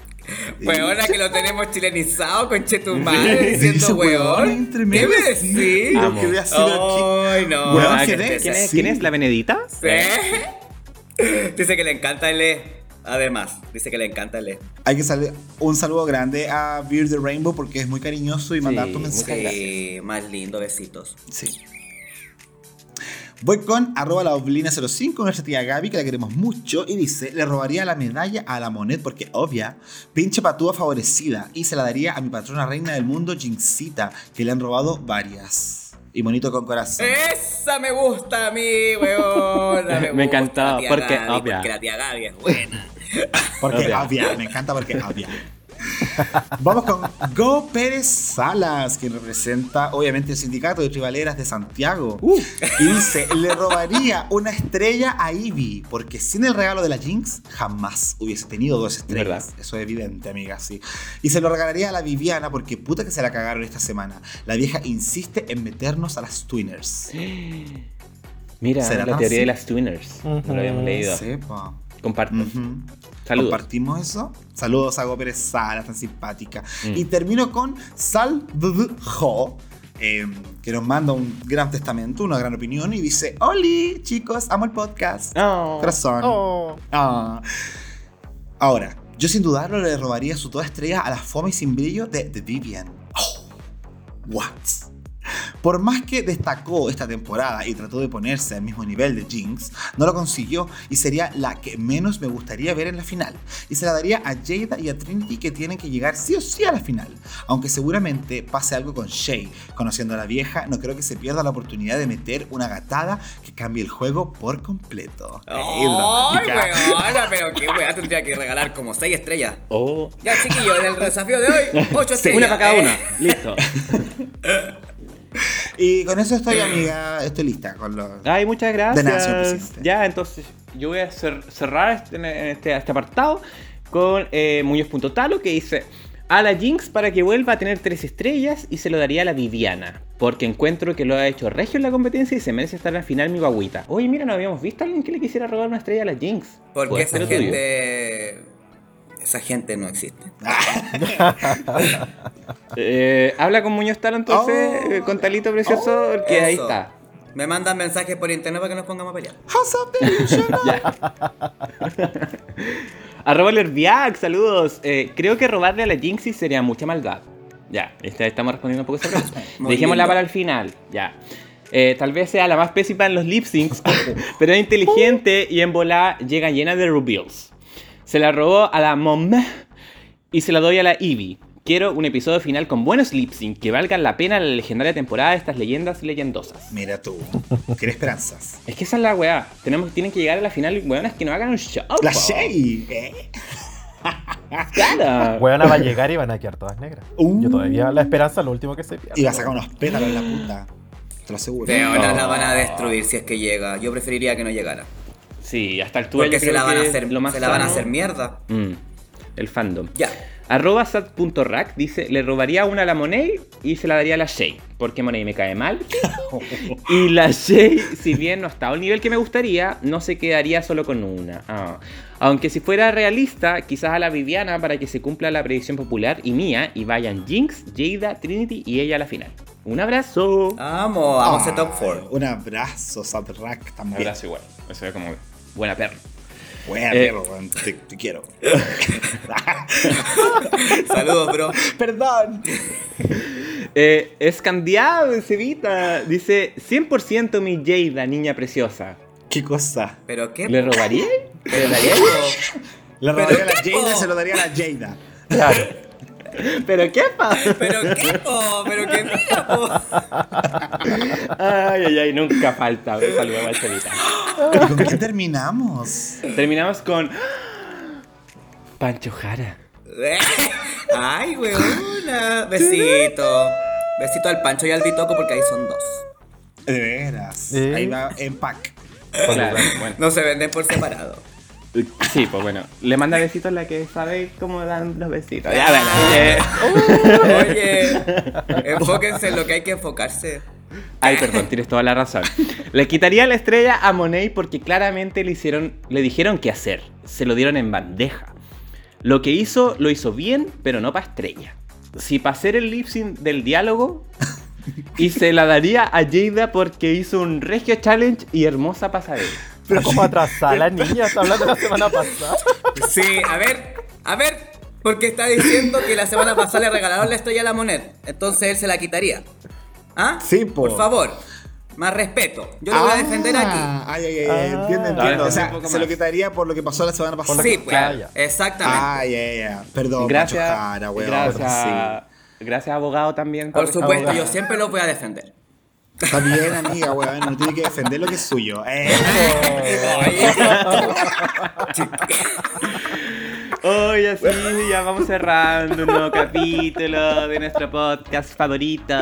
Weona que lo tenemos chilenizado con Chetumal *laughs* diciendo weón. ¿Qué me decís? Ay, no. Weón, ¿quién es? ¿Quién es, quién es la Benedita? ¿Sí? *laughs* Dice que le encanta el E. Además, dice que le encanta el E. Hay que sal- un saludo grande a Beard the Rainbow porque es muy cariñoso y mandar tu mensaje. Sí, más lindo, besitos. Sí. Voy con arroba la oblina05, nuestra tía Gaby, que la queremos mucho, y dice, le robaría la medalla a la Monet porque, obvia, pinche patúa favorecida, y se la daría a mi patrona reina del mundo, Jinxita, que le han robado varias. Y bonito con corazón. Esa me gusta a mí, weón. *laughs* Me encantó, porque obvia. Porque la tía Gaby es buena. Porque Obvia. obvia, me encanta porque obvia. Vamos con Go Pérez Salas, quien representa obviamente el sindicato de tribaleras de Santiago. Y dice, le robaría una estrella a Ivy, porque sin el regalo de la Jinx jamás hubiese tenido dos estrellas. ¿Verdad? Eso es evidente, amiga, sí. Y se lo regalaría a la Viviana, porque puta que se la cagaron esta semana. La vieja insiste en meternos a las Twinners. *gasps* Mira, ¿Será la teoría de las Twinners. No lo habíamos leído. Sepa. Comparto. Saludos. ¿Compartimos eso? Saludos a Go Pérez Sala, tan simpática. Mm. Y termino con Sal Jo, eh, que nos manda un gran testamento, una gran opinión y dice: Oli, chicos, amo el podcast. Oh. Corazón. Oh. Ah. Ahora, yo sin dudarlo le robaría su toda estrella a la fome y sin brillo de The Vivian. Oh, what? Por más que destacó esta temporada y trató de ponerse al mismo nivel de Jinx, no lo consiguió y sería la que menos me gustaría ver en la final. Y se la daría a Jada y a Trinity que tienen que llegar sí o sí a la final. Aunque seguramente pase algo con Shay. Conociendo a la vieja, no creo que se pierda la oportunidad de meter una gatada que cambie el juego por completo. ¡Ay, dramática. weona! Pero qué weá tendría que regalar como 6 estrellas. Oh. Ya, chiquillos, en el desafío de hoy, 8 *laughs* estrellas. Una para cada Eh, una. Listo. *laughs* Y con eso estoy, amiga, estoy lista con los... Ay, muchas gracias. De nada, señor presidente. Ya, entonces yo voy a cer- cerrar este, en este, este apartado con eh, Muñoz.talo que dice a la Jinx para que vuelva a tener tres estrellas y se lo daría a la Viviana. Porque encuentro que lo ha hecho regio en la competencia y se merece estar al final mi guaguita. Oye, mira, no habíamos visto a alguien que le quisiera robar una estrella a la Jinx. Porque Puede esa gente. Esa gente no existe. *laughs* Eh, habla con Muñoz Talo entonces, Oh. con Talito Precioso, que ahí Eso. está. Me mandan mensajes por internet para que nos pongamos a pelear. House. *laughs* *laughs* Arroba Lerviac, saludos. Eh, creo que robarle a la Jinxie sería mucha maldad. Ya, este- estamos respondiendo un poco esa pregunta. Muy Dejémosla lindo. para el final. Ya. Eh, tal vez sea la más pésima en los lip syncs, pero es inteligente y en volá llega llena de reveals. Se la robó a la Mom y se la doy a la Eevee. Quiero un episodio final con buenos lip sync que valgan la pena la legendaria temporada de estas leyendas leyendosas. Mira tú, quiere esperanzas. *laughs* Es que esa es la weá. Tenemos, tienen que llegar a la final, weonas, que no hagan un show. La. Shay. ¿eh? Claro. *laughs* Weona va a llegar y van a quedar todas negras. Uh. Yo todavía la esperanza es lo último que se pierde. Y va a sacar unos pétalos en la punta. Te lo aseguro. Weona, No. la van a destruir si es que llega. Yo preferiría que no llegara. Sí, hasta altura Porque yo se creo la van a hacer, lo más se la van a hacer mierda. Mm, el fandom. Ya. Arroba sat.rack dice, le robaría una a la Monet y se la daría a la Shay, porque Monet me cae mal. *laughs* y la Shay, si bien no está al nivel que me gustaría, no se quedaría solo con una. Ah. Aunque si fuera realista, quizás a la Viviana para que se cumpla la predicción popular y mía y vayan Jinx, Jada, Trinity y ella a la final. Un abrazo. Vamos, vamos a ese top Ah, 4. Un abrazo, Satrack Un también. abrazo igual. Eso es como buena perra. Buena, Eh. perro, weón, te, te quiero. *laughs* Saludos, bro. Perdón. Eh, Escandiado, Cevita, dice 100% mi Jada, niña preciosa. ¿Qué cosa? ¿Pero qué? ¿Le robaría? ¿Le daría? Le robaría a la Jada se lo daría a la Jada. Claro. *laughs* ¿Pero qué pa? ¿Pero qué, po? ¿Pero qué mira, po? Ay, ay, ay, nunca falta. Saludos a Cevita. ¿Y con quién terminamos? Terminamos con Pancho Jara. *laughs* Ay, weona. Besito. Besito al Pancho y al Bitoco porque ahí son dos. De veras. ¿Eh? Ahí va en pack. Claro, bueno. No se venden por separado. Sí, pues bueno. Le manda besitos a la que sabe cómo dan los besitos. Ya, bueno. eh. Oye, enfóquense en lo que hay que enfocarse. Ay, perdón, tienes toda la razón. Le quitaría la estrella a Monet porque claramente le hicieron, le dijeron qué hacer. Se lo dieron en bandeja. Lo que hizo, lo hizo bien, pero no para estrella. Si para hacer el lip sync del diálogo, y se la daría a Jada porque hizo un regio challenge y hermosa pasadera. Pero como atrasada la niña, está hablando la *laughs* semana pasada. Sí, a ver, a ver, porque está diciendo que la semana pasada le regalaron la estrella a la moneda. Entonces él se la quitaría. ¿Ah? Sí, po. Por favor, más respeto. Yo lo voy a defender aquí. Ah, Ay, ay, ay, Ah. entiendo, No, entiendo. O sea, se lo quitaría por lo que pasó la semana pasada. Sí, pues, Claro, exactamente. Ay, ay, ay. Perdón, Gracias, Jara, weón. gracias, gracias abogado también. Por supuesto, abogado. yo siempre los voy a defender. Está bien, amiga, weón. No tiene que defender lo que es suyo. *laughs* Hoy así ya vamos cerrando un nuevo capítulo de nuestro podcast favorito.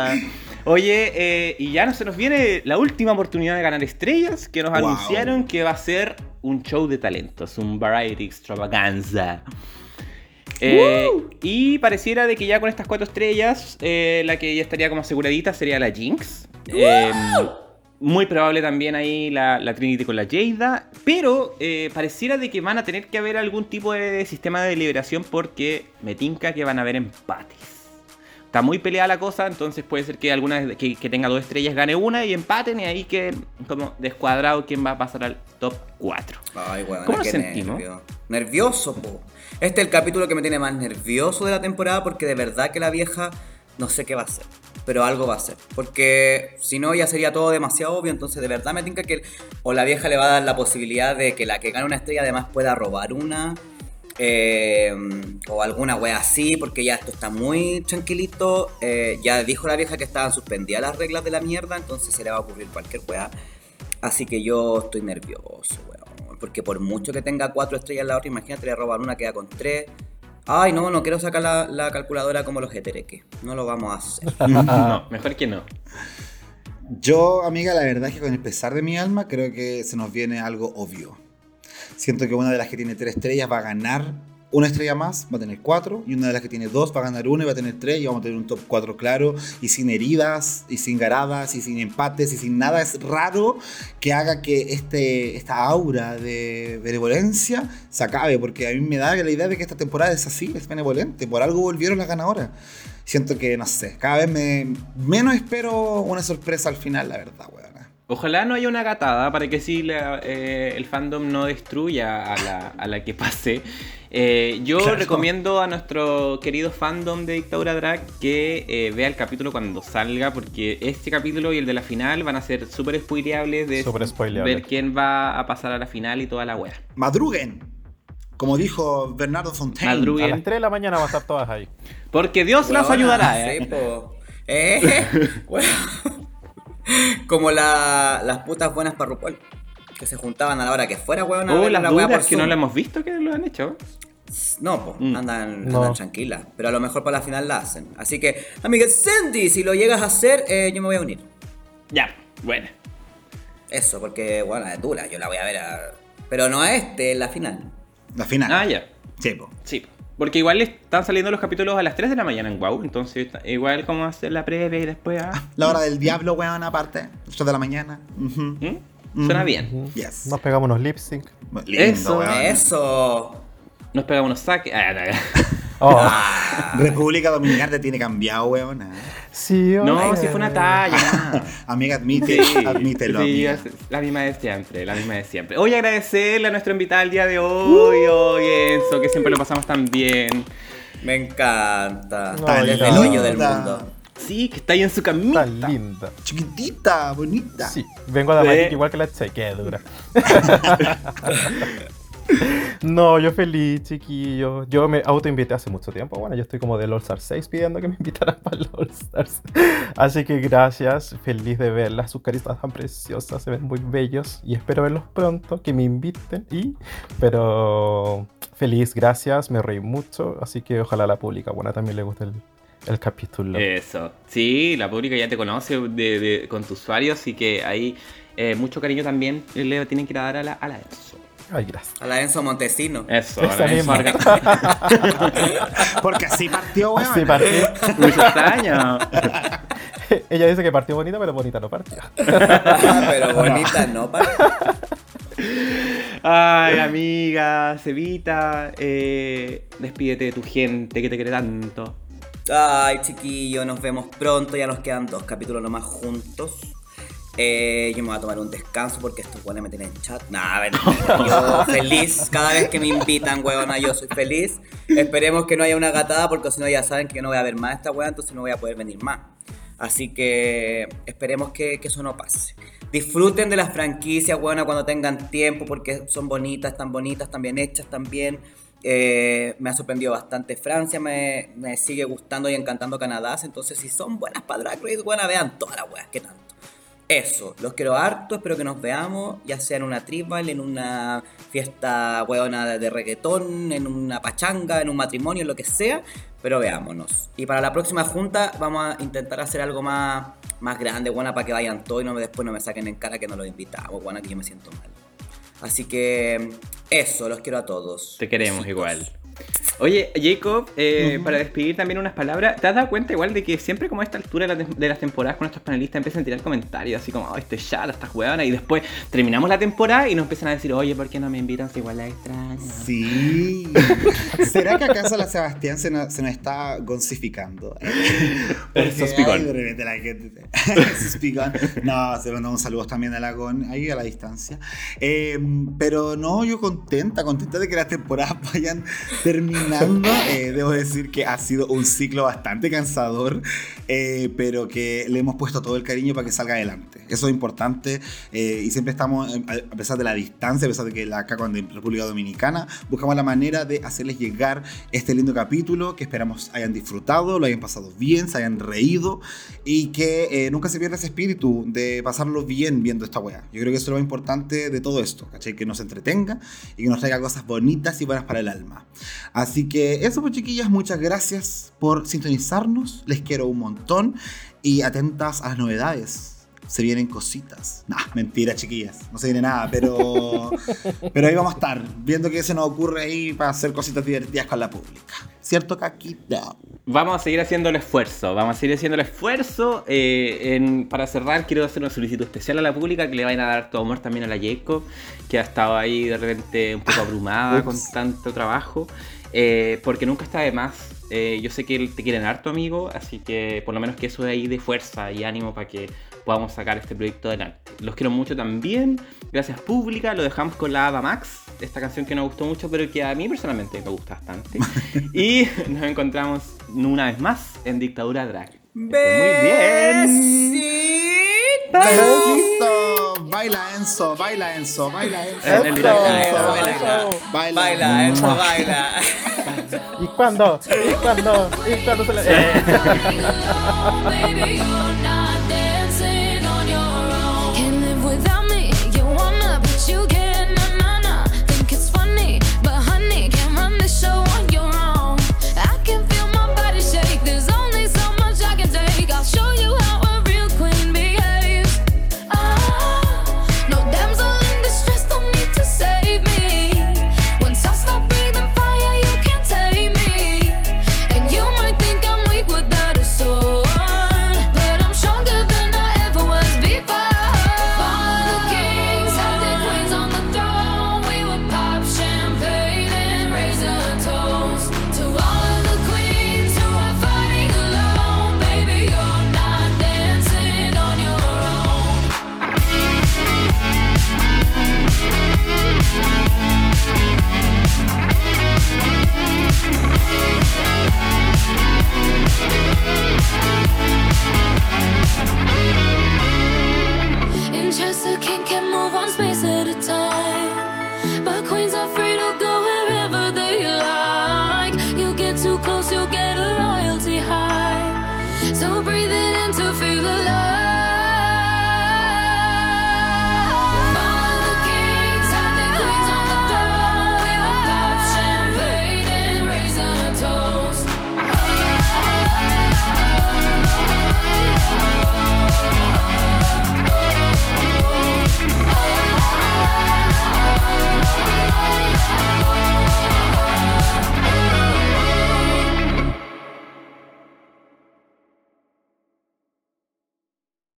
Oye, eh, y ya no se nos viene la última oportunidad de ganar estrellas que nos Wow. anunciaron que va a ser un show de talentos, un variety extravaganza. Eh, y pareciera de que ya con estas cuatro estrellas, eh, la que ya estaría como aseguradita sería la Jinx. Eh, muy probable también ahí la, la Trinity con la Jada. Pero eh, pareciera de que van a tener que haber algún tipo de sistema de liberación porque me tinca que van a haber empates. Está muy peleada la cosa, entonces puede ser que alguna que, que tenga dos estrellas gane una y empaten y ahí que como descuadrado quién va a pasar al top 4. Ay, weón, ¿Cómo nos sentimos? nervio. Nervioso, po. Este es el capítulo que me tiene más nervioso de la temporada porque de verdad que la vieja no sé qué va a ser. Pero algo va a ser. Porque si no, ya sería todo demasiado obvio. Entonces, de verdad me tinca que. O la vieja le va a dar la posibilidad de que la que gane una estrella además pueda robar una. eh, o alguna wea así, porque ya esto está muy tranquilito. Eh, ya dijo la vieja que estaban suspendidas las reglas de la mierda, entonces se le va a ocurrir cualquier wea. Así que yo estoy nervioso. Porque por mucho que tenga cuatro estrellas la otra, imagínate, le roban una, queda con tres. Ay, no, no quiero sacar la, la calculadora como los hetereques. No lo vamos a hacer. *laughs* no, mejor que no. Yo, amiga, la verdad es que con el pesar de mi alma, creo que se nos viene algo obvio. Siento que una de las que tiene tres estrellas va a ganar una estrella más, va a tener cuatro, y una de las que tiene dos va a ganar una y va a tener tres, y vamos a tener un top 4 claro, y sin heridas, y sin garadas, y sin empates, y sin nada es raro que haga que este, esta aura de benevolencia se acabe, porque a mí me da la idea de que esta temporada es así, es benevolente, por algo volvieron las ganadoras. Siento que, no sé, cada vez me menos espero una sorpresa al final, la verdad, weón. Ojalá no haya una gatada para que sí eh, el fandom no destruya a la, a la que pase. Eh, yo Claro. recomiendo a nuestro querido fandom de Dictadura Drag que eh, vea el capítulo cuando salga, porque este capítulo y el de la final van a ser súper spoileables de ver quién va a pasar a la final y toda la wea. Madruguen, como dijo Bernardo Fontaine. Madruguen. A las 3 de la mañana van a estar todas ahí. Porque Dios las Weona, ayudará, eh. Eh. *laughs* Como la- las putas buenas para RuPaul. Que se juntaban a la hora que fuera, weón. Oh, ver las la por que no la hemos visto que lo han hecho. No, pues, Mm. andan, No. andan tranquilas. Pero a lo mejor para la final la hacen. Así que, amiga Sandy, si lo llegas a hacer, eh, yo me voy a unir. Ya, bueno. Eso, porque, bueno, es dura, yo la voy a ver a... Pero no a este, en la final. La final. Ah, ya. Sí, po. Sí, porque igual están saliendo los capítulos a las 3 de la mañana en WoW, entonces igual como hacer la previa y después... ah, La hora del diablo, weón, aparte. 8 de la mañana. ¿Mm? Suena bien. Yes. Nos pegamos unos lip sync. Lindo, Eso. weón. Eso. Nos pegamos unos saques... Ah, no, *laughs* Oh, República Dominicana te tiene cambiado, weón. ah. sí, no, oiga. si fue una talla. *laughs* Amiga, admite, Sí, admítelo. sí, amiga. es la misma de siempre, la misma de siempre. Hoy agradecerle a nuestro invitado el día de hoy, hoy Enzo, que siempre lo pasamos tan bien. Me encanta. No, Desde ya. el hoyo del mundo. Sí, que está ahí en su camita. Tan linda. Chiquitita, bonita. Sí, vengo Sí. Magic igual que la cheque, dura. *laughs* No, yo feliz, chiquillo. Yo me autoinvité hace mucho tiempo. Bueno, yo estoy como del All Stars 6 pidiendo que me invitaran *laughs* para el All Stars. Así que gracias, feliz de verlas. Sus caritas tan preciosas, se ven muy bellos. Y espero verlos pronto, que me inviten. Y, pero feliz, gracias, me reí mucho. Así que ojalá a la pública, bueno, también le guste el, el capítulo. Eso. Sí, la pública ya te conoce de, de- con tu usuario, así que ahí eh, mucho cariño también le tienen que ir a dar a la, a la Enzo. Ay, gracias. A la Enzo Montesino. Eso, Esa misma. *laughs* Porque así partió, weón. Sí, partí. Muchos años. *laughs* Ella dice que partió bonita, pero bonita no partió. *laughs* Ah, pero bonita, ¿no? pa? Ay, amiga, Cevita, eh, despídete de tu gente que te quiere tanto. Ay, chiquillo, nos vemos pronto. Ya nos quedan dos capítulos nomás juntos. Eh, yo me voy a tomar un descanso porque estos buenos me tienen en chat. Nah, mentira. *laughs* Yo feliz. Cada vez que me invitan, huevona, yo soy feliz. Esperemos que no haya una gatada porque si no ya saben que yo no voy a ver más esta hueá, entonces no voy a poder venir más. Así que esperemos que, que eso no pase. Disfruten de las franquicias, huevona, cuando tengan tiempo porque son bonitas, tan bonitas, tan bien hechas también. Eh, me ha sorprendido bastante Francia, me, sigue gustando y encantando Canadá. Entonces, si son buenas para Drag Race, buena, vean todas las weas, que tanto. Eso, los quiero harto, espero que nos veamos, ya sea en una tribal, en una fiesta weona de, de reggaetón, en una pachanga, en un matrimonio, en lo que sea, pero veámonos. Y para la próxima junta vamos a intentar hacer algo más, más grande, buena, para que vayan todos y no me, después no me saquen en cara que no los invitamos, buena, que yo me siento mal. Así que eso, los quiero a todos. Te queremos Besitos. igual. Oye, Jacob, eh, para despedir también unas palabras, ¿te has dado cuenta igual de que siempre como a esta altura de, la tem- de las temporadas con nuestros panelistas empiezan a tirar comentarios así como, oh, estoy chata, estás huevona, y después terminamos la temporada y nos empiezan a decir, oye, ¿por qué no me invitan si igual la extraño? Sí. *laughs* ¿Será que acaso la Sebastián se nos, se nos está goncificando? *laughs* Porque, Suspicón. ay, de repente la gente. Suspicón. *laughs* No, se mandamos saludos también a la Gon, ahí a la distancia. Eh, pero no, yo contenta, contenta de que las temporadas vayan terminando. Terminando. Eh, debo decir que ha sido un ciclo bastante cansador, eh, pero que le hemos puesto todo el cariño para que salga adelante. Eso es importante eh, y siempre estamos, eh, a pesar de la distancia, a pesar de que la acá en República Dominicana, buscamos la manera de hacerles llegar este lindo capítulo que esperamos hayan disfrutado, lo hayan pasado bien, se hayan reído y que eh, nunca se pierda ese espíritu de pasarlo bien viendo esta wea. Yo creo que eso es lo más importante de todo esto, ¿cachai? Que nos entretenga y que nos traiga cosas bonitas y buenas para el alma. Así que eso pues chiquillas, muchas gracias por sintonizarnos, les quiero un montón y atentas a las novedades. Se vienen cositas. Nah, mentira, chiquillas. No se viene nada, pero. *laughs* pero ahí vamos a estar. Viendo qué se nos ocurre ahí para hacer cositas divertidas con la pública. ¿Cierto, Caquita? Vamos a seguir haciendo el esfuerzo, vamos a seguir haciendo el esfuerzo. eh, en- para cerrar, quiero hacer una solicitud especial a la pública que le vayan a dar todo amor también a la Yeco, que ha estado ahí de repente un poco *laughs* abrumada con tanto trabajo, eh, porque nunca está de más. Eh, yo sé que te quieren harto, amigo, así que por lo menos que eso de ahí de fuerza y ánimo para que podamos sacar este proyecto adelante. Los quiero mucho también. Gracias, pública. Lo dejamos con la Ava Max, esta canción que nos gustó mucho, pero que a mí personalmente me gusta bastante. *laughs* y nos encontramos una vez más en Dictadura Drag. Muy bien. Baila Enzo, baila Enzo, baila Enzo. En el directo. Baila, baila, Baila. baila, Enzo, baila. ¿Y cuándo? ¿Y cuándo? ¿Y cuándo se le.? *laughs* so can can move on space